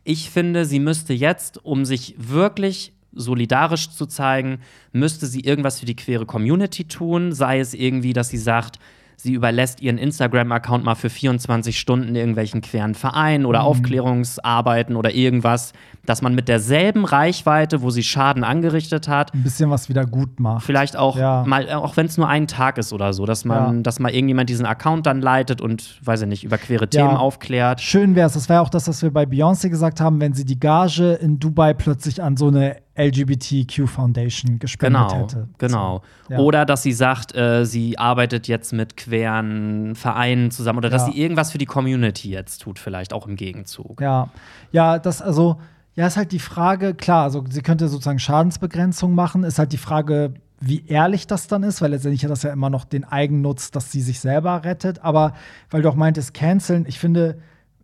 S1: Ich finde, sie müsste jetzt, um sich wirklich solidarisch zu zeigen, müsste sie irgendwas für die queere Community tun, sei es irgendwie, dass sie sagt, sie überlässt ihren Instagram-Account mal für 24 Stunden irgendwelchen queren Vereinen oder Aufklärungsarbeiten oder irgendwas, dass man mit derselben Reichweite, wo sie Schaden angerichtet hat,
S2: Ein bisschen was wieder gut macht.
S1: vielleicht auch
S2: Ja.
S1: mal, auch wenn es nur ein Tag ist oder so, dass man,
S2: Ja.
S1: dass mal irgendjemand diesen Account dann leitet und, weiß ich nicht, über queere
S2: Ja.
S1: Themen aufklärt.
S2: Schön wäre es, das wäre auch das, was wir bei Beyoncé gesagt haben, wenn sie die Gage in Dubai plötzlich an so eine LGBTQ Foundation gespendet
S1: Genau,
S2: hätte.
S1: genau.
S2: Ja.
S1: Oder dass sie sagt, äh, sie arbeitet jetzt mit queren Vereinen zusammen oder dass
S2: Ja.
S1: sie irgendwas für die Community jetzt tut, vielleicht auch im Gegenzug.
S2: Ja, ja, das also, ja, ist halt die Frage, klar, also sie könnte sozusagen Schadensbegrenzung machen, ist halt die Frage, wie ehrlich das dann ist, weil letztendlich hat das ja immer noch den Eigennutz, dass sie sich selber rettet. Aber weil du auch meintest, canceln, ich finde,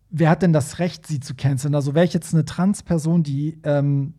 S2: wer hat denn das Recht, sie zu canceln? Also wäre ich jetzt eine Transperson, die ähm,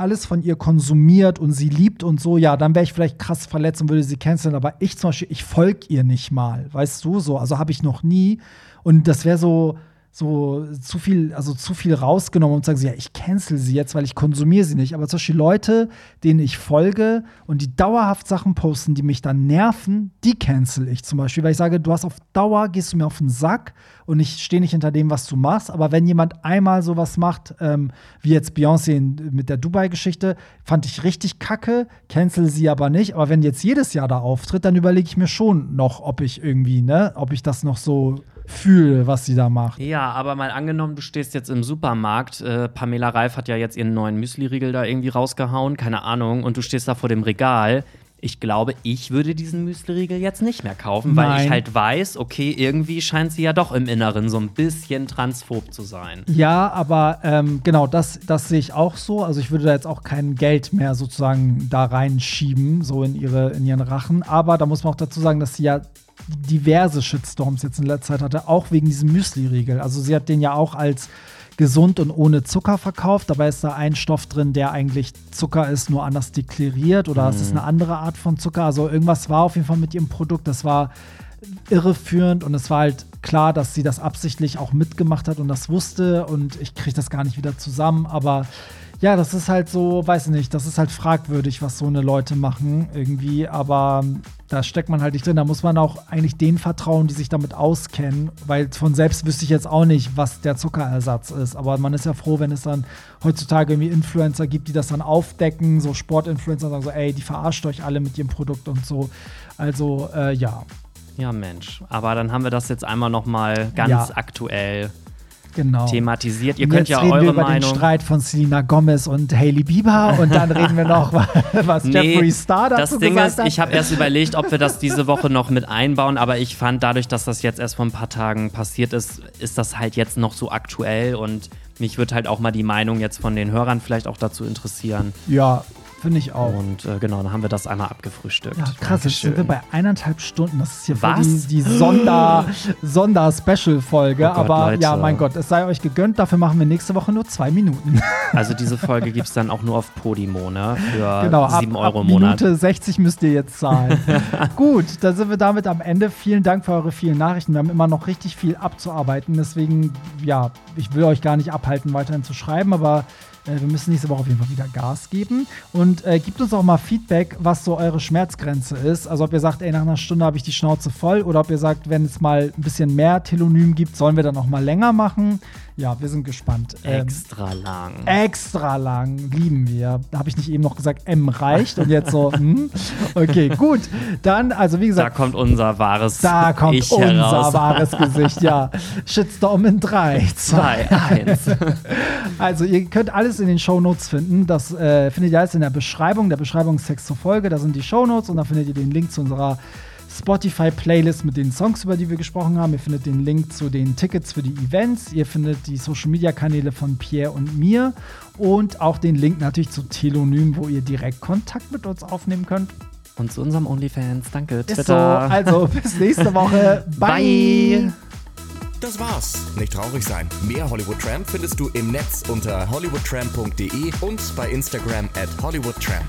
S2: alles von ihr konsumiert und sie liebt und so, ja, dann wäre ich vielleicht krass verletzt und würde sie canceln. Aber ich zum Beispiel, ich folge ihr nicht mal, weißt du so. Also habe ich noch nie. Und das wäre so, so zu viel, also zu viel rausgenommen und sagen, so, ja, ich cancel sie jetzt, weil ich konsumiere sie nicht. Aber zum Beispiel Leute, denen ich folge und die dauerhaft Sachen posten, die mich dann nerven, die cancel ich zum Beispiel, weil ich sage, du hast auf Dauer, gehst du mir auf den Sack und ich stehe nicht hinter dem, was du machst. Aber wenn jemand einmal sowas macht, ähm, wie jetzt Beyoncé mit der Dubai-Geschichte, fand ich richtig kacke, cancel sie aber nicht. Aber wenn jetzt jedes Jahr da auftritt, dann überlege ich mir schon noch, ob ich irgendwie, ne, ob ich das noch so fühle, was sie da macht.
S1: Ja, aber mal angenommen, du stehst jetzt im Supermarkt. Äh, Pamela Reif hat ja jetzt ihren neuen Müsli-Riegel da irgendwie rausgehauen, keine Ahnung, und du stehst da vor dem Regal. Ich glaube, ich würde diesen Müsli-Riegel jetzt nicht mehr kaufen, weil ich halt weiß, okay, irgendwie scheint sie ja doch im Inneren so ein bisschen transphob zu sein.
S2: Ja, aber ähm, genau, das, das sehe ich auch so. Also ich würde da jetzt auch kein Geld mehr sozusagen da reinschieben, so in, ihre, in ihren Rachen. Aber da muss man auch dazu sagen, dass sie ja diverse Shitstorms jetzt in letzter Zeit hatte, auch wegen diesem Müsli-Riegel. Also sie hat den ja auch als gesund und ohne Zucker verkauft. Dabei ist da ein Stoff drin, der eigentlich Zucker ist, nur anders deklariert oder es ist eine andere Art von Zucker. Also irgendwas war auf jeden Fall mit ihrem Produkt. Das war irreführend und es war halt klar, dass sie das absichtlich auch mitgemacht hat und das wusste und ich kriege das gar nicht wieder zusammen, aber ja, das ist halt so, weiß nicht, das ist halt fragwürdig, was so eine Leute machen irgendwie, aber da steckt man halt nicht drin. Da muss man auch eigentlich denen vertrauen, die sich damit auskennen, weil von selbst wüsste ich jetzt auch nicht, was der Zuckerersatz ist. Aber man ist ja froh, wenn es dann heutzutage irgendwie Influencer gibt, die das dann aufdecken, so Sportinfluencer sagen so, ey, die verarscht euch alle mit ihrem Produkt und so. Also, äh, ja,
S1: Ja, Mensch. Aber dann haben wir das jetzt einmal noch mal ganz
S2: Ja.
S1: aktuell
S2: genau.
S1: thematisiert. Ihr könnt
S2: jetzt
S1: ja
S2: reden
S1: eure
S2: wir über
S1: Meinung.
S2: den Streit von Selena Gomez und Hailey Bieber und dann reden wir noch, was Jeffree Star dazu
S1: das Ding
S2: gesagt
S1: ist,
S2: hat.
S1: ich habe erst überlegt, ob wir das diese Woche noch mit einbauen, aber ich fand dadurch, dass das jetzt erst vor ein paar Tagen passiert ist, ist das halt jetzt noch so aktuell und mich würde halt auch mal die Meinung jetzt von den Hörern vielleicht auch dazu interessieren.
S2: ja, Finde ich auch.
S1: Und äh, genau, dann haben wir das einmal abgefrühstückt.
S2: Ja, krass, jetzt sind wir bei eineinhalb Stunden. Das ist hier
S1: Was?
S2: die, die Sonder, Sonder-Special-Folge.
S1: Oh
S2: Aber
S1: Leute.
S2: ja, mein Gott, es sei euch gegönnt. Dafür machen wir nächste Woche nur zwei Minuten.
S1: Also diese Folge gibt es dann auch nur auf Podimo, ne? Für
S2: genau, ab,
S1: 7 Euro
S2: ab
S1: im Monat.
S2: Minute 60 müsst ihr jetzt zahlen. Gut, dann sind wir damit am Ende. Vielen Dank für eure vielen Nachrichten. Wir haben immer noch richtig viel abzuarbeiten. Deswegen, ja, ich will euch gar nicht abhalten, weiterhin zu schreiben, aber wir müssen nächste Woche auf jeden Fall wieder Gas geben. Und äh, gebt uns auch mal Feedback, was so eure Schmerzgrenze ist. Also ob ihr sagt, ey, nach einer Stunde habe ich die Schnauze voll oder ob ihr sagt, wenn es mal ein bisschen mehr Telonym gibt, sollen wir dann auch mal länger machen. Ja, wir sind gespannt. Ähm,
S1: Extra lang.
S2: Extra lang, lieben wir. Da habe ich nicht eben noch gesagt, M reicht und jetzt so, hm. Okay, gut. Dann, also wie
S1: Da
S2: gesagt,
S1: kommt unser wahres
S2: da kommt
S1: Ich
S2: unser
S1: heraus.
S2: wahres Gesicht, ja. Shitstorm in 3, 2,
S1: Zwei, eins.
S2: Also, ihr könnt alles in den Shownotes finden. Das äh, findet ihr alles in der Beschreibung, der Beschreibungstext zur Folge. Da sind die Shownotes und da findet ihr den Link zu unserer Spotify-Playlist mit den Songs, über die wir gesprochen haben. Ihr findet den Link zu den Tickets für die Events. Ihr findet die Social-Media-Kanäle von Pierre und mir und auch den Link natürlich zu Telonym, wo ihr direkt Kontakt mit uns aufnehmen könnt.
S1: Und zu unserem OnlyFans. Danke, Twitter.
S2: so. Also, bis nächste Woche. Bye.
S1: Bye.
S3: Das war's. Nicht traurig sein. Mehr Hollywood Tramp findest du im Netz unter hollywoodtramp.de und bei Instagram at hollywoodtramp.